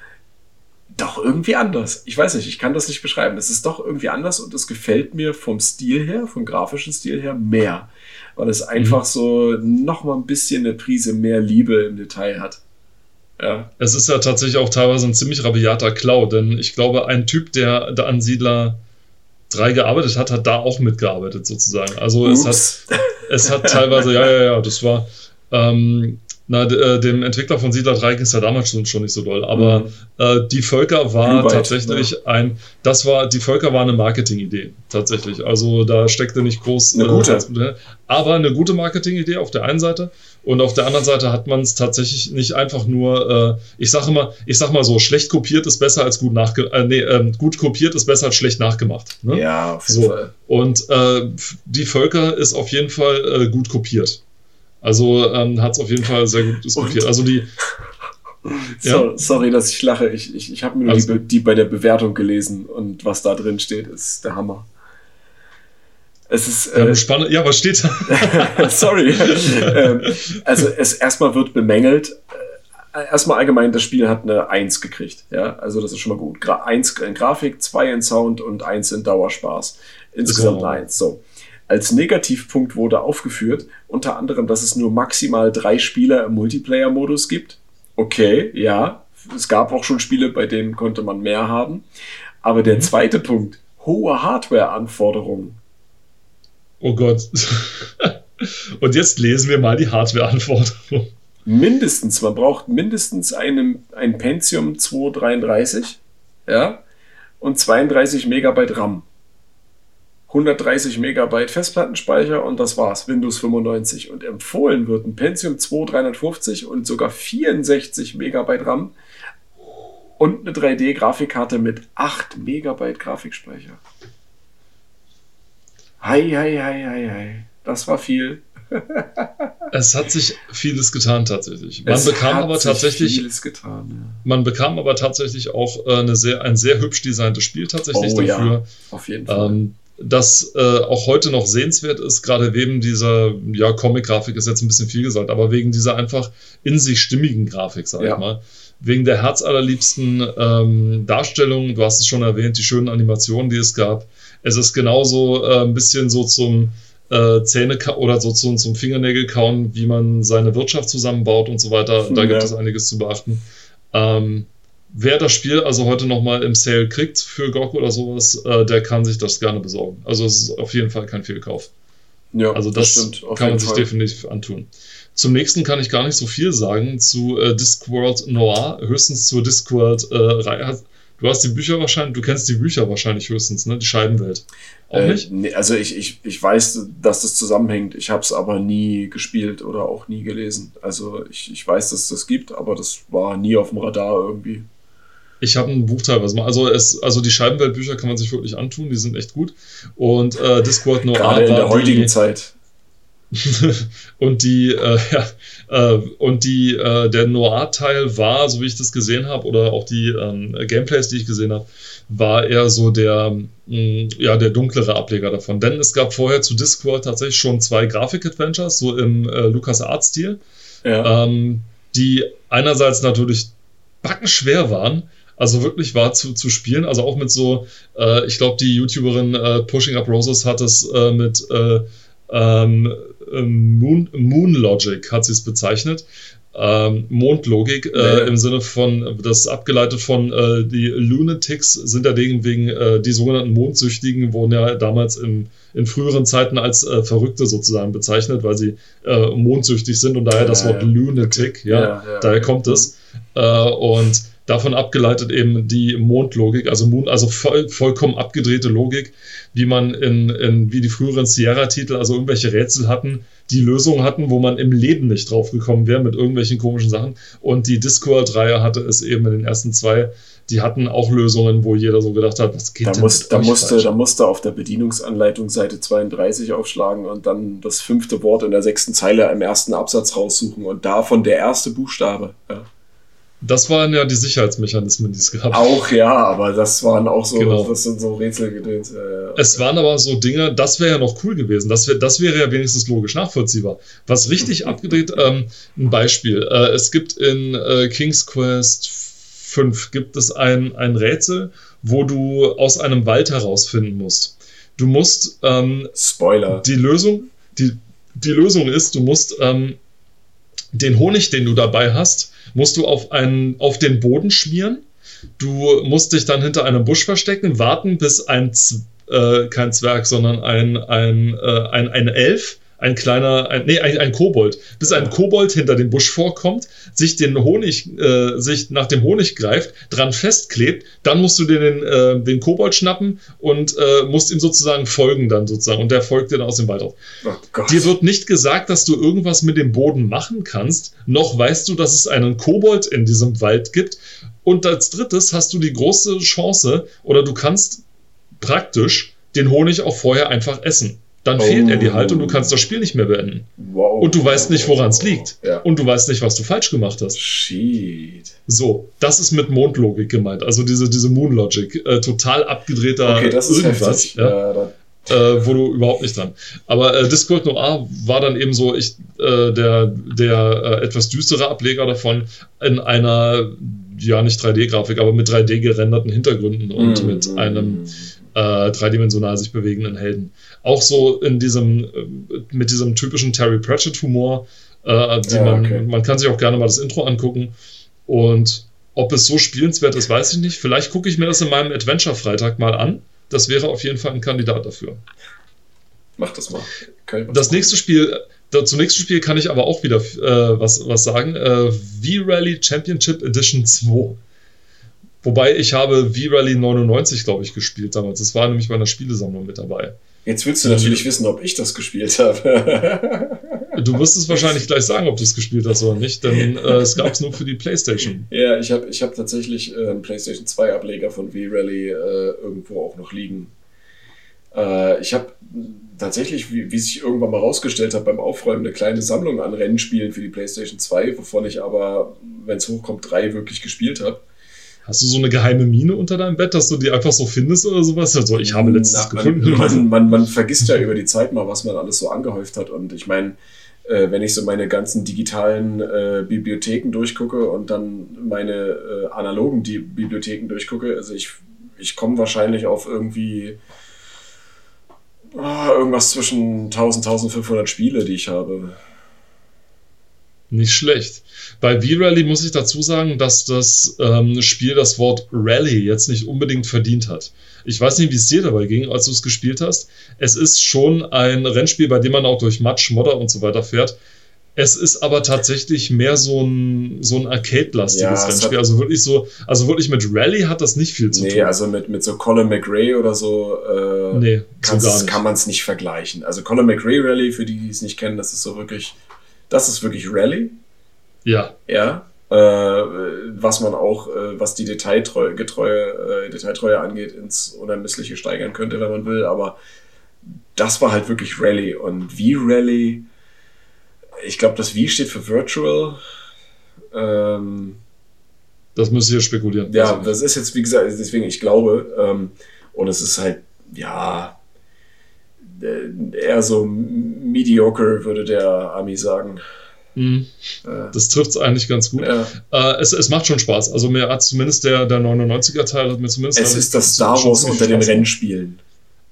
doch irgendwie anders. Ich weiß nicht, ich kann das nicht beschreiben. Es ist doch irgendwie anders und es gefällt mir vom Stil her, vom grafischen Stil her mehr weil es einfach mhm. so nochmal ein bisschen eine Prise mehr Liebe im Detail hat. Ja. Es ist ja tatsächlich auch teilweise ein ziemlich rabiater Klau, denn ich glaube, ein Typ, der da an Siedler 3 gearbeitet hat, hat da auch mitgearbeitet sozusagen. Also es hat, es hat teilweise, ja, ja, ja, das war, ähm, na, äh, dem Entwickler von Siedler 3 ging es ja damals schon, schon nicht so doll, aber mhm. äh, die Völker war weit, tatsächlich ja. ein, das war, die Völker war eine Marketingidee, tatsächlich. Also da steckte nicht groß, eine gute. Äh, aber eine gute Marketingidee auf der einen Seite und auf der anderen Seite hat man es tatsächlich nicht einfach nur, äh, ich sage mal, ich sag mal so, schlecht kopiert ist besser als gut nachge äh, nee, ähm, gut kopiert ist besser als schlecht nachgemacht. Ne? Ja, auf jeden so. Fall. Und äh, die Völker ist auf jeden Fall äh, gut kopiert. Also ähm, hat es auf jeden Fall sehr gut diskutiert. Also die. So, Sorry, dass ich lache. Ich, ich, ich habe mir also, die, die, bei der Bewertung gelesen und was da drin steht, ist der Hammer. Es ist. Äh, spannend. Ja, was steht da? Sorry. ähm, also, es erstmal wird bemängelt. Äh, erstmal allgemein, das Spiel hat eine 1 gekriegt. Ja, also das ist schon mal gut. Gra 1 in Grafik, 2 in Sound und 1 in Dauerspaß. Insgesamt eine 1. So. Als Negativpunkt wurde aufgeführt, unter anderem, dass es nur maximal drei Spieler im Multiplayer-Modus gibt. Okay, ja, es gab auch schon Spiele, bei denen konnte man mehr haben. Aber der mhm. zweite Punkt, hohe Hardware-Anforderungen. Oh Gott. Und jetzt lesen wir mal die Hardware-Anforderungen. Mindestens, man braucht mindestens einen, ein Pentium 233 ja, und 32 Megabyte RAM. 130 Megabyte Festplattenspeicher und das war's, Windows 95. Und empfohlen wird ein Pentium 2 350 und sogar 64 Megabyte RAM und eine 3D-Grafikkarte mit 8 Megabyte Grafikspeicher. Hei, hei, hei, hei, hei. Das war viel. es hat sich vieles getan tatsächlich. Man es bekam aber tatsächlich getan, ja. Man bekam aber tatsächlich auch äh, eine sehr, ein sehr hübsch designtes Spiel tatsächlich oh, dafür. Ja, auf jeden Fall. Ähm, das äh, auch heute noch sehenswert ist, gerade wegen dieser, ja, Comic-Grafik ist jetzt ein bisschen viel gesagt, aber wegen dieser einfach in sich stimmigen Grafik, sag ja. ich mal. Wegen der herzallerliebsten ähm, Darstellung, du hast es schon erwähnt, die schönen Animationen, die es gab. Es ist genauso äh, ein bisschen so zum äh, Zähne oder so zum, zum Fingernägel kauen, wie man seine Wirtschaft zusammenbaut und so weiter. Da ja. gibt es einiges zu beachten. Ähm, wer das Spiel also heute nochmal im Sale kriegt für GOG oder sowas, äh, der kann sich das gerne besorgen. Also es ist auf jeden Fall kein Fehlkauf. Ja, also das, das stimmt, kann man sich Fall. definitiv antun. Zum nächsten kann ich gar nicht so viel sagen zu äh, Discworld Noir, höchstens zur Discworld-Reihe. Äh, Du hast die Bücher wahrscheinlich, du kennst die Bücher wahrscheinlich höchstens, ne? Die Scheibenwelt. Auch äh, nicht? Nee, also ich, ich, ich weiß, dass das zusammenhängt. Ich habe es aber nie gespielt oder auch nie gelesen. Also ich, ich weiß, dass es das gibt, aber das war nie auf dem Radar irgendwie. Ich habe ein Buch teilweise mal. Also, es, also die Scheibenweltbücher kann man sich wirklich antun, die sind echt gut. Und äh, Discord Noir Gerade in der heutigen die, Zeit. und die, äh, ja, äh, und die, äh, der Noir-Teil war, so wie ich das gesehen habe, oder auch die ähm, Gameplays, die ich gesehen habe, war eher so der, mh, mm, ja, der dunklere Ableger davon. Denn es gab vorher zu Discord tatsächlich schon zwei Grafik-Adventures, so im äh, Lucas Art-Stil, ja. ähm, die einerseits natürlich backenschwer waren, also wirklich war zu, zu spielen, also auch mit so, äh, ich glaube, die YouTuberin äh, Pushing Up Roses hat es äh, mit äh, ähm, Moon, Moon Logic hat sie es bezeichnet. Ähm, Mondlogik äh, ja. im Sinne von, das ist abgeleitet von äh, die Lunatics sind dagegen wegen äh, die sogenannten Mondsüchtigen wurden ja damals in, in früheren Zeiten als äh, Verrückte sozusagen bezeichnet, weil sie äh, mondsüchtig sind und daher das Wort Lunatic, ja, ja daher kommt es. Äh, und davon abgeleitet eben die Mondlogik, also Moon, also voll, vollkommen abgedrehte Logik, wie man in, in wie die früheren Sierra-Titel, also irgendwelche Rätsel hatten, die Lösungen hatten, wo man im Leben nicht drauf gekommen wäre mit irgendwelchen komischen Sachen. Und die Discord-Reihe hatte es eben in den ersten zwei, die hatten auch Lösungen, wo jeder so gedacht hat, was geht da denn muss, da musste, Da musste auf der Bedienungsanleitung Seite 32 aufschlagen und dann das fünfte Wort in der sechsten Zeile im ersten Absatz raussuchen und davon der erste Buchstabe. Ja. Das waren ja die Sicherheitsmechanismen, die es gab. Auch ja, aber das waren auch so, genau. das sind so Rätselgedöns. Äh, es waren aber so Dinge, das wäre ja noch cool gewesen. Das, wär, das wäre ja wenigstens logisch nachvollziehbar. Was richtig abgedreht, ähm, ein Beispiel. Äh, es gibt in äh, King's Quest 5 gibt es ein, ein Rätsel, wo du aus einem Wald herausfinden musst. Du musst ähm, Spoiler. Die Lösung, die, die Lösung ist, du musst ähm, den Honig, den du dabei hast, musst du auf, einen, auf den Boden schmieren. Du musst dich dann hinter einem Busch verstecken, warten, bis ein, äh, kein Zwerg, sondern ein, ein, äh, ein, ein Elf ein kleiner, ein, nee, ein, ein Kobold, bis ein Kobold hinter dem Busch vorkommt, sich den Honig, äh, sich nach dem Honig greift, dran festklebt, dann musst du dir den, äh, den Kobold schnappen und äh, musst ihm sozusagen folgen dann sozusagen. Und der folgt dir dann aus dem Wald auf. Oh dir wird nicht gesagt, dass du irgendwas mit dem Boden machen kannst, noch weißt du, dass es einen Kobold in diesem Wald gibt. Und als drittes hast du die große Chance oder du kannst praktisch den Honig auch vorher einfach essen dann oh. fehlt er dir halt und du kannst das Spiel nicht mehr beenden. Wow. Und du weißt nicht, woran es liegt. Ja. Und du weißt nicht, was du falsch gemacht hast. Shit. So, das ist mit Mondlogik gemeint. Also diese, diese Moonlogic. Äh, total abgedrehter okay, das ist irgendwas. Ja, ja äh, wo du überhaupt nicht dran. Aber äh, Discord Noir war dann eben so ich, äh, der, der äh, etwas düstere Ableger davon in einer, ja nicht 3D-Grafik, aber mit 3D gerenderten Hintergründen und mm. mit einem äh, dreidimensional sich bewegenden Helden. Auch so in diesem, äh, mit diesem typischen Terry Pratchett-Humor, äh, ja, man, okay. man kann sich auch gerne mal das Intro angucken. Und ob es so spielenswert ist, weiß ich nicht. Vielleicht gucke ich mir das in meinem Adventure-Freitag mal an. Das wäre auf jeden Fall ein Kandidat dafür. Mach das mal. Das nächste Spiel, da, zum nächsten Spiel kann ich aber auch wieder äh, was, was sagen. Äh, V-Rally Championship Edition 2. Wobei ich habe V-Rally 99, glaube ich, gespielt damals. Das war nämlich bei einer Spielesammlung mit dabei. Jetzt willst du natürlich wissen, ob ich das gespielt habe. du wirst es wahrscheinlich gleich sagen, ob du es gespielt hast oder nicht, denn äh, es gab es nur für die PlayStation. Ja, ich habe ich hab tatsächlich äh, einen PlayStation 2 Ableger von V-Rally äh, irgendwo auch noch liegen. Äh, ich habe tatsächlich, wie, wie sich irgendwann mal rausgestellt hat, beim Aufräumen eine kleine Sammlung an Rennspielen für die PlayStation 2, wovon ich aber, wenn es hochkommt, drei wirklich gespielt habe. Hast du so eine geheime Mine unter deinem Bett, dass du die einfach so findest oder sowas? Also ich habe letztens Na, man, gefunden. Man, man, man, vergisst ja über die Zeit mal, was man alles so angehäuft hat. Und ich meine, äh, wenn ich so meine ganzen digitalen äh, Bibliotheken durchgucke und dann meine äh, analogen die Bibliotheken durchgucke, also ich, ich komme wahrscheinlich auf irgendwie oh, irgendwas zwischen 1000, 1500 Spiele, die ich habe. Nicht schlecht. Bei V-Rally muss ich dazu sagen, dass das ähm, Spiel das Wort Rally jetzt nicht unbedingt verdient hat. Ich weiß nicht, wie es dir dabei ging, als du es gespielt hast. Es ist schon ein Rennspiel, bei dem man auch durch Matsch, Modder und so weiter fährt. Es ist aber tatsächlich mehr so ein, so ein Arcade-lastiges ja, Rennspiel. Also wirklich so, also wirklich mit Rally hat das nicht viel zu nee, tun. Nee, also mit, mit so Colin McRae oder so, äh, nee, so kann man es nicht vergleichen. Also Colin McRae Rally, für die, die es nicht kennen, das ist so wirklich das ist wirklich Rallye. Ja. Ja. Äh, was man auch, äh, was die Detailtreue, getreue, äh, Detailtreue angeht, ins Unermessliche steigern könnte, wenn man will. Aber das war halt wirklich Rallye. Und wie Rallye, ich glaube, das Wie steht für Virtual. Ähm, das müsst ihr spekulieren. Ja, das ist jetzt, wie gesagt, deswegen, ich glaube, ähm, und es ist halt, ja, eher so mediocre, würde der Ami sagen. Mhm. Äh, das trifft es eigentlich ganz gut. Ja. Äh, es, es macht schon Spaß. Also mir hat zumindest der, der 99er-Teil hat mir zumindest. Es ist das Star Wars unter den Rennspielen.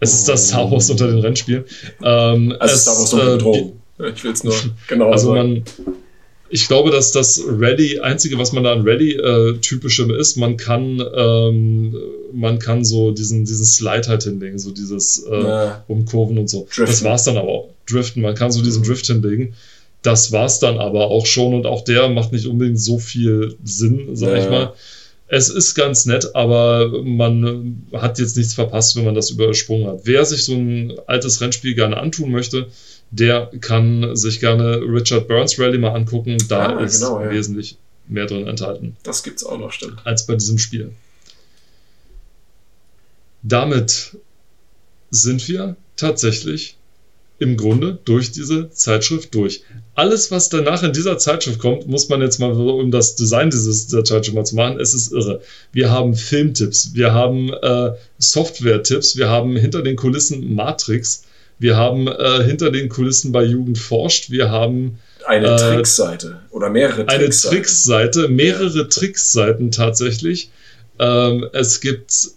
Es ist das Star Wars unter den Rennspielen. Ähm, also es, Star Wars unter den Drogen. Ich will es nur genau Also man, ich glaube, dass das Rally, einzige, was man da an Rally-typischem äh, ist, man kann, ähm, man kann so diesen, diesen Slide halt hinlegen, so dieses äh, ja. Umkurven und so. Driften. Das war's dann aber auch. Driften, man kann so diesen Drift hinlegen. Das war's dann aber auch schon und auch der macht nicht unbedingt so viel Sinn, sag ja. ich mal. Es ist ganz nett, aber man hat jetzt nichts verpasst, wenn man das übersprungen hat. Wer sich so ein altes Rennspiel gerne antun möchte, der kann sich gerne Richard Burns Rally mal angucken. Da ah, ist genau, ja. wesentlich mehr drin enthalten. Das gibt's auch noch, stimmt. Als bei diesem Spiel. Damit sind wir tatsächlich im Grunde durch diese Zeitschrift durch. Alles, was danach in dieser Zeitschrift kommt, muss man jetzt mal, um das Design dieses, dieser Zeitschrift mal zu machen, es ist irre. Wir haben Filmtipps, wir haben äh, Software-Tipps, wir haben hinter den Kulissen Matrix, wir haben äh, hinter den Kulissen bei Jugend forscht, wir haben eine äh, Trickseite oder mehrere Trickseiten. Eine Trickseite, mehrere. Trickseiten tatsächlich. Ähm, es gibt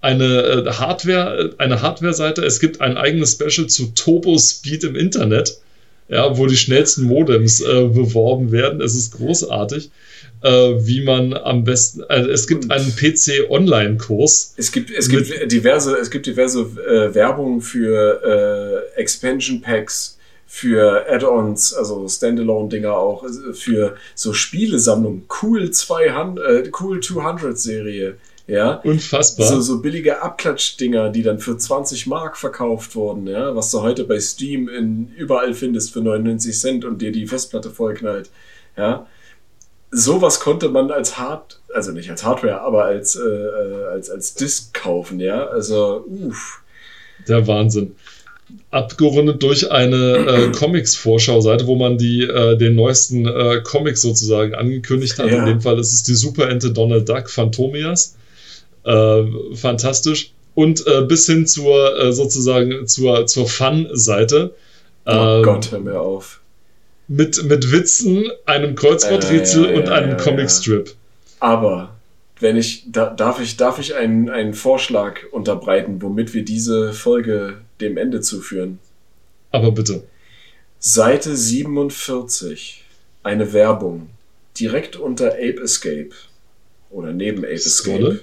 eine äh, Hardware, eine Hardware-Seite. Es gibt ein eigenes Special zu Turbo Speed im Internet, ja, wo die schnellsten Modems äh, beworben werden. Es ist großartig äh, wie man am besten. Also es gibt einen PC-Online-Kurs. Es gibt, es gibt diverse, es gibt diverse äh, Werbung für äh, Expansion Packs, für Add-ons, also Standalone-Dinger auch, äh, für so Spielesammlungen. Cool 200, äh, cool 200-Serie. Ja. Unfassbar. So, so billige Abklatsch-Dinger, die dann für 20 Mark verkauft wurden, ja, was du heute bei Steam in, überall findest für 99 Cent und dir die Festplatte vollknallt. Ja sowas konnte man als Hard, also nicht als Hardware, aber als, äh, äh, als, als Disc kaufen, ja. Also, uff. Der Wahnsinn. Abgerundet durch eine äh, Comics-Vorschau-Seite, wo man die, äh, den neuesten äh, Comics sozusagen angekündigt hat. Ja. In dem Fall ist es die Superente Donald Duck Phantomias. Äh, fantastisch. Und äh, bis hin zur äh, sozusagen zur, zur Fun-Seite. Oh ähm, Gott, hör mir auf mit, mit Witzen, einem Kreuzworträtsel äh, und einem Comicstrip. Aber wenn ich, da, darf ich, darf ich einen, einen Vorschlag unterbreiten, womit wir diese Folge dem Ende zuführen? Aber bitte. Seite 47. Eine Werbung. Direkt unter Ape Escape. Oder neben Ape Escape.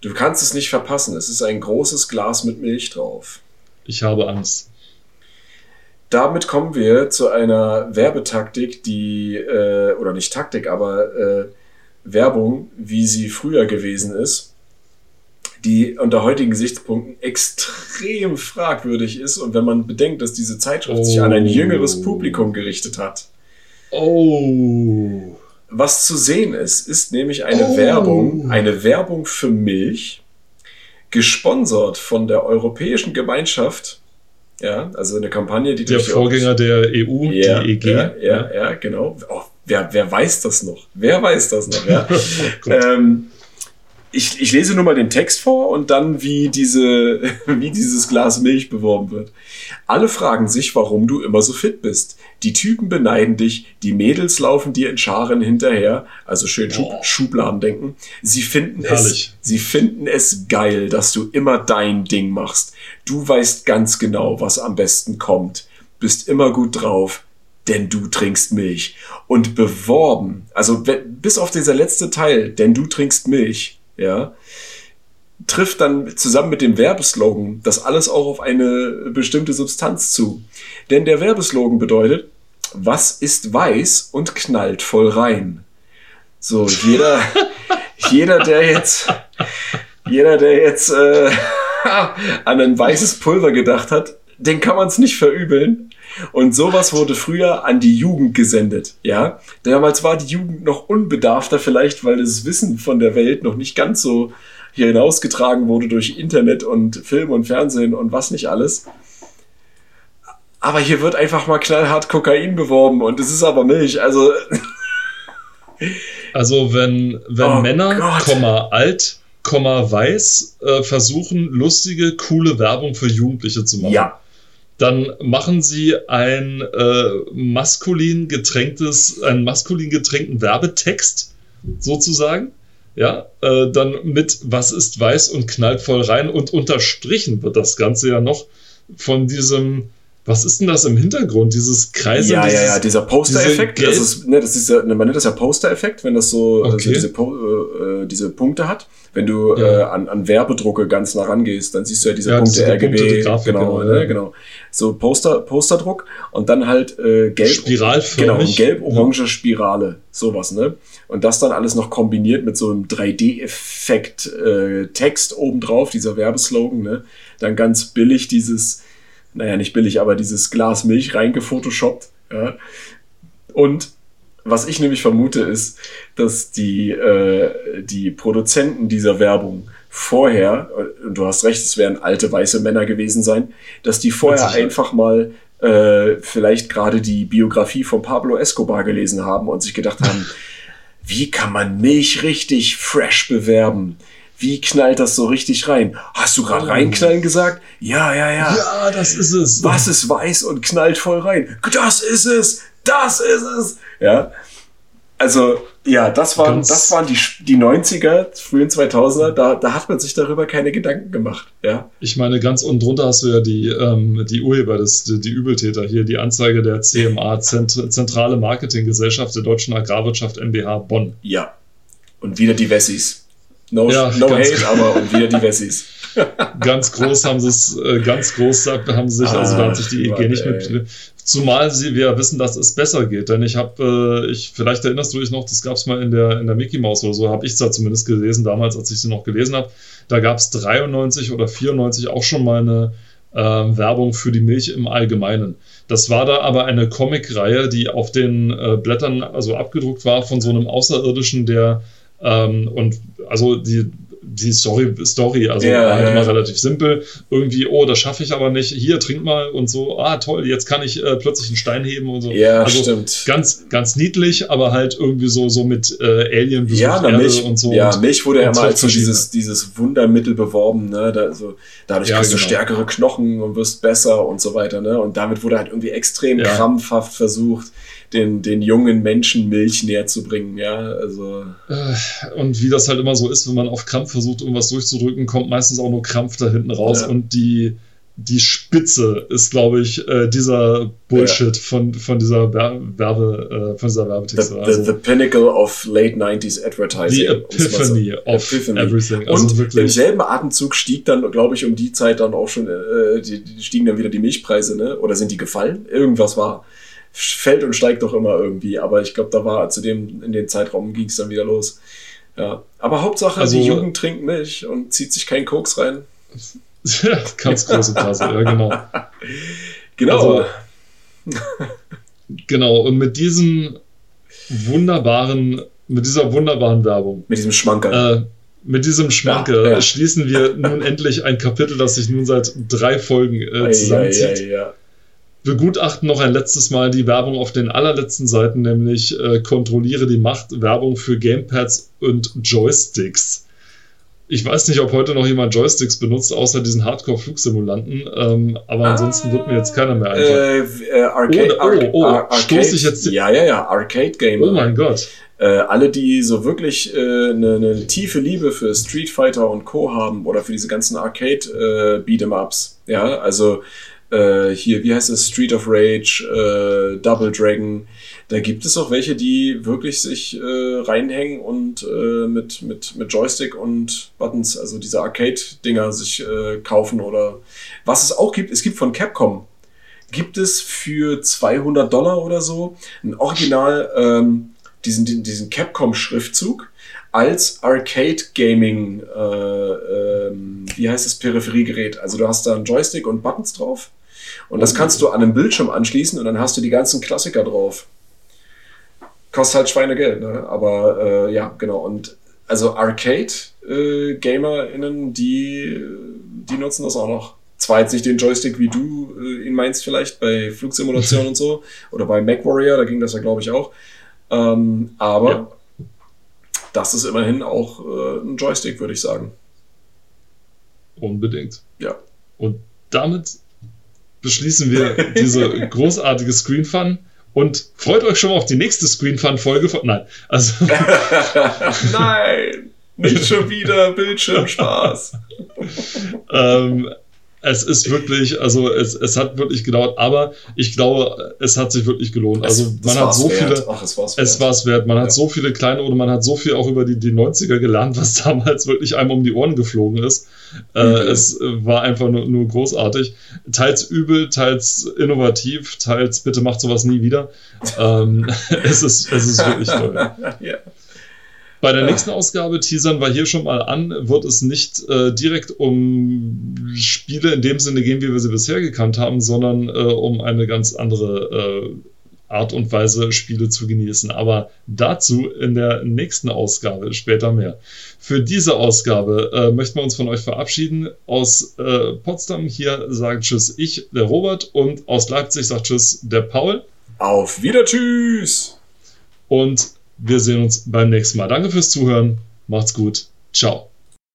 Du kannst es nicht verpassen. Es ist ein großes Glas mit Milch drauf. Ich habe Angst. damit kommen wir zu einer Werbetaktik, die, äh, oder nicht Taktik, aber äh, Werbung, wie sie früher gewesen ist, die unter heutigen Gesichtspunkten extrem fragwürdig ist. Und wenn man bedenkt, dass diese Zeitschrift oh. sich an ein jüngeres Publikum gerichtet hat. Oh. Was zu sehen ist, ist nämlich eine oh. Werbung, eine Werbung für Milch, gesponsert von der Europäischen Gemeinschaft ja, also eine Kampagne, die der Vorgänger der EU, ja, die EG. Ja, ja, ja genau. Oh, wer, wer weiß das noch? Wer weiß das noch? Ja. oh ähm, ich, ich lese nur mal den Text vor und dann, wie, diese, wie dieses Glas Milch beworben wird. Alle fragen sich, warum du immer so fit bist. Die Typen beneiden dich, die Mädels laufen dir in Scharen hinterher, also schön Schub, Schubladen denken. Sie finden, es, sie finden es geil, dass du immer dein Ding machst. Du weißt ganz genau, was am besten kommt. Bist immer gut drauf, denn du trinkst Milch. Und beworben, also bis auf dieser letzte Teil, denn du trinkst Milch, ja, trifft dann zusammen mit dem Werbeslogan das alles auch auf eine bestimmte Substanz zu. Denn der Werbeslogan bedeutet, was ist weiß und knallt voll rein. So, jeder, jeder, der jetzt, jeder, der jetzt äh, an ein weißes Pulver gedacht hat, den kann man es nicht verübeln. Und sowas wurde früher an die Jugend gesendet, ja. Damals war die Jugend noch unbedarfter vielleicht, weil das Wissen von der Welt noch nicht ganz so hier hinausgetragen wurde durch Internet und Film und Fernsehen und was nicht alles. Aber hier wird einfach mal knallhart Kokain beworben und es ist aber Milch, also. also wenn, wenn oh Männer, Komma, alt, Komma, weiß äh, versuchen, lustige, coole Werbung für Jugendliche zu machen. Ja dann machen sie ein äh, maskulin getränktes, einen maskulin getränkten Werbetext sozusagen. Ja, äh, dann mit was ist weiß und knallt voll rein und unterstrichen wird das Ganze ja noch von diesem was ist denn das im Hintergrund? Dieses Kreise? Ja, ja, ja, dieser Poster-Effekt. Das ist, ne, das ist ja, man nennt das ja Poster-Effekt, wenn das so also okay. also diese, äh, äh, diese Punkte hat. Wenn du ja. äh, an, an Werbedrucke ganz nah rangehst, dann siehst du ja diese ja, Punkte diese RGB. Punkte, die Grafik, genau, genau, ne, genau. So Poster, Posterdruck und dann halt äh, gelb. Spiralförmig. Genau, gelb-orange Spirale. Sowas, ne? Und das dann alles noch kombiniert mit so einem 3D-Effekt äh, Text obendrauf, dieser Werbeslogan, ne? Dann ganz billig dieses naja, nicht billig, aber dieses Glas Milch reingefotoshoppt. Ja. Und was ich nämlich vermute, ist, dass die, äh, die Produzenten dieser Werbung vorher, und du hast recht, es werden alte weiße Männer gewesen sein, dass die vorher einfach mal äh, vielleicht gerade die Biografie von Pablo Escobar gelesen haben und sich gedacht haben, wie kann man Milch richtig fresh bewerben? Wie knallt das so richtig rein? Hast du gerade oh. reinknallen gesagt? Ja, ja, ja. Ja, das ist es. Was ist weiß und knallt voll rein? Das ist es. Das ist es. Ja. Also, ja, das waren, das waren die, die 90er, frühen 2000er, da, da hat man sich darüber keine Gedanken gemacht, ja. Ich meine, ganz unten drunter hast du ja die, ähm, die Urheber, des, die, die Übeltäter hier, die Anzeige der CMA, Zent Zentrale Marketinggesellschaft der Deutschen Agrarwirtschaft MBH Bonn. Ja. Und wieder die Wessis. No, ja, no hate, aber und wieder die Wessis. ganz groß haben sie es, äh, ganz groß haben sie sich, ah, also da hat sich die EG nicht mit. Zumal sie, wir wissen, dass es besser geht. Denn ich habe, äh, ich, vielleicht erinnerst du dich noch, das gab es mal in der, in der Mickey Mouse oder so, habe ich es da zumindest gelesen, damals, als ich sie noch gelesen habe. Da gab es 93 oder 94 auch schon mal eine äh, Werbung für die Milch im Allgemeinen. Das war da aber eine Comicreihe, die auf den äh, Blättern also abgedruckt war von so einem Außerirdischen, der ähm, und also die, die Story, Story also ja, halt ja, immer relativ simpel. Irgendwie, oh, das schaffe ich aber nicht. Hier, trink mal und so. Ah, toll, jetzt kann ich äh, plötzlich einen Stein heben und so. Ja, also stimmt. Ganz, ganz niedlich, aber halt irgendwie so, so mit äh, Alien ja, Erde Milch, und so. Ja, und, Milch wurde ja immer als so dieses, dieses Wundermittel beworben, ne? Da, so, dadurch ja, kriegst genau. du stärkere Knochen und wirst besser und so weiter, ne? Und damit wurde halt irgendwie extrem krampfhaft versucht, den, den jungen Menschen Milch näher zu bringen, ja, also. Äh, und wie das halt immer so ist, wenn man auf Krampf versucht, irgendwas durchzudrücken, kommt meistens auch nur Krampf da hinten raus ja. und die, die Spitze ist, glaube ich, äh, dieser Bullshit ja. von, von dieser Werbe, äh, von dieser Werbetexte. The, also, the, the, pinnacle of late 90s advertising. The epiphany so. of epiphany. everything. Also Und wirklich. im selben Atemzug stieg dann, glaube ich, um die Zeit dann auch schon, äh, die, die stiegen dann wieder die Milchpreise, ne? Oder sind die gefallen? Irgendwas war. Fällt und steigt doch immer irgendwie, aber ich glaube, da war zu dem, in den Zeitraum ging es dann wieder los. Ja. Aber Hauptsache, also, die Jugend trinkt Milch und zieht sich keinen Koks rein. Ganz große Klasse, ja, genau. Genau. Also, genau, und mit diesem wunderbaren, mit dieser wunderbaren Werbung. Mit diesem Schmanker. Äh, mit diesem Schmanke ja, ja. schließen wir nun endlich ein Kapitel, das sich nun seit drei Folgen äh, zusammenzieht. Ja, ja, Begutachten noch ein letztes Mal die Werbung auf den allerletzten Seiten, nämlich äh, kontrolliere die Macht Werbung für Gamepads und Joysticks ich weiß nicht, ob heute noch jemand Joysticks benutzt, außer diesen Hardcore-Flugsimulanten. Ähm, aber ah, ansonsten wird mir jetzt keiner mehr einfallen. Äh, äh, Arcade, oh, oh, oh stoße ich jetzt. Ja, ja, ja, Arcade-Gamer. Oh mein Gott. Äh, alle, die so wirklich eine äh, ne, ne tiefe Liebe für Street Fighter und Co. haben oder für diese ganzen Arcade-Beat'em-Ups. Äh, ja, also äh, hier, wie heißt es? Street of Rage, Double Dragon da gibt es auch welche, die wirklich sich äh, reinhängen und äh, mit, mit, mit Joystick und Buttons, also diese Arcade-Dinger sich äh, kaufen oder was es auch gibt, es gibt von Capcom, gibt es für 200 Dollar oder so ein Original, ähm, diesen, diesen Capcom-Schriftzug als Arcade Gaming, äh, ähm, wie heißt das, Peripheriegerät. Also du hast da einen Joystick und Buttons drauf und das kannst du an einem Bildschirm anschließen und dann hast du die ganzen Klassiker drauf kostet halt Schweinegeld, ne? Aber äh, ja, genau. Und also Arcade-GamerInnen, äh, die, die nutzen das auch noch. Zwar jetzt nicht den Joystick, wie du äh, ihn meinst, vielleicht bei Flugsimulationen und so, oder bei MacWarrior, da ging das ja, glaube ich, auch. Ähm, aber ja. Das ist immerhin auch äh, ein Joystick, würde ich sagen. Unbedingt. Ja. Und damit beschließen wir diese großartige Screen Fun. Und freut euch schon mal auf die nächste Screen Fun Folge von. Nein, also. Nein, nicht schon wieder Bildschirmspaß. ähm, es ist wirklich, also es, es hat wirklich gedauert, aber ich glaube, es hat sich wirklich gelohnt. Es, also man hat so wert. viele, Ach, es war es wert. wert. Man ja. hat so viele kleine oder man hat so viel auch über die, die 90er gelernt, was damals wirklich einem um die Ohren geflogen ist. Äh, mhm. Äh, es war einfach nur, nur großartig. Teils übel, teils innovativ, teils bitte macht sowas nie wieder. ähm, es, ist, es ist wirklich toll. ja. Bei der nächsten Ausgabe teasern wir hier schon mal an, wird es nicht äh, direkt um Spiele in dem Sinne gehen, wie wir sie bisher gekannt haben, sondern äh, um eine ganz andere äh, Art und Weise, Spiele zu genießen. Aber dazu in der nächsten Ausgabe später mehr. Für diese Ausgabe äh, möchten wir uns von euch verabschieden. Aus äh, Potsdam hier sagt Tschüss ich, der Robert, und aus Leipzig sagt Tschüss der Paul. Auf Wieder Tschüss! Und wir sehen uns beim nächsten Mal. Danke fürs Zuhören. Macht's gut. Ciao.